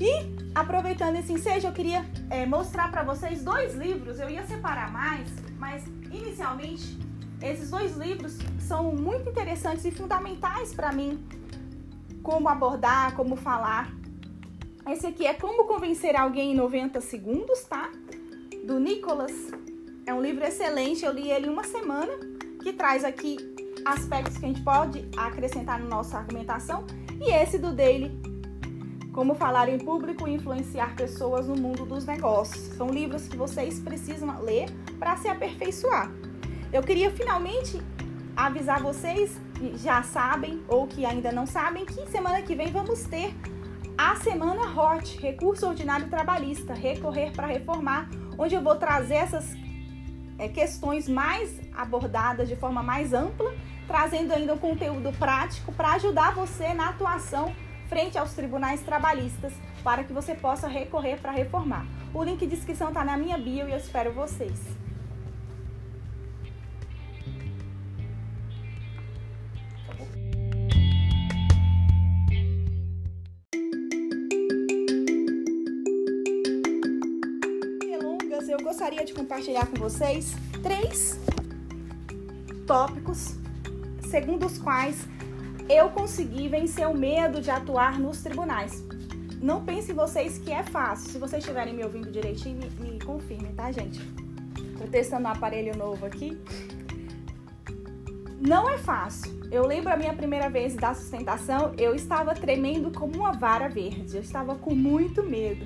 E, aproveitando esse ensejo, eu queria é, mostrar para vocês dois livros. Eu ia separar mais, mas inicialmente, esses dois livros são muito interessantes e fundamentais para mim. Como abordar, como falar esse aqui é Como Convencer Alguém em 90 Segundos, tá? Do Nicholas. É um livro excelente, eu li ele uma semana, que traz aqui aspectos que a gente pode acrescentar na nossa argumentação. E esse do Daily, Como Falar em Público e Influenciar Pessoas no Mundo dos Negócios. São livros que vocês precisam ler para se aperfeiçoar. Eu queria finalmente avisar vocês, que já sabem ou que ainda não sabem, que semana que vem vamos ter a semana HOT, Recurso Ordinário Trabalhista, Recorrer para Reformar, onde eu vou trazer essas é, questões mais abordadas de forma mais ampla, trazendo ainda um conteúdo prático para ajudar você na atuação frente aos tribunais trabalhistas, para que você possa recorrer para reformar. O link de inscrição está na minha bio e eu espero vocês. Gostaria de compartilhar com vocês três tópicos segundo os quais eu consegui vencer o medo de atuar nos tribunais. Não pensem vocês que é fácil. Se vocês estiverem me ouvindo direitinho, me, me confirmem, tá, gente? Tô testando um aparelho novo aqui. Não é fácil. Eu lembro a minha primeira vez da sustentação, eu estava tremendo como uma vara verde. Eu estava com muito medo.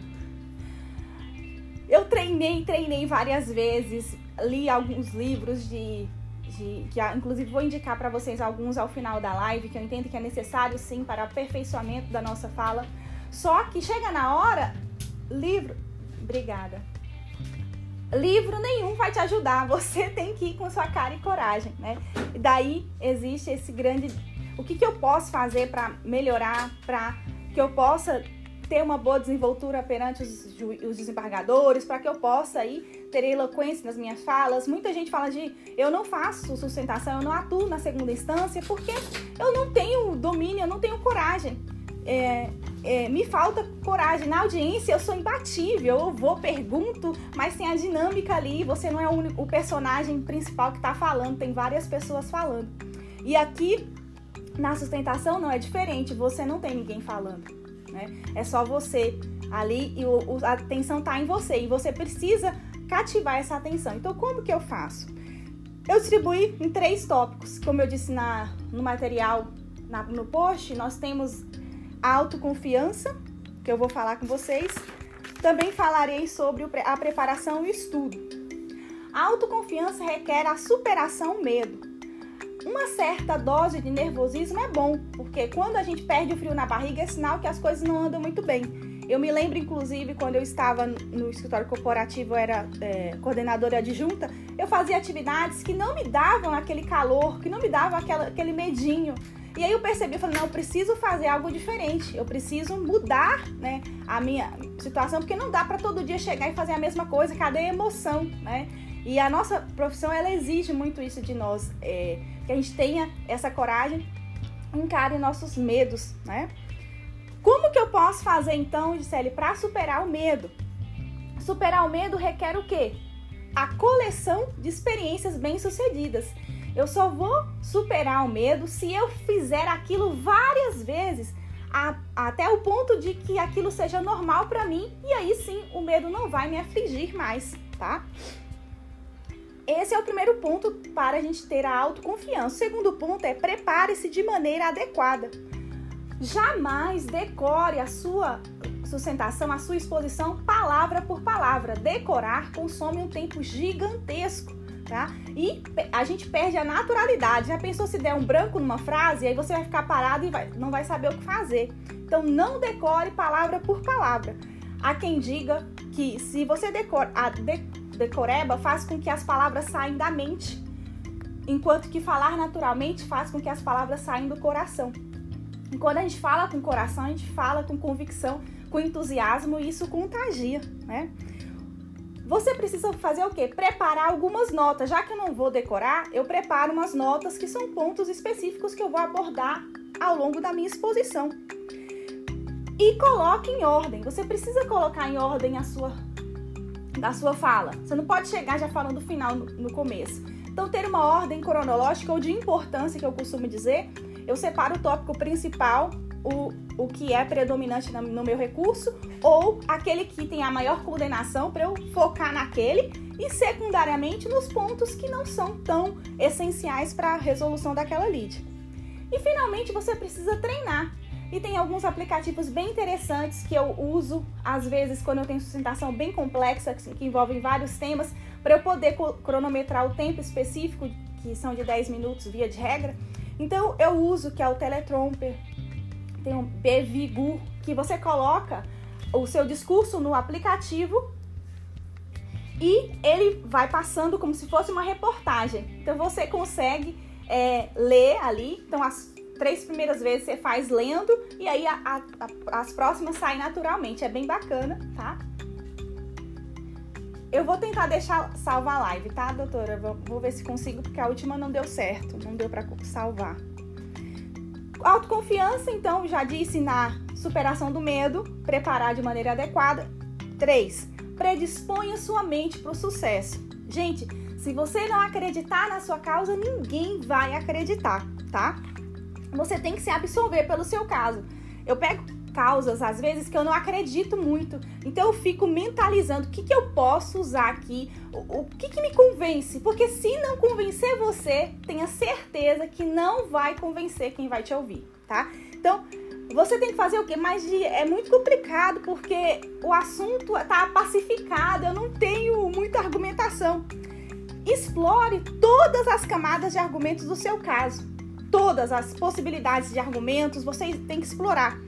Eu treinei, treinei várias vezes, li alguns livros de de que inclusive vou indicar para vocês alguns ao final da live que eu entendo que é necessário sim para aperfeiçoamento da nossa fala. Só que chega na hora, livro, obrigada. Livro nenhum vai te ajudar, você tem que ir com sua cara e coragem, né? E daí existe esse grande o que, que eu posso fazer para melhorar, para que eu possa ter uma boa desenvoltura perante os, os desembargadores, para que eu possa aí ter eloquência nas minhas falas. Muita gente fala de eu não faço sustentação, eu não atuo na segunda instância, porque eu não tenho domínio, eu não tenho coragem. É, é, me falta coragem. Na audiência eu sou imbatível, eu vou, pergunto, mas tem a dinâmica ali, você não é o, único, o personagem principal que está falando, tem várias pessoas falando. E aqui na sustentação não é diferente, você não tem ninguém falando né? É só você ali e o, a atenção tá em você e você precisa cativar essa atenção. Então, como que eu faço? Eu distribuí em três tópicos, como eu disse na, no material, na, no post, nós temos a autoconfiança, que eu vou falar com vocês. Também falarei sobre a preparação e o estudo. A autoconfiança requer a superação medo. Uma certa dose de nervosismo é bom, porque quando a gente perde o frio na barriga é sinal que as coisas não andam muito bem. Eu me lembro, inclusive, quando eu estava no escritório corporativo, eu era é, coordenadora adjunta, eu fazia atividades que não me davam aquele calor, que não me davam aquela, aquele medinho. E aí eu percebi, eu falei, não, eu preciso fazer algo diferente, eu preciso mudar né, a minha situação, porque não dá para todo dia chegar e fazer a mesma coisa, cadê a emoção, né? E a nossa profissão, ela exige muito isso de nós, é, que a gente tenha essa coragem, encare nossos medos, né? Como que eu posso fazer então, Gisele, para superar o medo? Superar o medo requer o quê? A coleção de experiências bem-sucedidas. Eu só vou superar o medo se eu fizer aquilo várias vezes, a, até o ponto de que aquilo seja normal para mim, e aí sim o medo não vai me afligir mais, tá? Esse é o primeiro ponto para a gente ter a autoconfiança. O segundo ponto é prepare-se de maneira adequada. Jamais decore a sua sustentação, a sua exposição palavra por palavra. Decorar consome um tempo gigantesco. Tá? E a gente perde a naturalidade. Já pensou se der um branco numa frase, aí você vai ficar parado e vai, não vai saber o que fazer. Então não decore palavra por palavra. Há quem diga que se você decora, a, de, decoreba faz com que as palavras saiam da mente, enquanto que falar naturalmente faz com que as palavras saiam do coração. E quando a gente fala com coração, a gente fala com convicção, com entusiasmo e isso contagia, né? Você precisa fazer o quê? Preparar algumas notas. Já que eu não vou decorar, eu preparo umas notas que são pontos específicos que eu vou abordar ao longo da minha exposição. E coloque em ordem. Você precisa colocar em ordem a sua da sua fala. Você não pode chegar já falando o final no, começo. Então, ter uma ordem cronológica ou de importância, que eu costumo dizer, eu separo o tópico principal, o, o que é predominante no meu recurso, ou aquele que tem a maior coordenação para eu focar naquele, e secundariamente nos pontos que não são tão essenciais para a resolução daquela lead. E finalmente você precisa treinar. E tem alguns aplicativos bem interessantes que eu uso, às vezes, quando eu tenho sustentação bem complexa, que envolvem vários temas, para eu poder cronometrar o tempo específico, que são de 10 minutos via de regra. Então, eu uso, que é o Teletromper, tem um Bevigu, que você coloca o seu discurso no aplicativo e ele vai passando como se fosse uma reportagem. Então, você consegue é ler ali. Então, as três primeiras vezes você faz lendo e aí a, a, a, as próximas saem naturalmente. É bem bacana, tá? Eu vou tentar deixar salvar a live, tá, doutora? Vou, vou ver se consigo, porque a última não deu certo, não deu para salvar. Autoconfiança, então, já disse na superação do medo, preparar de maneira adequada. 3. Predisponha sua mente para o sucesso. Gente, se você não acreditar na sua causa, ninguém vai acreditar, tá? Você tem que se absorver pelo seu caso. Eu pego causas, às vezes, que eu não acredito muito. Então eu fico mentalizando o que, que eu posso usar aqui, o, o que, que me convence. Porque se não convencer você, tenha certeza que não vai convencer quem vai te ouvir, tá? Então, você tem que fazer o quê? Mas é muito complicado porque o assunto tá pacificado, eu não tenho muita argumentação. Explore todas as camadas de argumentos do seu caso. Todas as possibilidades de argumentos você tem que explorar.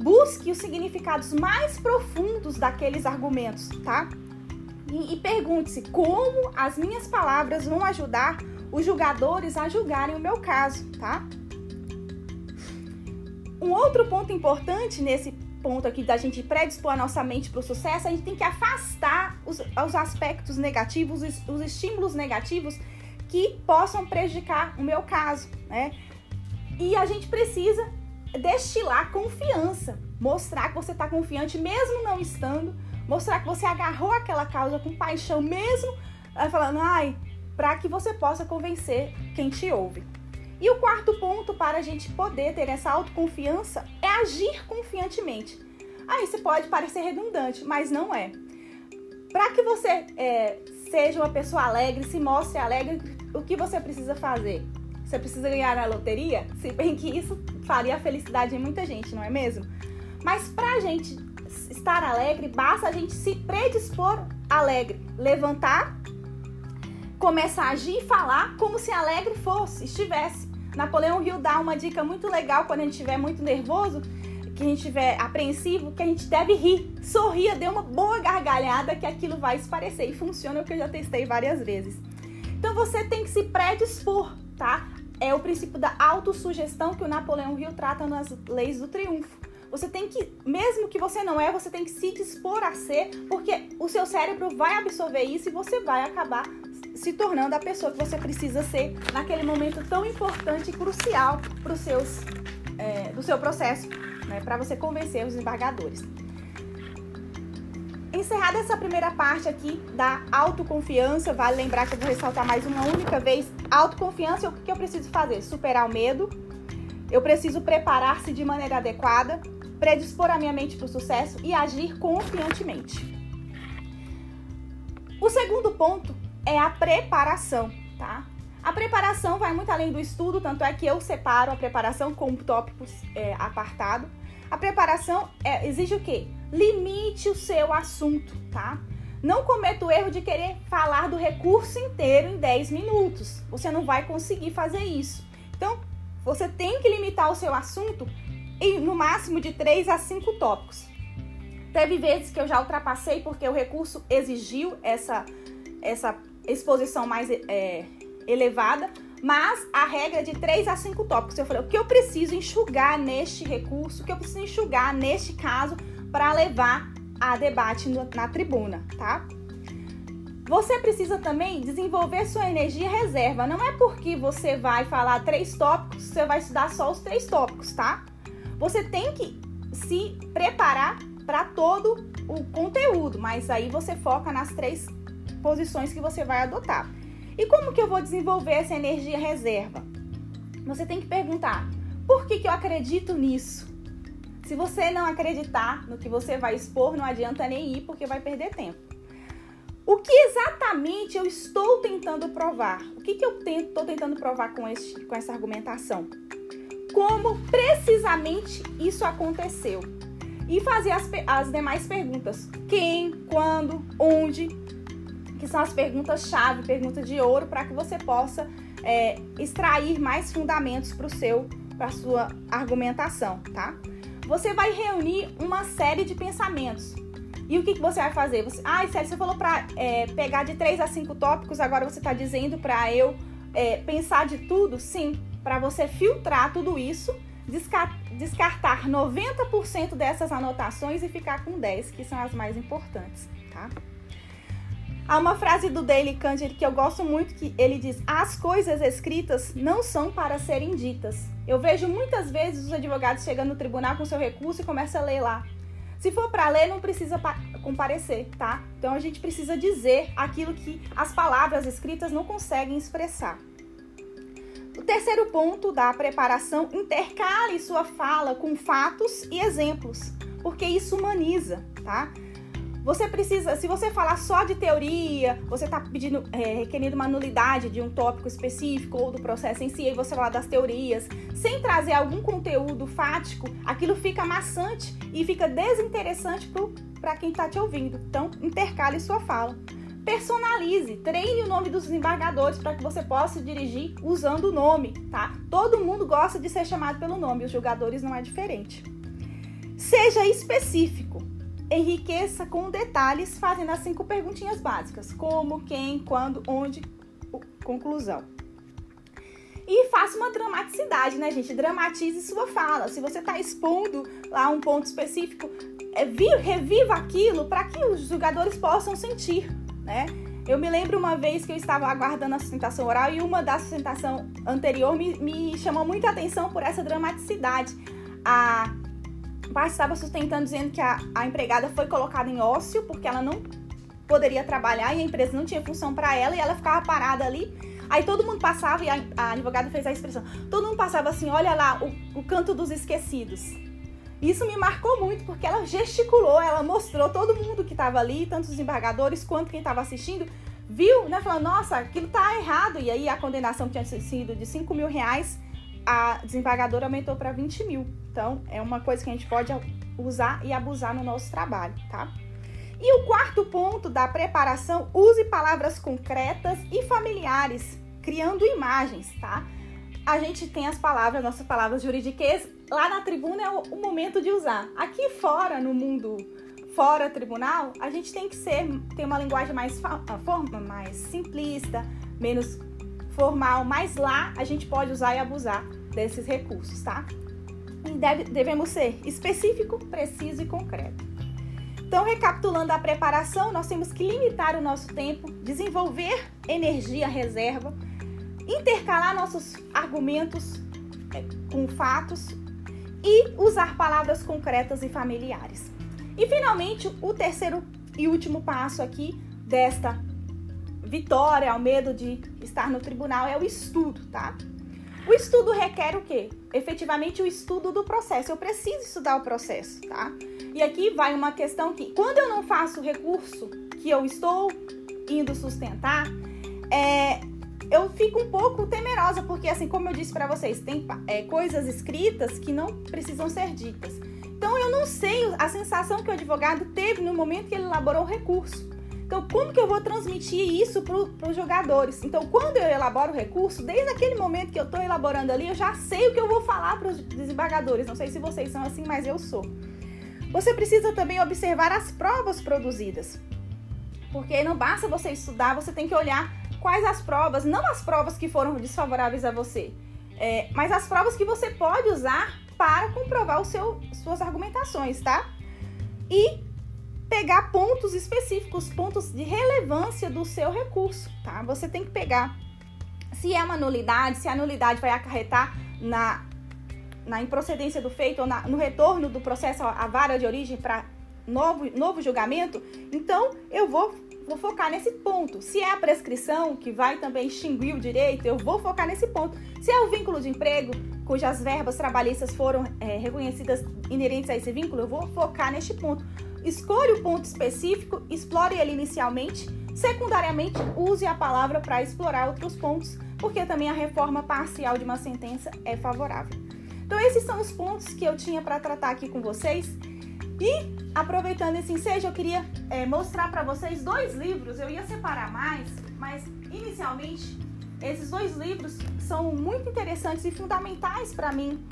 Busque os significados mais profundos daqueles argumentos, tá? E, e pergunte-se como as minhas palavras vão ajudar os julgadores a julgarem o meu caso, tá? Um outro ponto importante nesse ponto aqui da gente predispor a nossa mente para o sucesso, a gente tem que afastar os, os aspectos negativos, os, os estímulos negativos que possam prejudicar o meu caso, né? E a gente precisa destilar confiança, mostrar que você está confiante mesmo não estando, mostrar que você agarrou aquela causa com paixão mesmo, falando, ai, para que você possa convencer quem te ouve. E o quarto ponto para a gente poder ter essa autoconfiança é agir confiantemente. Aí você pode parecer redundante, mas não é. Para que você é, seja uma pessoa alegre, se mostre alegre, o que você precisa fazer? Você precisa ganhar a loteria? Se bem que isso faria a felicidade em muita gente, não é mesmo? Mas para a gente estar alegre, basta a gente se predispor alegre, levantar, começar a agir e falar como se alegre fosse, estivesse. Napoleão Hill dá uma dica muito legal quando a gente estiver muito nervoso, que a gente estiver apreensivo, que a gente deve rir. Sorria, dê uma boa gargalhada que aquilo vai esparecer. E funciona, o que eu já testei várias vezes. Então você tem que se predispor, tá? É o princípio da autossugestão que o Napoleão Hill trata nas leis do triunfo. Você tem que, mesmo que você não é, você tem que se dispor a ser, porque o seu cérebro vai absorver isso e você vai acabar se tornando a pessoa que você precisa ser naquele momento tão importante e crucial para os seus é, do seu processo, né, para você convencer os embargadores. Encerrada essa primeira parte aqui da autoconfiança, vale lembrar que eu vou ressaltar mais uma única vez: autoconfiança, o que eu preciso fazer? Superar o medo, eu preciso preparar-se de maneira adequada, predispor a minha mente para o sucesso e agir confiantemente. O segundo ponto é a preparação, tá? A preparação vai muito além do estudo, tanto é que eu separo a preparação com tópicos é, apartado. A preparação é, exige o quê? Limite o seu assunto, tá? Não cometa o erro de querer falar do recurso inteiro em 10 minutos. Você não vai conseguir fazer isso. Então, você tem que limitar o seu assunto em no máximo de 3 a 5 tópicos. Teve vezes que eu já ultrapassei porque o recurso exigiu essa, essa exposição mais é, elevada, mas a regra é de 3 a 5 tópicos. Eu falei, o que eu preciso enxugar neste recurso, o que eu preciso enxugar neste caso para levar a debate na tribuna, tá? Você precisa também desenvolver sua energia reserva. Não é porque você vai falar três tópicos, você vai estudar só os três tópicos, tá? Você tem que se preparar para todo o conteúdo, mas aí você foca nas três posições que você vai adotar. E como que eu vou desenvolver essa energia reserva? Você tem que perguntar: por que, que eu acredito nisso? Se você não acreditar no que você vai expor, não adianta nem ir porque vai perder tempo. O que exatamente eu estou tentando provar? O que, que eu estou tentando provar com, este, com essa argumentação? Como precisamente isso aconteceu? E fazer as, as demais perguntas: quem, quando, onde, que são as perguntas-chave, perguntas de ouro, para que você possa é, extrair mais fundamentos para o seu, para sua argumentação, tá? Você vai reunir uma série de pensamentos. E o que, que você vai fazer? Você, ah, Célio, você falou para é, pegar de 3 a 5 tópicos, agora você está dizendo para eu é, pensar de tudo? Sim, para você filtrar tudo isso, descartar 90% dessas anotações e ficar com 10, que são as mais importantes, tá? Há uma frase do Daily Candid que eu gosto muito que ele diz: "As coisas escritas não são para serem ditas". Eu vejo muitas vezes os advogados chegando no tribunal com seu recurso e começa a ler lá. Se for para ler, não precisa comparecer, tá? Então a gente precisa dizer aquilo que as palavras escritas não conseguem expressar. O terceiro ponto da preparação, intercale sua fala com fatos e exemplos, porque isso humaniza, tá? Você precisa, se você falar só de teoria, você está pedindo, é, requerendo uma nulidade de um tópico específico ou do processo em si, e você falar das teorias, sem trazer algum conteúdo fático, aquilo fica maçante e fica desinteressante para quem está te ouvindo. Então, intercale sua fala. Personalize, treine o nome dos desembargadores para que você possa dirigir usando o nome, tá? Todo mundo gosta de ser chamado pelo nome, os julgadores não é diferente. Seja específico enriqueça com detalhes, fazendo as cinco perguntinhas básicas: como, quem, quando, onde, conclusão. E faça uma dramaticidade, né, gente? Dramatize sua fala. Se você está expondo lá um ponto específico, é, reviva aquilo para que os jogadores possam sentir, né? Eu me lembro uma vez que eu estava aguardando a sustentação oral e uma da sustentação anterior me, me chamou muita atenção por essa dramaticidade. A parte estava sustentando dizendo que a, a empregada foi colocada em ócio porque ela não poderia trabalhar e a empresa não tinha função para ela e ela ficava parada ali. Aí todo mundo passava, e a, a, advogada fez a expressão, todo mundo passava assim, olha lá, o, o canto dos esquecidos. Isso me marcou muito, porque ela gesticulou, ela mostrou todo mundo que estava ali, tanto os embargadores quanto quem estava assistindo, viu, né, falando, nossa, aquilo tá errado. E aí a condenação que tinha sido de 5 mil reais a desembargadora aumentou para 20 mil. Então, é uma coisa que a gente pode usar e abusar no nosso trabalho, tá? E o quarto ponto da preparação, use palavras concretas e familiares, criando imagens, tá? A gente tem as palavras, nossas palavras juridiquês, lá na tribuna é o, momento de usar. Aqui fora, no mundo fora tribunal, a gente tem que ser, ter uma linguagem mais, forma, mais simplista, menos formal, mas lá a gente pode usar e abusar desses recursos, tá? E deve, devemos ser específico, preciso e concreto. Então, recapitulando a preparação, nós temos que limitar o nosso tempo, desenvolver energia reserva, intercalar nossos argumentos é, com fatos e usar palavras concretas e familiares. E finalmente, o terceiro e último passo aqui desta vitória ao medo de estar no tribunal é o estudo, tá? O estudo requer o quê? Efetivamente o estudo do processo. Eu preciso estudar o processo, tá? E aqui vai uma questão que, quando eu não faço o recurso que eu estou indo sustentar, é, eu fico um pouco temerosa, porque assim, como eu disse para vocês, tem é, coisas escritas que não precisam ser ditas. Então eu não sei a sensação que o advogado teve no momento que ele elaborou o recurso. Então, como que eu vou transmitir isso para os jogadores? Então, quando eu elaboro o recurso, desde aquele momento que eu estou elaborando ali, eu já sei o que eu vou falar para os desembargadores. Não sei se vocês são assim, mas eu sou. Você precisa também observar as provas produzidas. Porque não basta você estudar, você tem que olhar quais as provas, não as provas que foram desfavoráveis a você, é, mas as provas que você pode usar para comprovar o seu, suas argumentações, tá? E pegar pontos específicos, pontos de relevância do seu recurso, tá? Você tem que pegar se é uma nulidade, se a nulidade vai acarretar na, na improcedência do feito ou na, no retorno do processo à vara de origem para novo, novo julgamento, então eu vou, vou focar nesse ponto. Se é a prescrição que vai também extinguir o direito, eu vou focar nesse ponto. Se é o vínculo de emprego, cujas verbas trabalhistas foram é, reconhecidas inerentes a esse vínculo, eu vou focar neste ponto. Escolha o ponto específico, explore ele inicialmente. Secundariamente, use a palavra para explorar outros pontos, porque também a reforma parcial de uma sentença é favorável. Então, esses são os pontos que eu tinha para tratar aqui com vocês. E, aproveitando esse ensejo, eu queria é, mostrar para vocês dois livros. Eu ia separar mais, mas inicialmente, esses dois livros são muito interessantes e fundamentais para mim.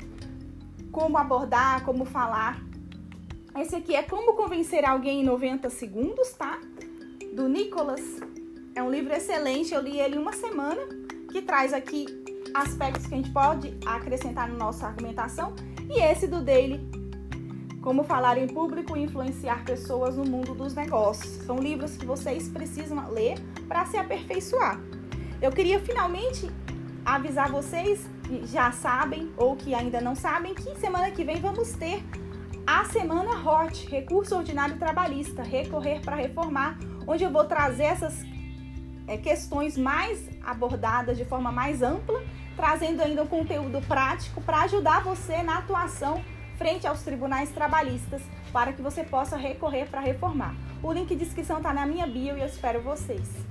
Como abordar, como falar esse aqui é Como Convencer Alguém em 90 Segundos, tá? Do Nicholas. É um livro excelente, eu li ele uma semana que traz aqui aspectos que a gente pode acrescentar na nossa argumentação, e esse do Daily, como falar em público e influenciar pessoas no mundo dos negócios. São livros que vocês precisam ler para se aperfeiçoar. Eu queria finalmente avisar vocês que já sabem ou que ainda não sabem que semana que vem vamos ter a semana HOT, Recurso Ordinário Trabalhista, recorrer para reformar, onde eu vou trazer essas é, questões mais abordadas de forma mais ampla, trazendo ainda um conteúdo prático para ajudar você na atuação frente aos tribunais trabalhistas, para que você possa recorrer para reformar. O link de inscrição está na minha bio e eu espero vocês.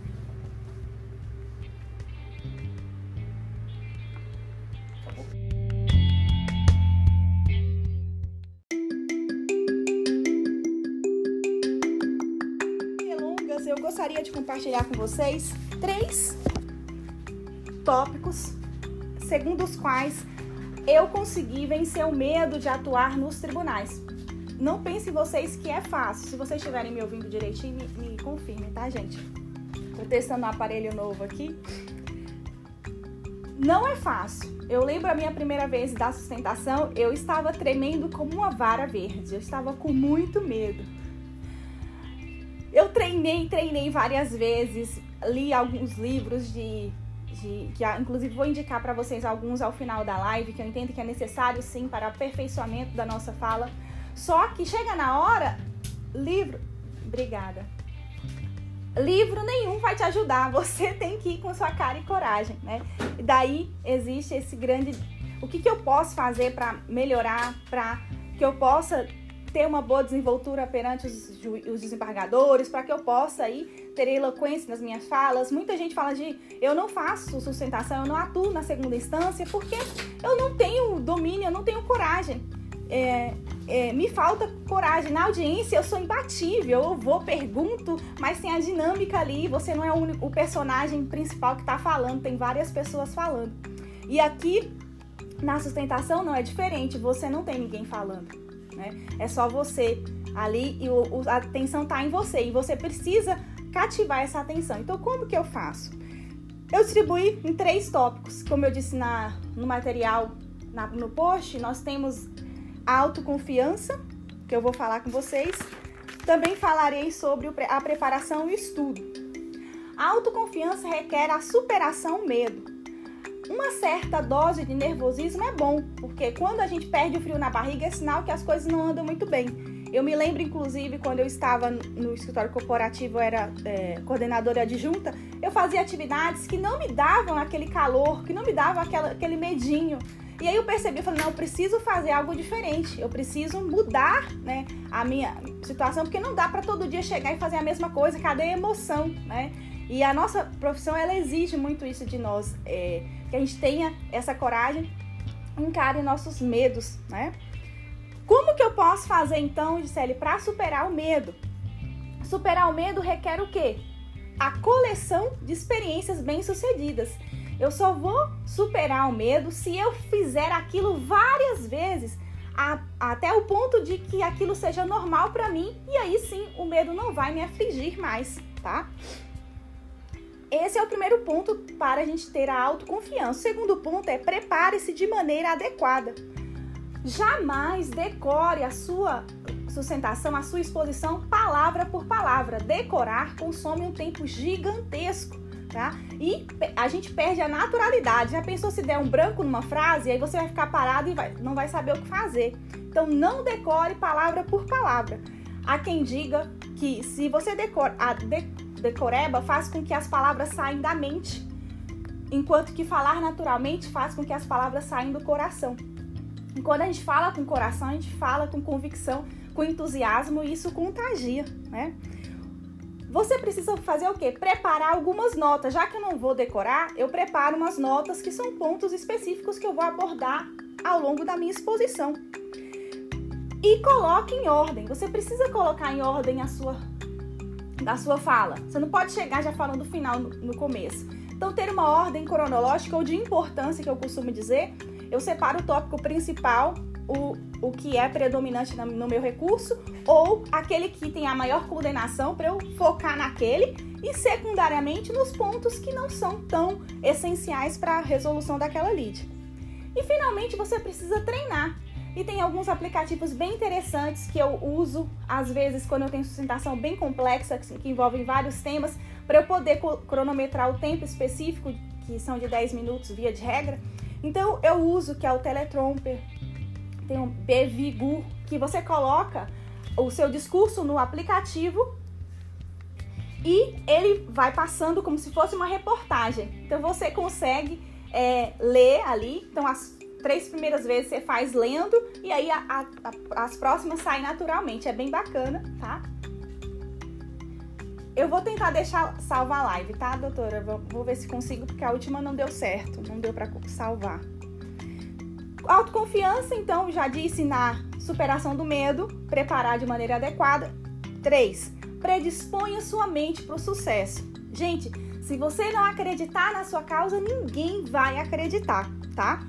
Gostaria de compartilhar com vocês três tópicos segundo os quais eu consegui vencer o medo de atuar nos tribunais. Não pensem vocês que é fácil. Se vocês estiverem me ouvindo direitinho, me, me confirmem, tá, gente? Tô testando um aparelho novo aqui. Não é fácil. Eu lembro a minha primeira vez da sustentação, eu estava tremendo como uma vara verde. Eu estava com muito medo. Eu treinei, treinei várias vezes, li alguns livros de, de que inclusive vou indicar para vocês alguns ao final da live, que eu entendo que é necessário sim para aperfeiçoamento da nossa fala. Só que chega na hora, livro, obrigada. Livro nenhum vai te ajudar, você tem que ir com sua cara e coragem, né? E daí existe esse grande o que, que eu posso fazer para melhorar, para que eu possa ter uma boa desenvoltura perante os, os desembargadores, para que eu possa aí ter eloquência nas minhas falas. Muita gente fala de eu não faço sustentação, eu não atuo na segunda instância, porque eu não tenho domínio, eu não tenho coragem. É, é, me falta coragem. Na audiência eu sou imbatível, eu vou, pergunto, mas tem a dinâmica ali, você não é o, único, o personagem principal que está falando, tem várias pessoas falando. E aqui na sustentação não é diferente, você não tem ninguém falando né? É só você ali e o, a atenção tá em você e você precisa cativar essa atenção. Então, como que eu faço? Eu distribuí em três tópicos. Como eu disse na, no material, na, no post, nós temos a autoconfiança, que eu vou falar com vocês. Também falarei sobre a preparação e o estudo. A autoconfiança requer a superação medo uma certa dose de nervosismo é bom, porque quando a gente perde o frio na barriga é sinal que as coisas não andam muito bem. Eu me lembro, inclusive, quando eu estava no escritório corporativo, eu era é, coordenadora adjunta, eu fazia atividades que não me davam aquele calor, que não me davam aquela, aquele medinho. E aí eu percebi, eu falei, não, eu preciso fazer algo diferente, eu preciso mudar né, a minha situação, porque não dá para todo dia chegar e fazer a mesma coisa, cadê a emoção, né? E a nossa profissão, ela exige muito isso de nós, é, que a gente tenha essa coragem, encare nossos medos, né? Como que eu posso fazer então, Gisele, para superar o medo? Superar o medo requer o quê? A coleção de experiências bem-sucedidas. Eu só vou superar o medo se eu fizer aquilo várias vezes, a, até o ponto de que aquilo seja normal para mim, e aí sim o medo não vai me afligir mais, tá? Esse é o primeiro ponto para a gente ter a autoconfiança. O segundo ponto é prepare-se de maneira adequada. Jamais decore a sua sustentação, a sua exposição palavra por palavra. Decorar consome um tempo gigantesco, tá? E a gente perde a naturalidade. Já pensou se der um branco numa frase, aí você vai ficar parado e vai, não vai saber o que fazer. Então não decore palavra por palavra. Há quem diga que se você decora, a, de, decoreba faz com que as palavras saiam da mente, enquanto que falar naturalmente faz com que as palavras saiam do coração. E quando a gente fala com coração, a gente fala com convicção, com entusiasmo e isso contagia, né? Você precisa fazer o quê? Preparar algumas notas. Já que eu não vou decorar, eu preparo umas notas que são pontos específicos que eu vou abordar ao longo da minha exposição. E coloque em ordem. Você precisa colocar em ordem a sua da sua fala. Você não pode chegar já falando o final no, no começo. Então, ter uma ordem cronológica ou de importância, que eu costumo dizer, eu separo o tópico principal o, o que é predominante no meu recurso ou aquele que tem a maior coordenação para eu focar naquele e secundariamente nos pontos que não são tão essenciais para a resolução daquela lead. E finalmente você precisa treinar. E tem alguns aplicativos bem interessantes que eu uso, às vezes, quando eu tenho sustentação bem complexa, que envolvem vários temas, para eu poder cronometrar o tempo específico, que são de 10 minutos via de regra. Então eu uso que é o Teletromper, tem um Bevigu, que você coloca o seu discurso no aplicativo e ele vai passando como se fosse uma reportagem. Então você consegue é, ler ali. Então as três primeiras vezes você faz lendo e aí a, a, a, as próximas saem naturalmente. É bem bacana, tá? Eu vou tentar deixar salvar a live, tá, doutora? Vou, vou ver se consigo, porque a última não deu certo, não deu para salvar. Autoconfiança, então, já disse na superação do medo, preparar de maneira adequada. 3. Predisponha sua mente para o sucesso. Gente, se você não acreditar na sua causa, ninguém vai acreditar, tá?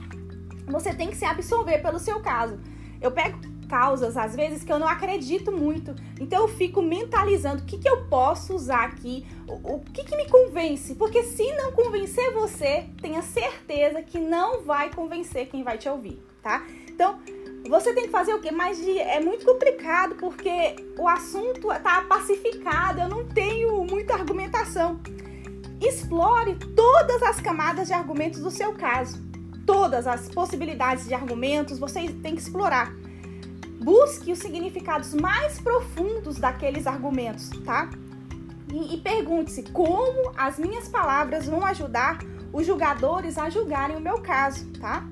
Você tem que se absorver pelo seu caso. Eu pego causas, às vezes, que eu não acredito muito. Então eu fico mentalizando o que, que eu posso usar aqui, o, o que, que me convence. Porque se não convencer você, tenha certeza que não vai convencer quem vai te ouvir, tá? Então, você tem que fazer o quê? Mas é muito complicado porque o assunto tá pacificado, eu não tenho muita argumentação. Explore todas as camadas de argumentos do seu caso. Todas as possibilidades de argumentos você tem que explorar. Busque os significados mais profundos daqueles argumentos, tá? E, e pergunte-se como as minhas palavras vão ajudar os julgadores a julgarem o meu caso, tá?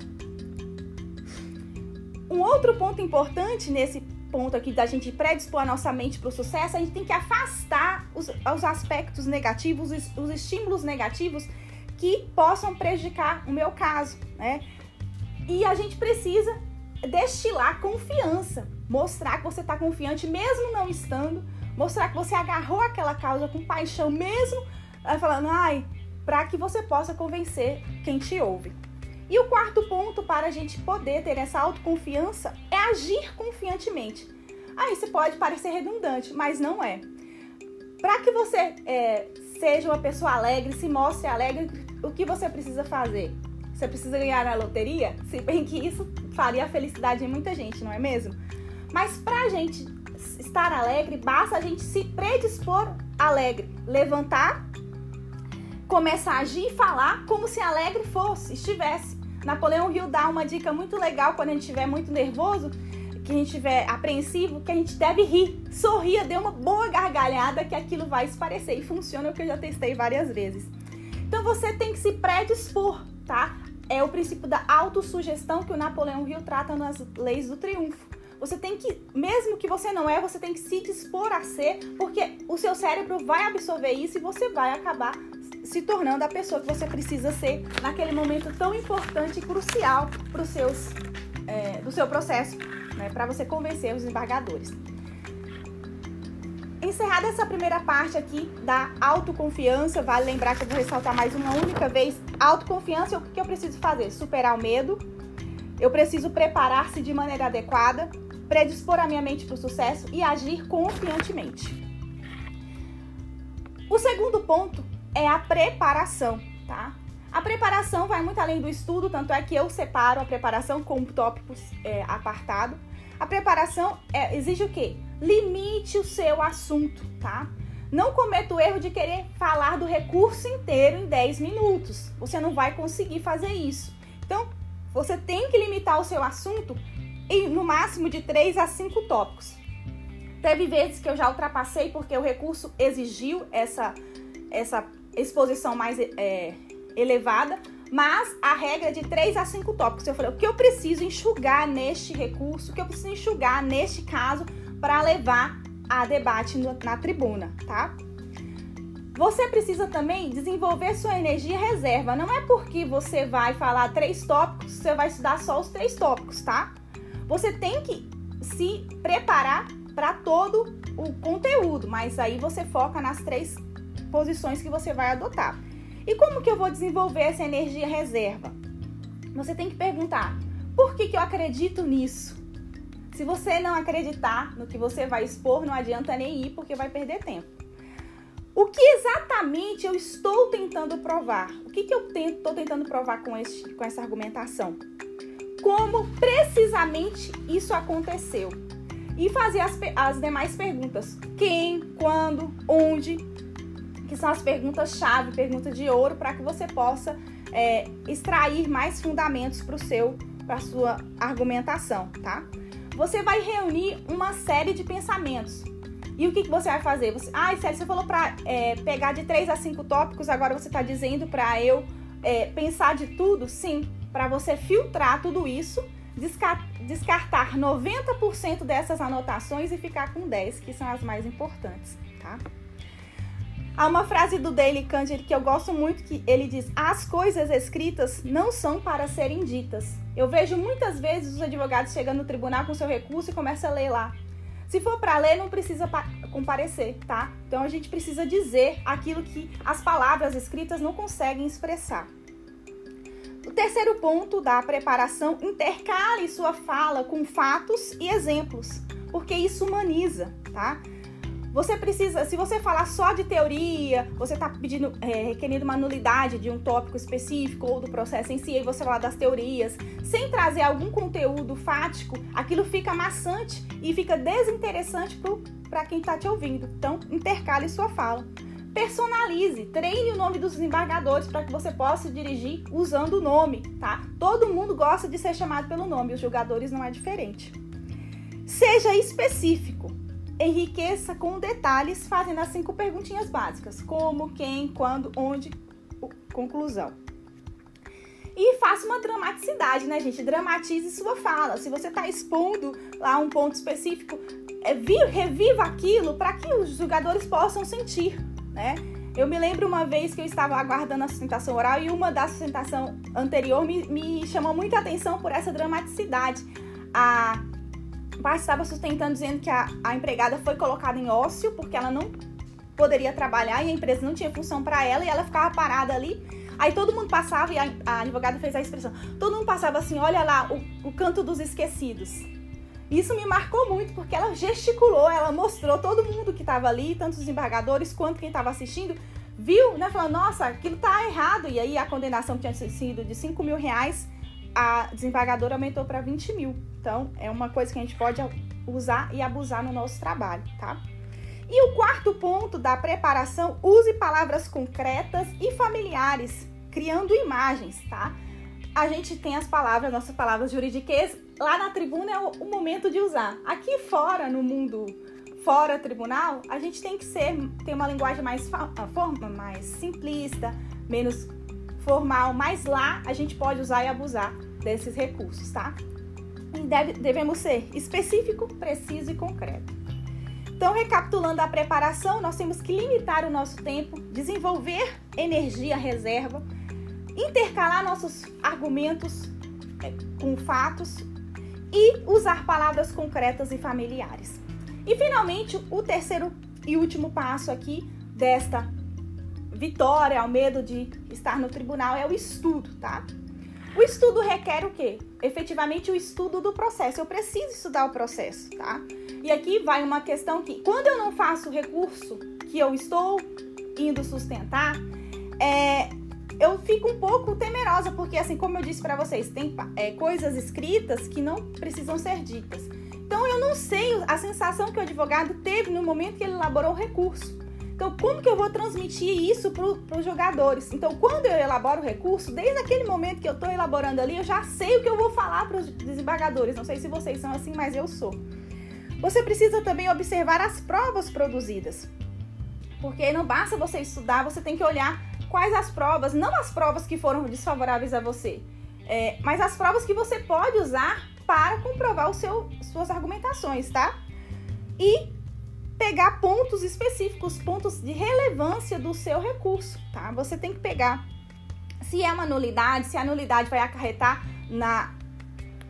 Um outro ponto importante nesse ponto aqui da gente predispor a nossa mente para o sucesso, a gente tem que afastar os, os aspectos negativos, os, os estímulos negativos que possam prejudicar o meu caso, né? E a gente precisa destilar confiança, mostrar que você está confiante mesmo não estando, mostrar que você agarrou aquela causa com paixão mesmo, falando, ai, para que você possa convencer quem te ouve. E o quarto ponto para a gente poder ter essa autoconfiança é agir confiantemente. Aí você pode parecer redundante, mas não é. Para que você é, seja uma pessoa alegre, se mostre alegre, o que você precisa fazer? Você precisa ganhar na loteria? Se bem que isso faria a felicidade em muita gente, não é mesmo? Mas pra gente estar alegre, basta a gente se predispor alegre, levantar, começar a agir e falar como se alegre fosse, estivesse. Napoleão Hill dá uma dica muito legal quando a gente estiver muito nervoso, que a gente estiver apreensivo, que a gente deve rir. Sorria, dê uma boa gargalhada que aquilo vai esparecer. E funciona, o que eu já testei várias vezes. Então você tem que se predispor, tá? é o princípio da autossugestão que o Napoleão Hill trata nas leis do triunfo. Você tem que, mesmo que você não é, você tem que se dispor a ser, porque o seu cérebro vai absorver isso e você vai acabar se tornando a pessoa que você precisa ser naquele momento tão importante e crucial para os seus, é, do seu processo, né, para você convencer os embargadores. Encerrada essa primeira parte aqui da autoconfiança, vale lembrar que eu vou ressaltar mais uma única vez: autoconfiança, o que eu preciso fazer? Superar o medo, eu preciso preparar-se de maneira adequada, predispor a minha mente para o sucesso e agir confiantemente. O segundo ponto é a preparação, tá? A preparação vai muito além do estudo, tanto é que eu separo a preparação com tópicos é, apartado. A preparação é, exige o quê? limite o seu assunto, tá? Não cometa o erro de querer falar do recurso inteiro em 10 minutos. Você não vai conseguir fazer isso. Então, você tem que limitar o seu assunto em no máximo de 3 a 5 tópicos. Teve vezes que eu já ultrapassei porque o recurso exigiu essa, essa exposição mais é, elevada, mas a regra é de 3 a 5 tópicos. Eu falei, o que eu preciso enxugar neste recurso, o que eu preciso enxugar neste caso para levar a debate na tribuna, tá? Você precisa também desenvolver sua energia reserva. Não é porque você vai falar três tópicos, você vai estudar só os três tópicos, tá? Você tem que se preparar para todo o conteúdo, mas aí você foca nas três posições que você vai adotar. E como que eu vou desenvolver essa energia reserva? Você tem que perguntar: Por que, que eu acredito nisso? Se você não acreditar no que você vai expor, não adianta nem ir porque vai perder tempo. O que exatamente eu estou tentando provar? O que, que eu estou tentando provar com, este, com essa argumentação? Como precisamente isso aconteceu? E fazer as, as demais perguntas: quem, quando, onde, que são as perguntas-chave, perguntas de ouro, para que você possa é, extrair mais fundamentos para o seu, para sua argumentação, tá? Você vai reunir uma série de pensamentos. E o que, que você vai fazer? Você, ah, Célio, você falou para é, pegar de três a cinco tópicos, agora você está dizendo para eu é, pensar de tudo? Sim, para você filtrar tudo isso, descartar 90% dessas anotações e ficar com 10, que são as mais importantes, tá? Há uma frase do Daily Candid que eu gosto muito que ele diz: "As coisas escritas não são para serem ditas". Eu vejo muitas vezes os advogados chegando no tribunal com seu recurso e começa a ler lá. Se for para ler, não precisa comparecer, tá? Então a gente precisa dizer aquilo que as palavras escritas não conseguem expressar. O terceiro ponto da preparação, intercale sua fala com fatos e exemplos, porque isso humaniza, tá? Você precisa, se você falar só de teoria, você está pedindo, é, requerendo uma nulidade de um tópico específico ou do processo em si, e você falar das teorias, sem trazer algum conteúdo fático, aquilo fica maçante e fica desinteressante para quem está te ouvindo. Então, intercale sua fala. Personalize, treine o nome dos desembargadores para que você possa dirigir usando o nome, tá? Todo mundo gosta de ser chamado pelo nome, os julgadores não é diferente. Seja específico enriqueça com detalhes, fazendo as cinco perguntinhas básicas: como, quem, quando, onde, conclusão. E faça uma dramaticidade, né, gente? Dramatize sua fala. Se você está expondo lá um ponto específico, é, reviva aquilo para que os jogadores possam sentir, né? Eu me lembro uma vez que eu estava aguardando a sustentação oral e uma da sustentação anterior me, me chamou muita atenção por essa dramaticidade. A parte estava sustentando dizendo que a, a empregada foi colocada em ócio porque ela não poderia trabalhar e a empresa não tinha função para ela e ela ficava parada ali. Aí todo mundo passava e a, a, advogada fez a expressão. Todo mundo passava assim, olha lá, o, o canto dos esquecidos. Isso me marcou muito porque ela gesticulou, ela mostrou todo mundo que estava ali, tanto os embargadores quanto quem estava assistindo, viu, né? Falando, nossa, aquilo tá errado. E aí a condenação tinha sido de 5 mil reais a desembargadora aumentou para 20 mil. Então, é uma coisa que a gente pode usar e abusar no nosso trabalho, tá? E o quarto ponto da preparação, use palavras concretas e familiares, criando imagens, tá? A gente tem as palavras, nossas palavras jurídicas, lá na tribuna é o, momento de usar. Aqui fora, no mundo fora tribunal, a gente tem que ser, ter uma linguagem mais, forma, mais simplista, menos formal, mas lá a gente pode usar e abusar desses recursos, tá? E deve, devemos ser específico, preciso e concreto. Então, recapitulando a preparação, nós temos que limitar o nosso tempo, desenvolver energia reserva, intercalar nossos argumentos é, com fatos e usar palavras concretas e familiares. E finalmente, o terceiro e último passo aqui desta vitória ao medo de estar no tribunal é o estudo, tá? O estudo requer o quê? Efetivamente o estudo do processo. Eu preciso estudar o processo, tá? E aqui vai uma questão que, quando eu não faço o recurso que eu estou indo sustentar, é, eu fico um pouco temerosa, porque, assim, como eu disse para vocês, tem é, coisas escritas que não precisam ser ditas. Então, eu não sei a sensação que o advogado teve no momento que ele elaborou o recurso. Então, como que eu vou transmitir isso para os jogadores? Então, quando eu elaboro o recurso, desde aquele momento que eu estou elaborando ali, eu já sei o que eu vou falar para os desembargadores. Não sei se vocês são assim, mas eu sou. Você precisa também observar as provas produzidas. Porque não basta você estudar, você tem que olhar quais as provas, não as provas que foram desfavoráveis a você, é, mas as provas que você pode usar para comprovar o seu, suas argumentações, tá? E pegar pontos específicos, pontos de relevância do seu recurso, tá? Você tem que pegar se é uma nulidade, se a nulidade vai acarretar na,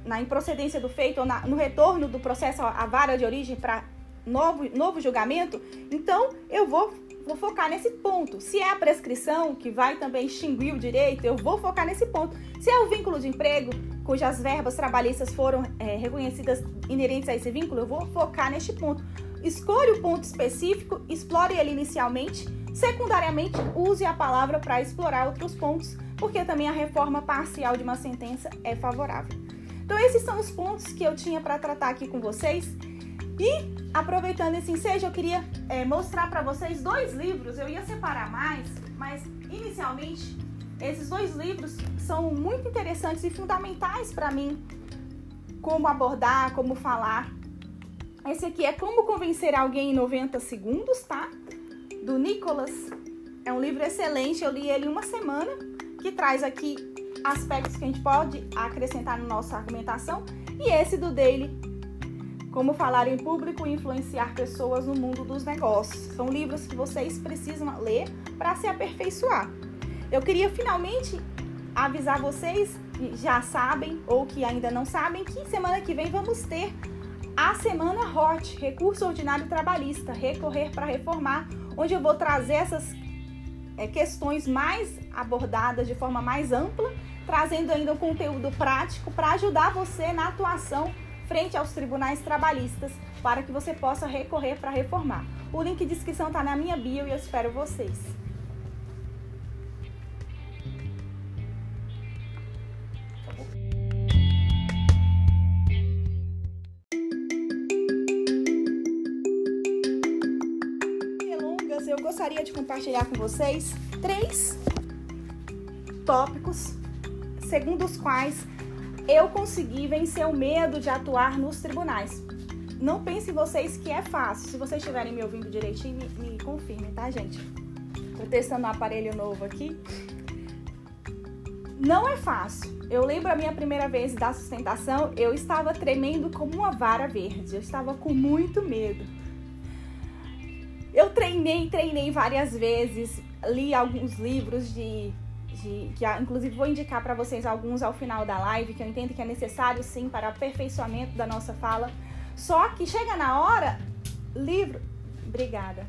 na improcedência do feito ou na, no retorno do processo à vara de origem para novo, novo julgamento, então eu vou vou focar nesse ponto. Se é a prescrição, que vai também extinguir o direito, eu vou focar nesse ponto. Se é o vínculo de emprego, cujas verbas trabalhistas foram é, reconhecidas inerentes a esse vínculo, eu vou focar neste ponto. Escolha o ponto específico, explore ele inicialmente. Secundariamente, use a palavra para explorar outros pontos, porque também a reforma parcial de uma sentença é favorável. Então, esses são os pontos que eu tinha para tratar aqui com vocês. E, aproveitando esse ensejo, eu queria é, mostrar para vocês dois livros. Eu ia separar mais, mas inicialmente, esses dois livros são muito interessantes e fundamentais para mim. Como abordar, como falar. Esse aqui é Como Convencer Alguém em 90 Segundos, tá? Do Nicholas. É um livro excelente, eu li ele uma semana, que traz aqui aspectos que a gente pode acrescentar na nossa argumentação. E esse do Daily, como falar em público e influenciar pessoas no mundo dos negócios. São livros que vocês precisam ler para se aperfeiçoar. Eu queria finalmente avisar vocês que já sabem ou que ainda não sabem que semana que vem vamos ter a semana HOT, Recurso Ordinário Trabalhista, Recorrer para Reformar, onde eu vou trazer essas é, questões mais abordadas de forma mais ampla trazendo ainda um conteúdo prático para ajudar você na atuação frente aos tribunais trabalhistas, para que você possa recorrer para reformar. O link de inscrição está na minha bio e eu espero vocês. De compartilhar com vocês três tópicos segundo os quais eu consegui vencer o medo de atuar nos tribunais. Não pensem vocês que é fácil. Se vocês estiverem me ouvindo direitinho, me, me confirmem, tá, gente? Tô testando um aparelho novo aqui. Não é fácil. Eu lembro a minha primeira vez da sustentação, eu estava tremendo como uma vara verde. Eu estava com muito medo. Eu treinei, treinei várias vezes, li alguns livros de de que inclusive vou indicar para vocês alguns ao final da live que eu entendo que é necessário sim para aperfeiçoamento da nossa fala. Só que chega na hora, livro, obrigada.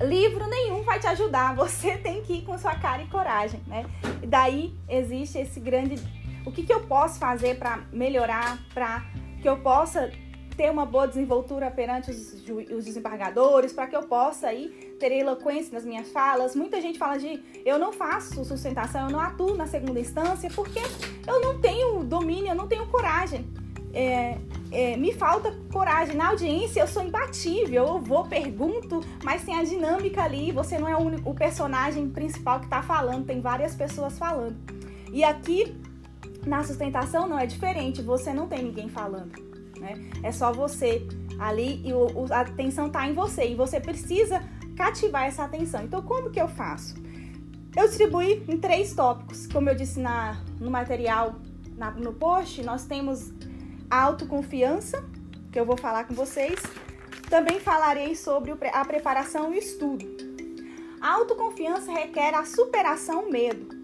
Livro nenhum vai te ajudar, você tem que ir com sua cara e coragem, né? E daí existe esse grande o que, que eu posso fazer para melhorar, para que eu possa ter uma boa desenvoltura perante os, os desembargadores, para que eu possa aí ter eloquência nas minhas falas. Muita gente fala de eu não faço sustentação, eu não atuo na segunda instância, porque eu não tenho domínio, eu não tenho coragem. É, é, me falta coragem. Na audiência eu sou imbatível, eu vou, pergunto, mas tem a dinâmica ali, você não é o, único, o personagem principal que está falando, tem várias pessoas falando. E aqui na sustentação não é diferente, você não tem ninguém falando né? É só você ali e o, a atenção está em você e você precisa cativar essa atenção. Então, como que eu faço? Eu distribuí em três tópicos. Como eu disse na, no material, na, no post, nós temos a autoconfiança, que eu vou falar com vocês. Também falarei sobre a preparação e o estudo. A autoconfiança requer a superação medo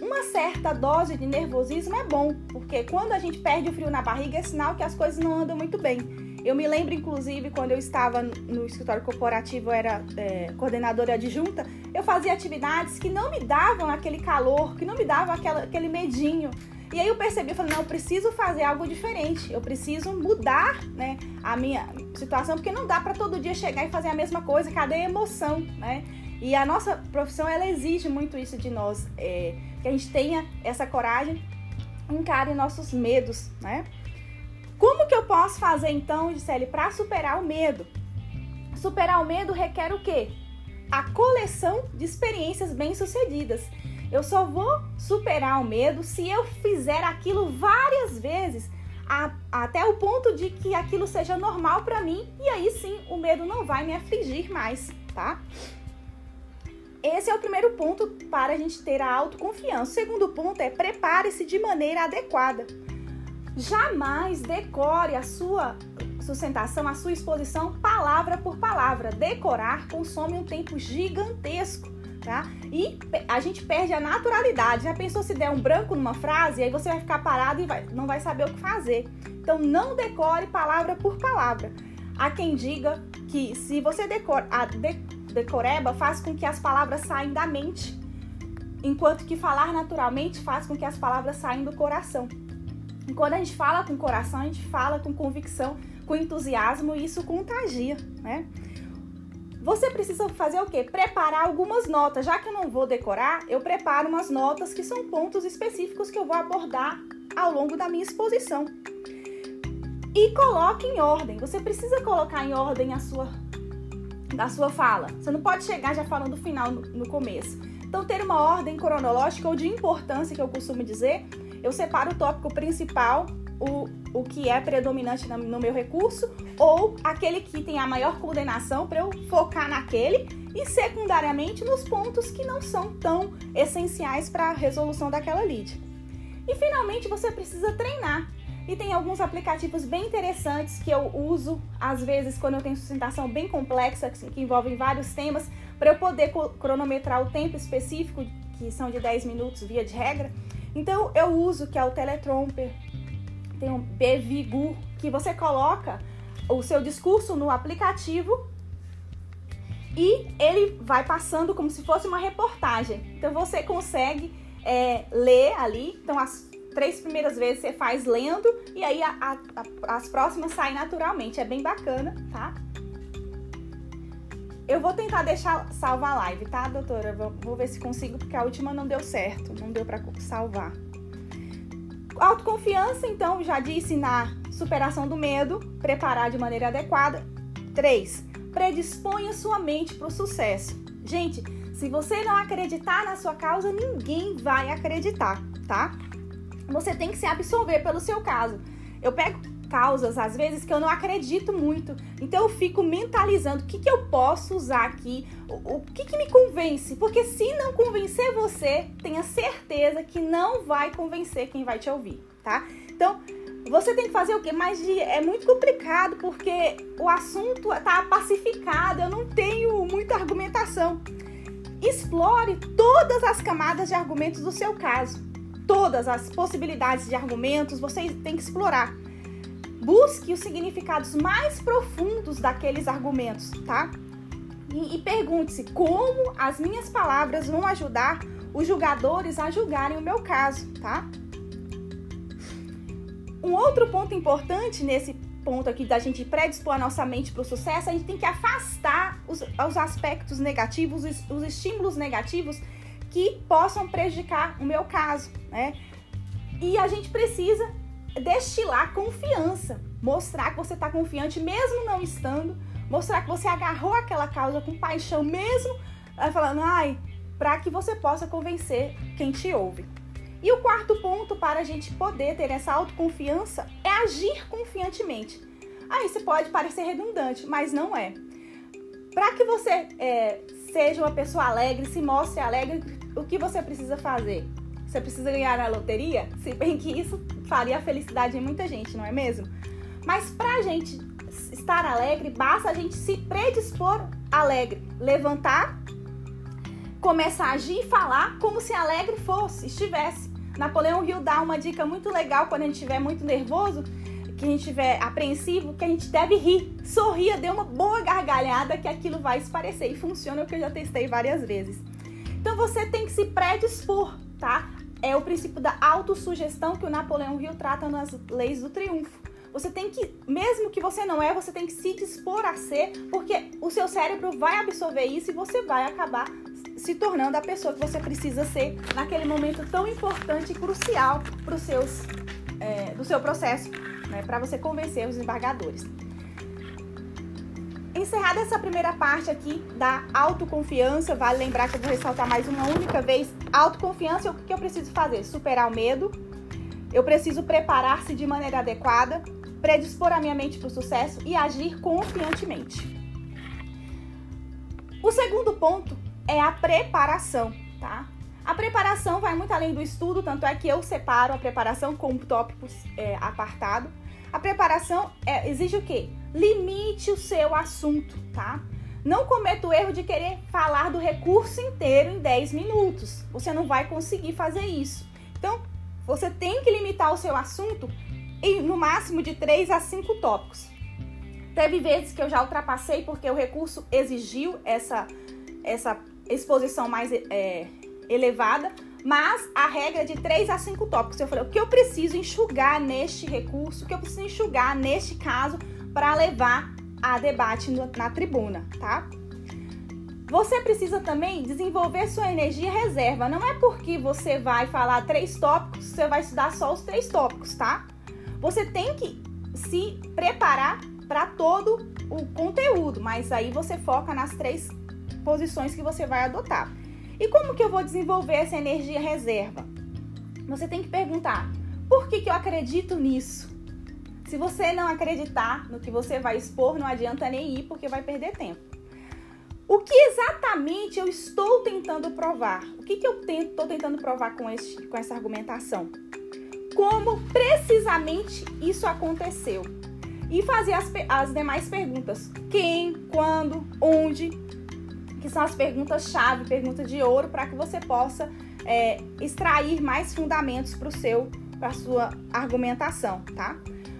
uma certa dose de nervosismo é bom, porque quando a gente perde o frio na barriga é sinal que as coisas não andam muito bem. Eu me lembro, inclusive, quando eu estava no escritório corporativo, eu era é, coordenadora adjunta, eu fazia atividades que não me davam aquele calor, que não me davam aquela, aquele medinho. E aí eu percebi, eu falei, não, eu preciso fazer algo diferente, eu preciso mudar né, a minha situação, porque não dá para todo dia chegar e fazer a mesma coisa, cadê a emoção, né? E a nossa profissão, ela exige muito isso de nós, é, que a gente tenha essa coragem, encare nossos medos, né? Como que eu posso fazer então, Gisele, para superar o medo? Superar o medo requer o quê? A coleção de experiências bem-sucedidas. Eu só vou superar o medo se eu fizer aquilo várias vezes, a, até o ponto de que aquilo seja normal para mim, e aí sim o medo não vai me afligir mais, tá? Esse é o primeiro ponto para a gente ter a autoconfiança. O segundo ponto é prepare-se de maneira adequada. Jamais decore a sua sustentação, a sua exposição palavra por palavra. Decorar consome um tempo gigantesco, tá? E a gente perde a naturalidade. Já pensou se der um branco numa frase, aí você vai ficar parado e vai, não vai saber o que fazer. Então não decore palavra por palavra. Há quem diga que se você decora, a, de, decoreba faz com que as palavras saiam da mente, enquanto que falar naturalmente faz com que as palavras saiam do coração. E quando a gente fala com coração, a gente fala com convicção, com entusiasmo e isso contagia, né? Você precisa fazer o quê? Preparar algumas notas. Já que eu não vou decorar, eu preparo umas notas que são pontos específicos que eu vou abordar ao longo da minha exposição. E coloque em ordem. Você precisa colocar em ordem a sua da sua fala. Você não pode chegar já falando o final no, no começo. Então, ter uma ordem cronológica ou de importância, que eu costumo dizer, eu separo o tópico principal, o, o que é predominante no meu recurso, ou aquele que tem a maior coordenação para eu focar naquele, e secundariamente nos pontos que não são tão essenciais para a resolução daquela lead. E finalmente você precisa treinar. E tem alguns aplicativos bem interessantes que eu uso, às vezes, quando eu tenho sustentação bem complexa, que envolvem vários temas, para eu poder cronometrar o tempo específico, que são de 10 minutos via de regra. Então eu uso que é o Teletromper, tem um Bevigu, que você coloca o seu discurso no aplicativo e ele vai passando como se fosse uma reportagem. Então você consegue é, ler ali. Então as três primeiras vezes você faz lendo e aí a, a, a, as próximas saem naturalmente. É bem bacana, tá? Eu vou tentar deixar salvar a live, tá, doutora? Vou, vou ver se consigo, porque a última não deu certo, não deu para salvar. Autoconfiança, então, já disse na superação do medo, preparar de maneira adequada. 3. Predisponha sua mente para o sucesso. Gente, se você não acreditar na sua causa, ninguém vai acreditar, tá? Você tem que se absorver pelo seu caso. Eu pego causas, às vezes, que eu não acredito muito. Então eu fico mentalizando o que, que eu posso usar aqui, o, o que, que me convence. Porque se não convencer você, tenha certeza que não vai convencer quem vai te ouvir, tá? Então, você tem que fazer o quê? Mas é muito complicado porque o assunto está pacificado, eu não tenho muita argumentação. Explore todas as camadas de argumentos do seu caso. Todas as possibilidades de argumentos você tem que explorar. Busque os significados mais profundos daqueles argumentos, tá? E, e pergunte-se como as minhas palavras vão ajudar os julgadores a julgarem o meu caso, tá? Um outro ponto importante nesse ponto aqui da gente predispor a nossa mente para o sucesso, a gente tem que afastar os, os aspectos negativos, os, os estímulos negativos que possam prejudicar o meu caso, né? E a gente precisa destilar confiança, mostrar que você está confiante mesmo não estando, mostrar que você agarrou aquela causa com paixão mesmo, falando, ai, para que você possa convencer quem te ouve. E o quarto ponto para a gente poder ter essa autoconfiança é agir confiantemente. Aí isso pode parecer redundante, mas não é. Para que você é, seja uma pessoa alegre, se mostre alegre, o que você precisa fazer? Você precisa ganhar na loteria? Se bem que isso faria a felicidade em muita gente, não é mesmo? Mas pra gente estar alegre, basta a gente se predispor alegre, levantar, começar a agir e falar como se alegre fosse, estivesse. Napoleão Hill dá uma dica muito legal quando a gente estiver muito nervoso, que a gente estiver apreensivo, que a gente deve rir. Sorria, dê uma boa gargalhada que aquilo vai esparecer. E funciona o que eu já testei várias vezes. Então você tem que se predispor, tá? é o princípio da autossugestão que o Napoleão Hill trata nas leis do triunfo. Você tem que, mesmo que você não é, você tem que se dispor a ser, porque o seu cérebro vai absorver isso e você vai acabar se tornando a pessoa que você precisa ser naquele momento tão importante e crucial para os seus, é, do seu processo, né, para você convencer os embargadores. Encerrada essa primeira parte aqui da autoconfiança, vale lembrar que eu vou ressaltar mais uma única vez: autoconfiança, o que eu preciso fazer? Superar o medo, eu preciso preparar-se de maneira adequada, predispor a minha mente para o sucesso e agir confiantemente. O segundo ponto é a preparação, tá? A preparação vai muito além do estudo, tanto é que eu separo a preparação com tópicos é, apartado. A preparação é, exige o quê? Limite o seu assunto, tá? Não cometa o erro de querer falar do recurso inteiro em 10 minutos. Você não vai conseguir fazer isso. Então, você tem que limitar o seu assunto em no máximo de 3 a 5 tópicos. Teve vezes que eu já ultrapassei porque o recurso exigiu essa, essa exposição mais é, elevada, mas a regra é de 3 a 5 tópicos. Eu falei, o que eu preciso enxugar neste recurso, o que eu preciso enxugar neste caso para levar a debate na tribuna, tá? Você precisa também desenvolver sua energia reserva. Não é porque você vai falar três tópicos, você vai estudar só os três tópicos, tá? Você tem que se preparar para todo o conteúdo, mas aí você foca nas três posições que você vai adotar. E como que eu vou desenvolver essa energia reserva? Você tem que perguntar: por que, que eu acredito nisso? Se você não acreditar no que você vai expor, não adianta nem ir porque vai perder tempo. O que exatamente eu estou tentando provar? O que, que eu estou tentando provar com, esse, com essa argumentação? Como precisamente isso aconteceu? E fazer as, as demais perguntas: quem, quando, onde, que são as perguntas-chave, perguntas de ouro, para que você possa é, extrair mais fundamentos para o seu, para sua argumentação, tá?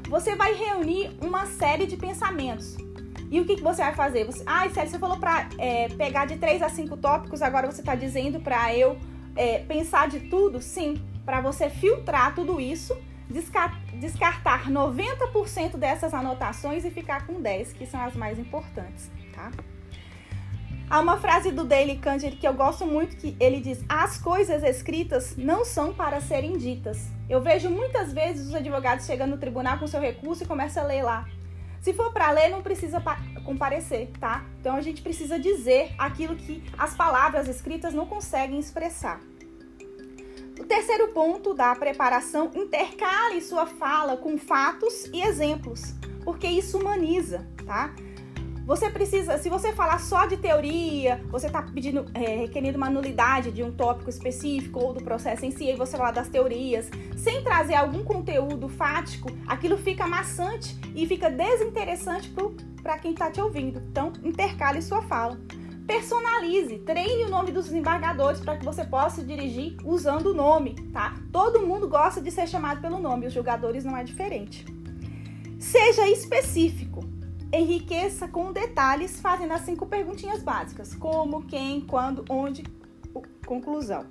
Você vai reunir uma série de pensamentos e o que, que você vai fazer? Você, ah, Célio, você falou para é, pegar de 3 a 5 tópicos, agora você está dizendo para eu é, pensar de tudo? Sim, para você filtrar tudo isso, descartar 90% dessas anotações e ficar com 10, que são as mais importantes, tá? Há uma frase do Daily Candid que eu gosto muito que ele diz: "As coisas escritas não são para serem ditas". Eu vejo muitas vezes os advogados chegando no tribunal com seu recurso e começam a ler lá: se for para ler, não precisa comparecer, tá? Então a gente precisa dizer aquilo que as palavras escritas não conseguem expressar. O terceiro ponto da preparação, intercale sua fala com fatos e exemplos, porque isso humaniza, tá? Você precisa, se você falar só de teoria, você está pedindo, é, requerendo uma nulidade de um tópico específico ou do processo em si, e você falar das teorias, sem trazer algum conteúdo fático, aquilo fica maçante e fica desinteressante para quem está te ouvindo. Então, intercale sua fala. Personalize, treine o nome dos desembargadores para que você possa dirigir usando o nome, tá? Todo mundo gosta de ser chamado pelo nome, os julgadores não é diferente. Seja específico enriqueça com detalhes, fazendo as cinco perguntinhas básicas: como, quem, quando, onde, conclusão.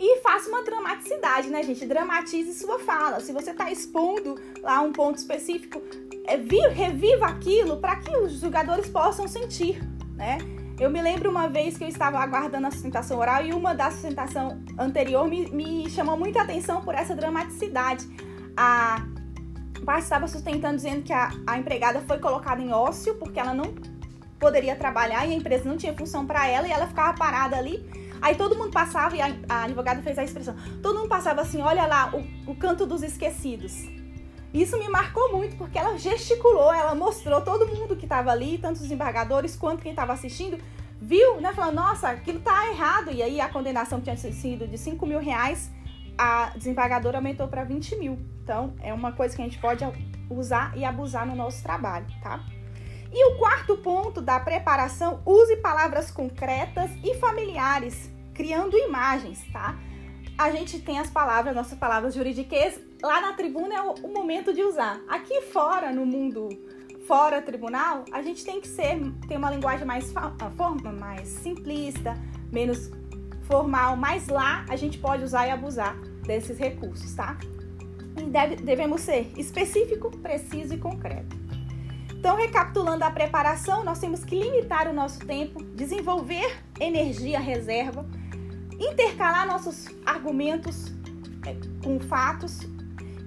E faça uma dramaticidade, né, gente? Dramatize sua fala. Se você está expondo lá um ponto específico, é, reviva aquilo para que os jogadores possam sentir, né? Eu me lembro uma vez que eu estava aguardando a sustentação oral e uma da sustentação anterior me, me chamou muita atenção por essa dramaticidade. A parte estava sustentando dizendo que a, a empregada foi colocada em ócio porque ela não poderia trabalhar e a empresa não tinha função para ela e ela ficava parada ali. Aí todo mundo passava e a, a, advogada fez a expressão. Todo mundo passava assim, olha lá, o, o canto dos esquecidos. Isso me marcou muito porque ela gesticulou, ela mostrou todo mundo que estava ali, tanto os embargadores quanto quem estava assistindo, viu, né? Falando, nossa, aquilo tá errado. E aí a condenação tinha sido de 5 mil reais a desembargadora aumentou para 20 mil. Então, é uma coisa que a gente pode usar e abusar no nosso trabalho, tá? E o quarto ponto da preparação, use palavras concretas e familiares, criando imagens, tá? A gente tem as palavras, nossas palavras jurídicas, lá na tribuna é o, momento de usar. Aqui fora, no mundo fora tribunal, a gente tem que ser ter uma linguagem mais forma mais simplista, menos formal, mas lá a gente pode usar e abusar desses recursos, tá? E deve, devemos ser específico, preciso e concreto. Então, recapitulando a preparação, nós temos que limitar o nosso tempo, desenvolver energia reserva, intercalar nossos argumentos é, com fatos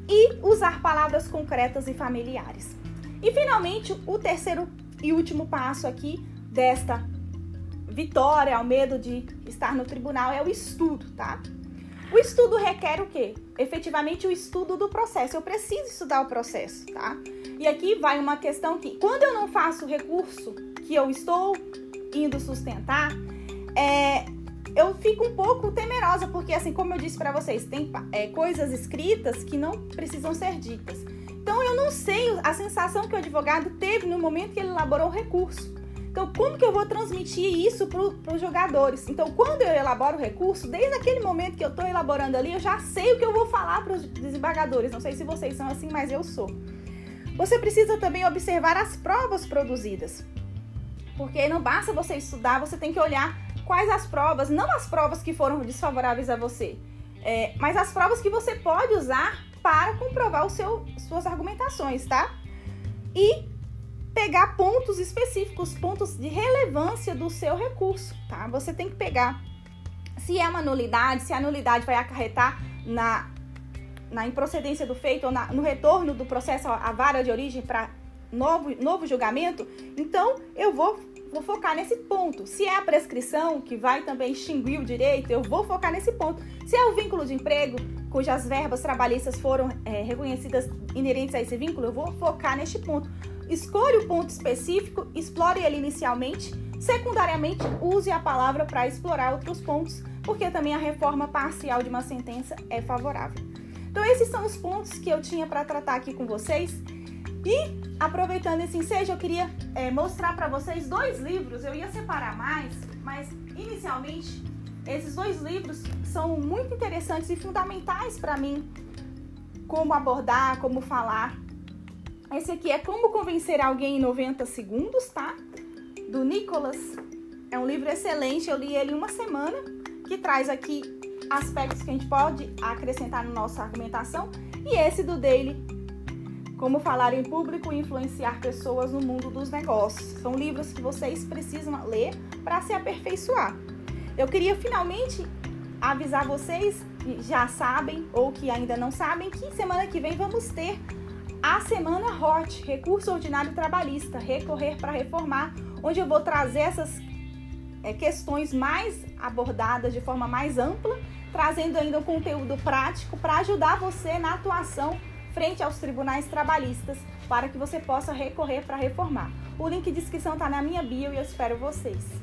e usar palavras concretas e familiares. E finalmente, o terceiro e último passo aqui desta vitória ao medo de estar no tribunal é o estudo, tá? O estudo requer o quê? Efetivamente o estudo do processo. Eu preciso estudar o processo, tá? E aqui vai uma questão que, quando eu não faço o recurso que eu estou indo sustentar, é, eu fico um pouco temerosa, porque, assim, como eu disse para vocês, tem é, coisas escritas que não precisam ser ditas. Então, eu não sei a sensação que o advogado teve no momento que ele elaborou o recurso. Então, como que eu vou transmitir isso para os jogadores? Então, quando eu elaboro o recurso, desde aquele momento que eu estou elaborando ali, eu já sei o que eu vou falar para os desembargadores. Não sei se vocês são assim, mas eu sou. Você precisa também observar as provas produzidas. Porque não basta você estudar, você tem que olhar quais as provas, não as provas que foram desfavoráveis a você, é, mas as provas que você pode usar para comprovar o seu, suas argumentações, tá? E pegar pontos específicos, pontos de relevância do seu recurso, tá? Você tem que pegar se é uma nulidade, se a nulidade vai acarretar na, na improcedência do feito ou na, no retorno do processo à vara de origem para novo, novo julgamento, então eu vou, vou focar nesse ponto. Se é a prescrição que vai também extinguir o direito, eu vou focar nesse ponto. Se é o vínculo de emprego, cujas verbas trabalhistas foram é, reconhecidas inerentes a esse vínculo, eu vou focar neste ponto. Escolha o ponto específico, explore ele inicialmente. Secundariamente, use a palavra para explorar outros pontos, porque também a reforma parcial de uma sentença é favorável. Então, esses são os pontos que eu tinha para tratar aqui com vocês. E, aproveitando esse ensejo, eu queria é, mostrar para vocês dois livros. Eu ia separar mais, mas inicialmente, esses dois livros são muito interessantes e fundamentais para mim. Como abordar, como falar esse aqui é Como Convencer Alguém em 90 Segundos, tá? Do Nicholas. É um livro excelente, eu li ele uma semana, que traz aqui aspectos que a gente pode acrescentar na nossa argumentação. E esse do Daily, Como Falar em Público e Influenciar Pessoas no Mundo dos Negócios. São livros que vocês precisam ler para se aperfeiçoar. Eu queria finalmente avisar vocês já sabem ou que ainda não sabem que semana que vem vamos ter a semana HOT, Recurso Ordinário Trabalhista, Recorrer para Reformar, onde eu vou trazer essas é, questões mais abordadas de forma mais ampla, trazendo ainda um conteúdo prático para ajudar você na atuação frente aos tribunais trabalhistas, para que você possa recorrer para reformar. O link de inscrição está na minha bio e eu espero vocês.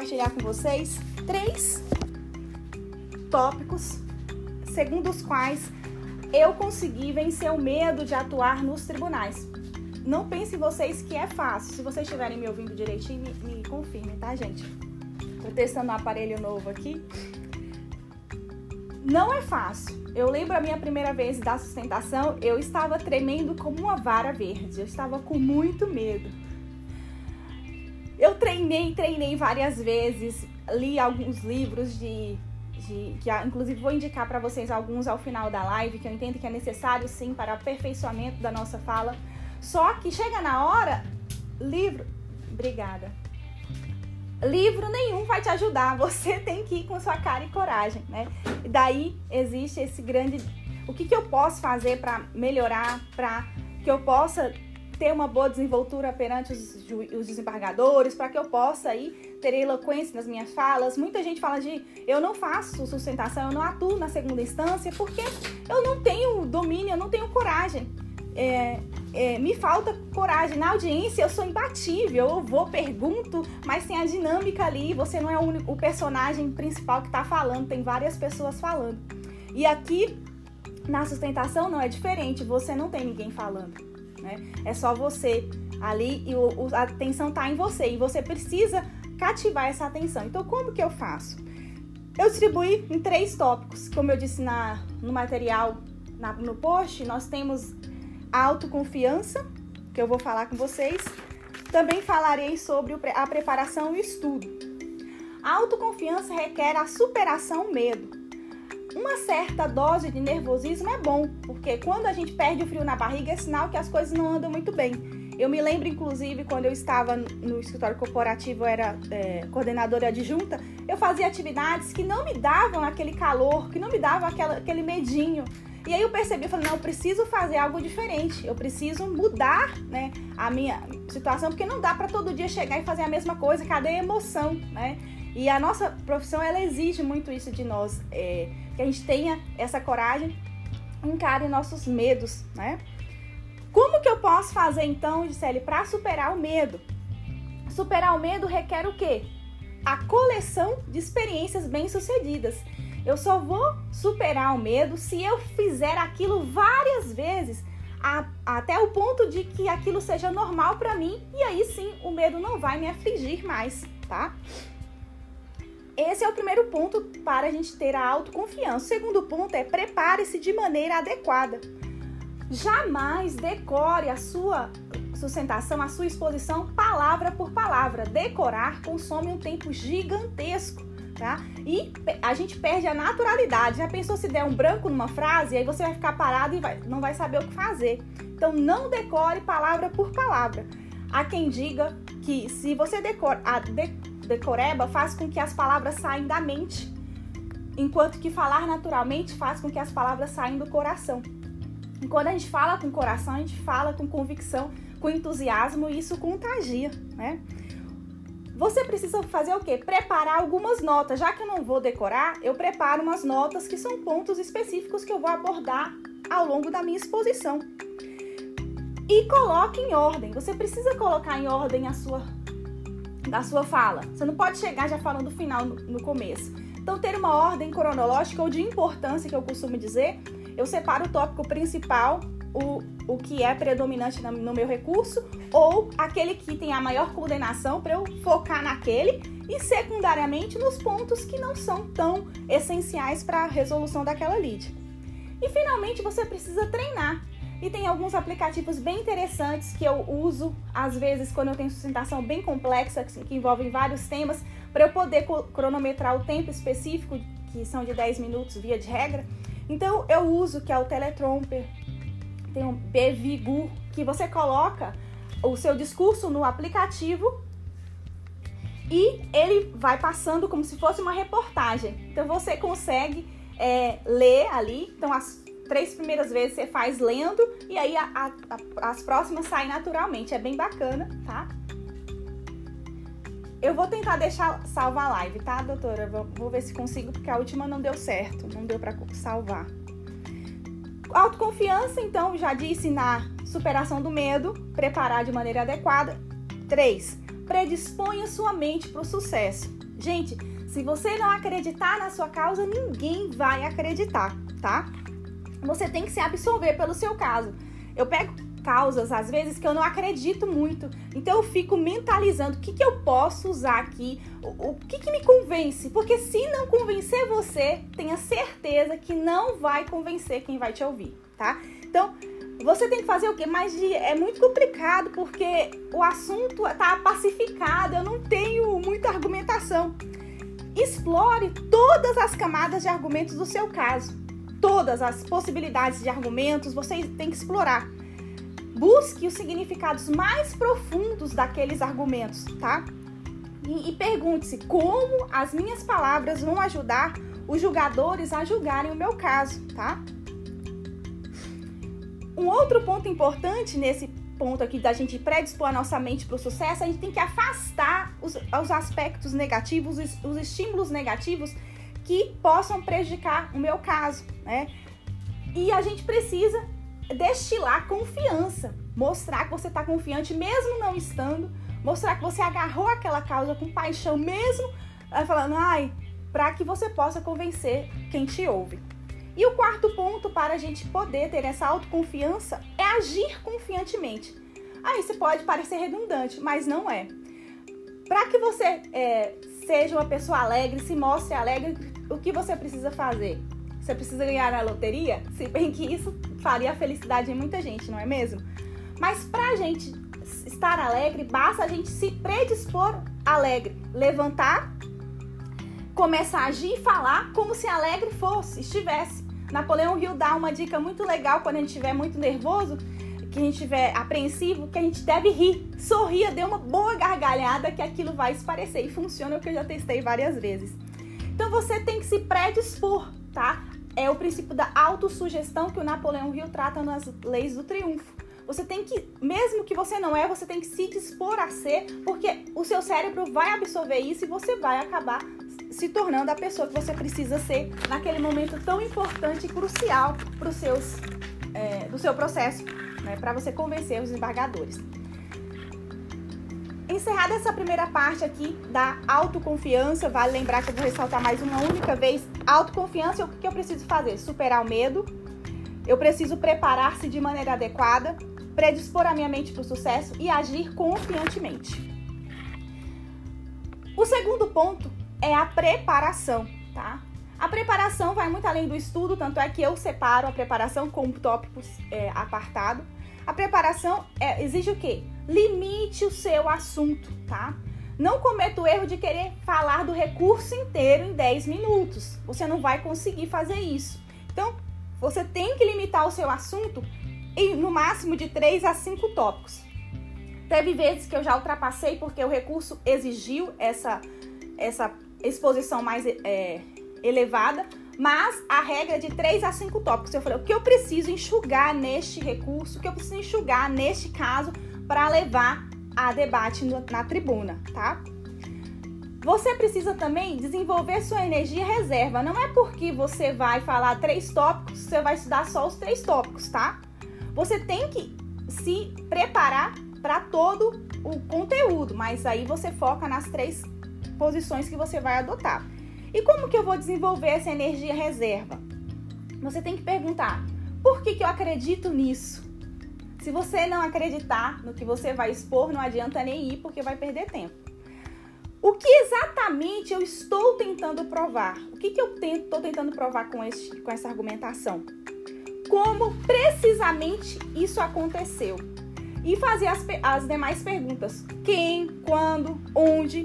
Compartilhar com vocês três tópicos segundo os quais eu consegui vencer o medo de atuar nos tribunais. Não pensem vocês que é fácil. Se vocês estiverem me ouvindo direitinho, me, me confirmem, tá, gente? Tô testando um aparelho novo aqui. Não é fácil. Eu lembro a minha primeira vez da sustentação, eu estava tremendo como uma vara verde. Eu estava com muito medo. Eu treinei, treinei várias vezes, li alguns livros de, de que inclusive vou indicar para vocês alguns ao final da live, que eu entendo que é necessário sim para aperfeiçoamento da nossa fala. Só que chega na hora, livro, obrigada. Livro nenhum vai te ajudar, você tem que ir com sua cara e coragem, né? E daí existe esse grande o que, que eu posso fazer para melhorar, para que eu possa ter uma boa desenvoltura perante os, os desembargadores, para que eu possa aí ter eloquência nas minhas falas. Muita gente fala de eu não faço sustentação, eu não atuo na segunda instância, porque eu não tenho domínio, eu não tenho coragem. É, é, me falta coragem. Na audiência eu sou imbatível, eu vou, pergunto, mas tem a dinâmica ali, você não é o, único, o personagem principal que está falando, tem várias pessoas falando. E aqui na sustentação não é diferente, você não tem ninguém falando né? É só você ali e o, a atenção está em você e você precisa cativar essa atenção. Então, como que eu faço? Eu distribuí em três tópicos, como eu disse na, no material, na, no post, nós temos a autoconfiança, que eu vou falar com vocês. Também falarei sobre a preparação e estudo. A autoconfiança requer a superação medo uma certa dose de nervosismo é bom, porque quando a gente perde o frio na barriga é sinal que as coisas não andam muito bem. Eu me lembro, inclusive, quando eu estava no escritório corporativo, eu era é, coordenadora adjunta, eu fazia atividades que não me davam aquele calor, que não me davam aquela, aquele medinho. E aí eu percebi, eu falei, não, eu preciso fazer algo diferente, eu preciso mudar né, a minha situação, porque não dá para todo dia chegar e fazer a mesma coisa, cadê a emoção, né? E a nossa profissão, ela exige muito isso de nós, é, que a gente tenha essa coragem, encare nossos medos, né? Como que eu posso fazer então, Gisele, para superar o medo? Superar o medo requer o quê? A coleção de experiências bem-sucedidas. Eu só vou superar o medo se eu fizer aquilo várias vezes a, até o ponto de que aquilo seja normal para mim e aí sim o medo não vai me afligir mais, tá? Esse é o primeiro ponto para a gente ter a autoconfiança. O segundo ponto é prepare-se de maneira adequada. Jamais decore a sua sustentação, a sua exposição palavra por palavra. Decorar consome um tempo gigantesco, tá? E a gente perde a naturalidade. Já pensou se der um branco numa frase, aí você vai ficar parado e vai, não vai saber o que fazer. Então não decore palavra por palavra. Há quem diga que se você decora, a de, decoreba faz com que as palavras saiam da mente, enquanto que falar naturalmente faz com que as palavras saiam do coração. E quando a gente fala com coração, a gente fala com convicção, com entusiasmo e isso contagia, né? Você precisa fazer o quê? Preparar algumas notas. Já que eu não vou decorar, eu preparo umas notas que são pontos específicos que eu vou abordar ao longo da minha exposição. E coloque em ordem. Você precisa colocar em ordem a sua da sua fala. Você não pode chegar já falando do final no, no começo. Então, ter uma ordem cronológica ou de importância, que eu costumo dizer, eu separo o tópico principal, o, o que é predominante no meu recurso, ou aquele que tem a maior coordenação para eu focar naquele, e secundariamente nos pontos que não são tão essenciais para a resolução daquela lead. E finalmente você precisa treinar. E tem alguns aplicativos bem interessantes que eu uso, às vezes, quando eu tenho sustentação bem complexa, que envolvem vários temas, para eu poder cronometrar o tempo específico, que são de 10 minutos via de regra. Então eu uso que é o Teletromper, tem um Bevigu, que você coloca o seu discurso no aplicativo e ele vai passando como se fosse uma reportagem. Então você consegue é, ler ali. Então as três primeiras vezes você faz lendo e aí a, a, a, as próximas saem naturalmente. É bem bacana, tá? Eu vou tentar deixar salvar a live, tá, doutora? Vou, vou ver se consigo, porque a última não deu certo, não deu para salvar. Autoconfiança, então, já disse na superação do medo, preparar de maneira adequada. 3. Predisponha sua mente para o sucesso. Gente, se você não acreditar na sua causa, ninguém vai acreditar, tá? Você tem que se absorver pelo seu caso. Eu pego causas, às vezes, que eu não acredito muito. Então eu fico mentalizando o que, que eu posso usar aqui, o, o que, que me convence. Porque se não convencer você, tenha certeza que não vai convencer quem vai te ouvir, tá? Então, você tem que fazer o quê? Mas é muito complicado porque o assunto tá pacificado, eu não tenho muita argumentação. Explore todas as camadas de argumentos do seu caso. Todas as possibilidades de argumentos você tem que explorar. Busque os significados mais profundos daqueles argumentos, tá? E, e pergunte-se como as minhas palavras vão ajudar os julgadores a julgarem o meu caso, tá? Um outro ponto importante nesse ponto aqui da gente predispor a nossa mente para o sucesso, a gente tem que afastar os, os aspectos negativos, os, os estímulos negativos que possam prejudicar o meu caso, né? E a gente precisa destilar confiança, mostrar que você está confiante mesmo não estando, mostrar que você agarrou aquela causa com paixão mesmo, eh, falando, ai, para que você possa convencer quem te ouve. E o quarto ponto para a gente poder ter essa autoconfiança é agir confiantemente. Aí você pode parecer redundante, mas não é. Para que você é, seja uma pessoa alegre, se mostre alegre, o que você precisa fazer? Você precisa ganhar na loteria? Se bem que isso faria a felicidade em muita gente, não é mesmo? Mas pra gente estar alegre, basta a gente se predispor alegre, levantar, começar a agir e falar como se alegre fosse, estivesse. Napoleão Hill dá uma dica muito legal quando a gente estiver muito nervoso, que a gente estiver apreensivo, que a gente deve rir. Sorria, dê uma boa gargalhada que aquilo vai esparecer. E funciona o que eu já testei várias vezes. Então você tem que se predispor, tá? é o princípio da autossugestão que o Napoleão Hill trata nas leis do triunfo. Você tem que, mesmo que você não é, você tem que se dispor a ser, porque o seu cérebro vai absorver isso e você vai acabar se tornando a pessoa que você precisa ser naquele momento tão importante e crucial para seus, é, do seu processo, né, para você convencer os embargadores. Encerrada essa primeira parte aqui da autoconfiança, vale lembrar que eu vou ressaltar mais uma única vez: autoconfiança, o que eu preciso fazer? Superar o medo, Eu preciso preparar-se de maneira adequada, predispor a minha mente para o sucesso e agir confiantemente. O segundo ponto é a preparação, tá? A preparação vai muito além do estudo, tanto é que eu separo a preparação com tópicos é, apartado. A preparação é, exige o quê? Limite o seu assunto, tá? Não cometa o erro de querer falar do recurso inteiro em 10 minutos. Você não vai conseguir fazer isso. Então, você tem que limitar o seu assunto em no máximo de 3 a 5 tópicos. Teve vezes que eu já ultrapassei porque o recurso exigiu essa, essa exposição mais é, elevada, mas a regra é de 3 a 5 tópicos. Eu falei, o que eu preciso enxugar neste recurso, o que eu preciso enxugar neste caso para levar a debate na tribuna, tá? Você precisa também desenvolver sua energia reserva. Não é porque você vai falar três tópicos, você vai estudar só os três tópicos, tá? Você tem que se preparar para todo o conteúdo, mas aí você foca nas três posições que você vai adotar. E como que eu vou desenvolver essa energia reserva? Você tem que perguntar: por que, que eu acredito nisso? Se você não acreditar no que você vai expor, não adianta nem ir porque vai perder tempo. O que exatamente eu estou tentando provar? O que, que eu estou tentando provar com, esse, com essa argumentação? Como precisamente isso aconteceu? E fazer as, as demais perguntas: quem, quando, onde,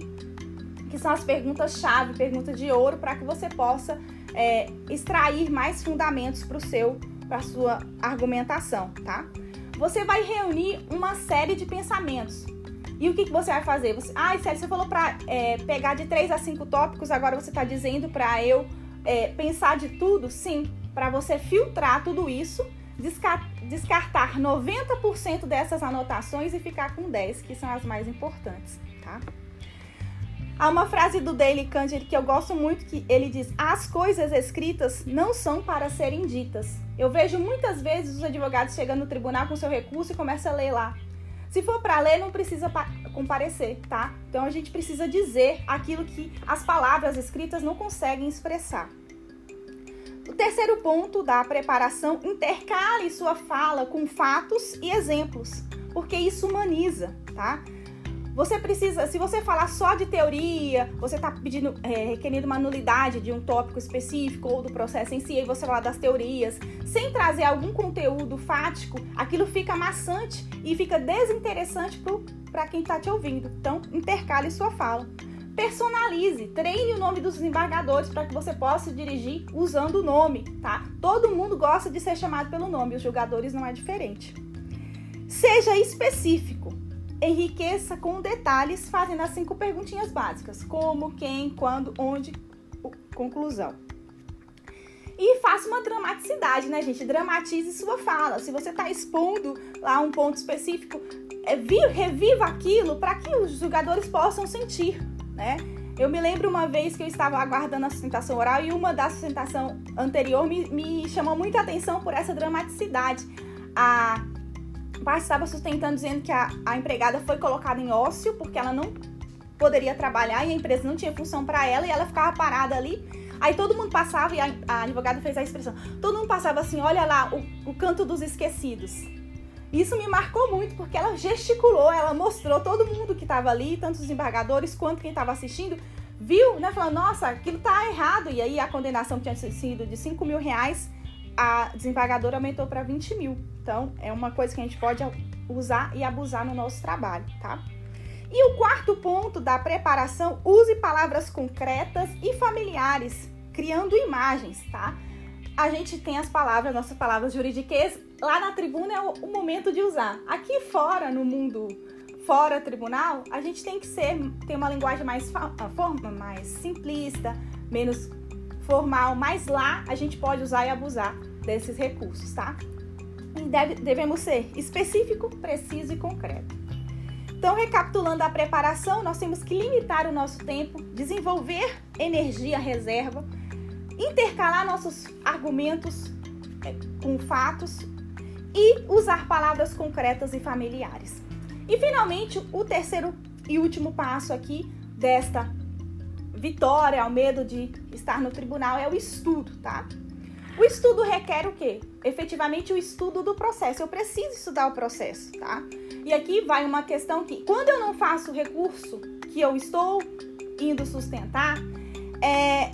que são as perguntas-chave, perguntas de ouro, para que você possa é, extrair mais fundamentos para o seu, para sua argumentação, tá? Você vai reunir uma série de pensamentos. E o que, que você vai fazer? Você, ah, Célio, você falou para é, pegar de 3 a 5 tópicos, agora você está dizendo para eu é, pensar de tudo? Sim, para você filtrar tudo isso, descartar 90% dessas anotações e ficar com 10, que são as mais importantes, tá? Há uma frase do Daily Candid que eu gosto muito que ele diz: "As coisas escritas não são para serem ditas". Eu vejo muitas vezes os advogados chegando no tribunal com seu recurso e começa a ler lá. Se for para ler, não precisa comparecer, tá? Então a gente precisa dizer aquilo que as palavras escritas não conseguem expressar. O terceiro ponto da preparação, intercale sua fala com fatos e exemplos, porque isso humaniza, tá? Você precisa, se você falar só de teoria, você está pedindo, é, requerendo uma nulidade de um tópico específico ou do processo em si, e você falar das teorias, sem trazer algum conteúdo fático, aquilo fica maçante e fica desinteressante para quem está te ouvindo. Então, intercale sua fala. Personalize, treine o nome dos desembargadores para que você possa dirigir usando o nome, tá? Todo mundo gosta de ser chamado pelo nome, os julgadores não é diferente. Seja específico enriqueça com detalhes, fazendo as cinco perguntinhas básicas: como, quem, quando, onde, conclusão. E faça uma dramaticidade, né, gente? Dramatize sua fala. Se você está expondo lá um ponto específico, é, reviva aquilo para que os jogadores possam sentir, né? Eu me lembro uma vez que eu estava aguardando a sustentação oral e uma da sustentação anterior me, me chamou muita atenção por essa dramaticidade. A pai estava sustentando dizendo que a, a empregada foi colocada em ócio porque ela não poderia trabalhar e a empresa não tinha função para ela e ela ficava parada ali. Aí todo mundo passava e a, a, advogada fez a expressão. Todo mundo passava assim, olha lá, o, o canto dos esquecidos. Isso me marcou muito porque ela gesticulou, ela mostrou todo mundo que estava ali, tanto os embargadores quanto quem estava assistindo, viu, né? Falando, nossa, aquilo tá errado. E aí a condenação tinha sido de 5 mil reais a desembargadora aumentou para 20 mil. Então, é uma coisa que a gente pode usar e abusar no nosso trabalho, tá? E o quarto ponto da preparação, use palavras concretas e familiares, criando imagens, tá? A gente tem as palavras, nossas palavras jurídicas, lá na tribuna é o, momento de usar. Aqui fora, no mundo fora tribunal, a gente tem que ser, ter uma linguagem mais, forma, mais simplista, menos formal, mas lá a gente pode usar e abusar desses recursos, tá? E deve, devemos ser específico, preciso e concreto. Então, recapitulando a preparação, nós temos que limitar o nosso tempo, desenvolver energia reserva, intercalar nossos argumentos é, com fatos e usar palavras concretas e familiares. E finalmente, o terceiro e último passo aqui desta vitória ao medo de estar no tribunal é o estudo, tá? O estudo requer o quê? Efetivamente o estudo do processo. Eu preciso estudar o processo, tá? E aqui vai uma questão que, quando eu não faço o recurso que eu estou indo sustentar, é,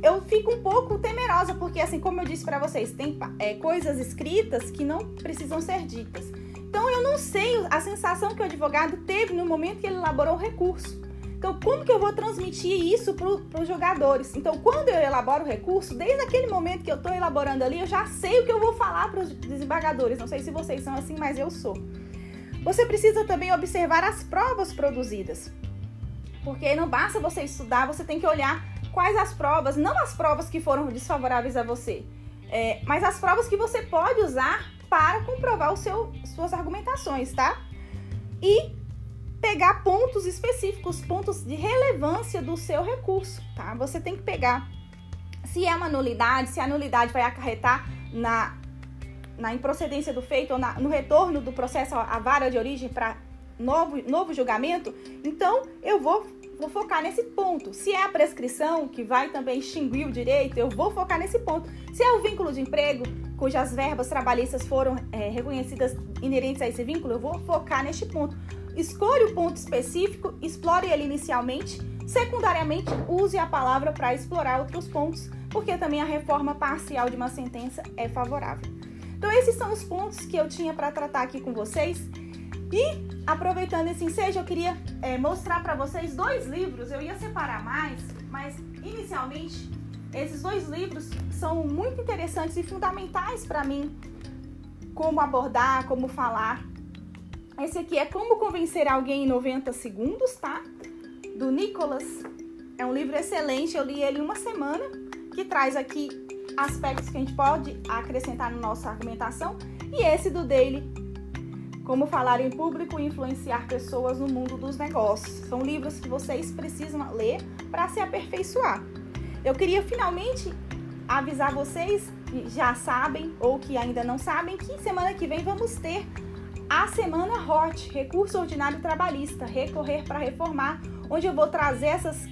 eu fico um pouco temerosa, porque assim, como eu disse para vocês, tem é, coisas escritas que não precisam ser ditas. Então eu não sei a sensação que o advogado teve no momento que ele elaborou o recurso. Então, como que eu vou transmitir isso para os jogadores? Então, quando eu elaboro o recurso, desde aquele momento que eu estou elaborando ali, eu já sei o que eu vou falar para os desembargadores. Não sei se vocês são assim, mas eu sou. Você precisa também observar as provas produzidas. Porque não basta você estudar, você tem que olhar quais as provas, não as provas que foram desfavoráveis a você, é, mas as provas que você pode usar para comprovar seu, suas argumentações, tá? E pegar pontos específicos, pontos de relevância do seu recurso, tá? Você tem que pegar se é uma nulidade, se a nulidade vai acarretar na, na improcedência do feito ou na, no retorno do processo à vara de origem para novo, novo julgamento, então eu vou, vou focar nesse ponto. Se é a prescrição que vai também extinguir o direito, eu vou focar nesse ponto. Se é o vínculo de emprego, cujas verbas trabalhistas foram é, reconhecidas inerentes a esse vínculo, eu vou focar neste ponto. Escolha o ponto específico, explore ele inicialmente. Secundariamente, use a palavra para explorar outros pontos, porque também a reforma parcial de uma sentença é favorável. Então, esses são os pontos que eu tinha para tratar aqui com vocês. E, aproveitando esse ensejo, eu queria é, mostrar para vocês dois livros. Eu ia separar mais, mas inicialmente, esses dois livros são muito interessantes e fundamentais para mim. Como abordar, como falar esse aqui é Como Convencer Alguém em 90 Segundos, tá? Do Nicholas. É um livro excelente, eu li ele uma semana, que traz aqui aspectos que a gente pode acrescentar na nossa argumentação. E esse do Daily, Como Falar em Público e Influenciar Pessoas no Mundo dos Negócios. São livros que vocês precisam ler para se aperfeiçoar. Eu queria finalmente avisar vocês que já sabem ou que ainda não sabem que semana que vem vamos ter a semana HOT, Recurso Ordinário Trabalhista, Recorrer para Reformar, onde eu vou trazer essas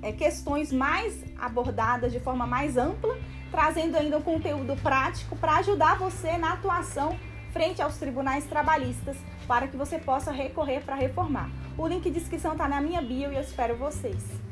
é, questões mais abordadas de forma mais ampla, trazendo ainda um conteúdo prático para ajudar você na atuação frente aos tribunais trabalhistas, para que você possa recorrer para reformar. O link de inscrição está na minha bio e eu espero vocês.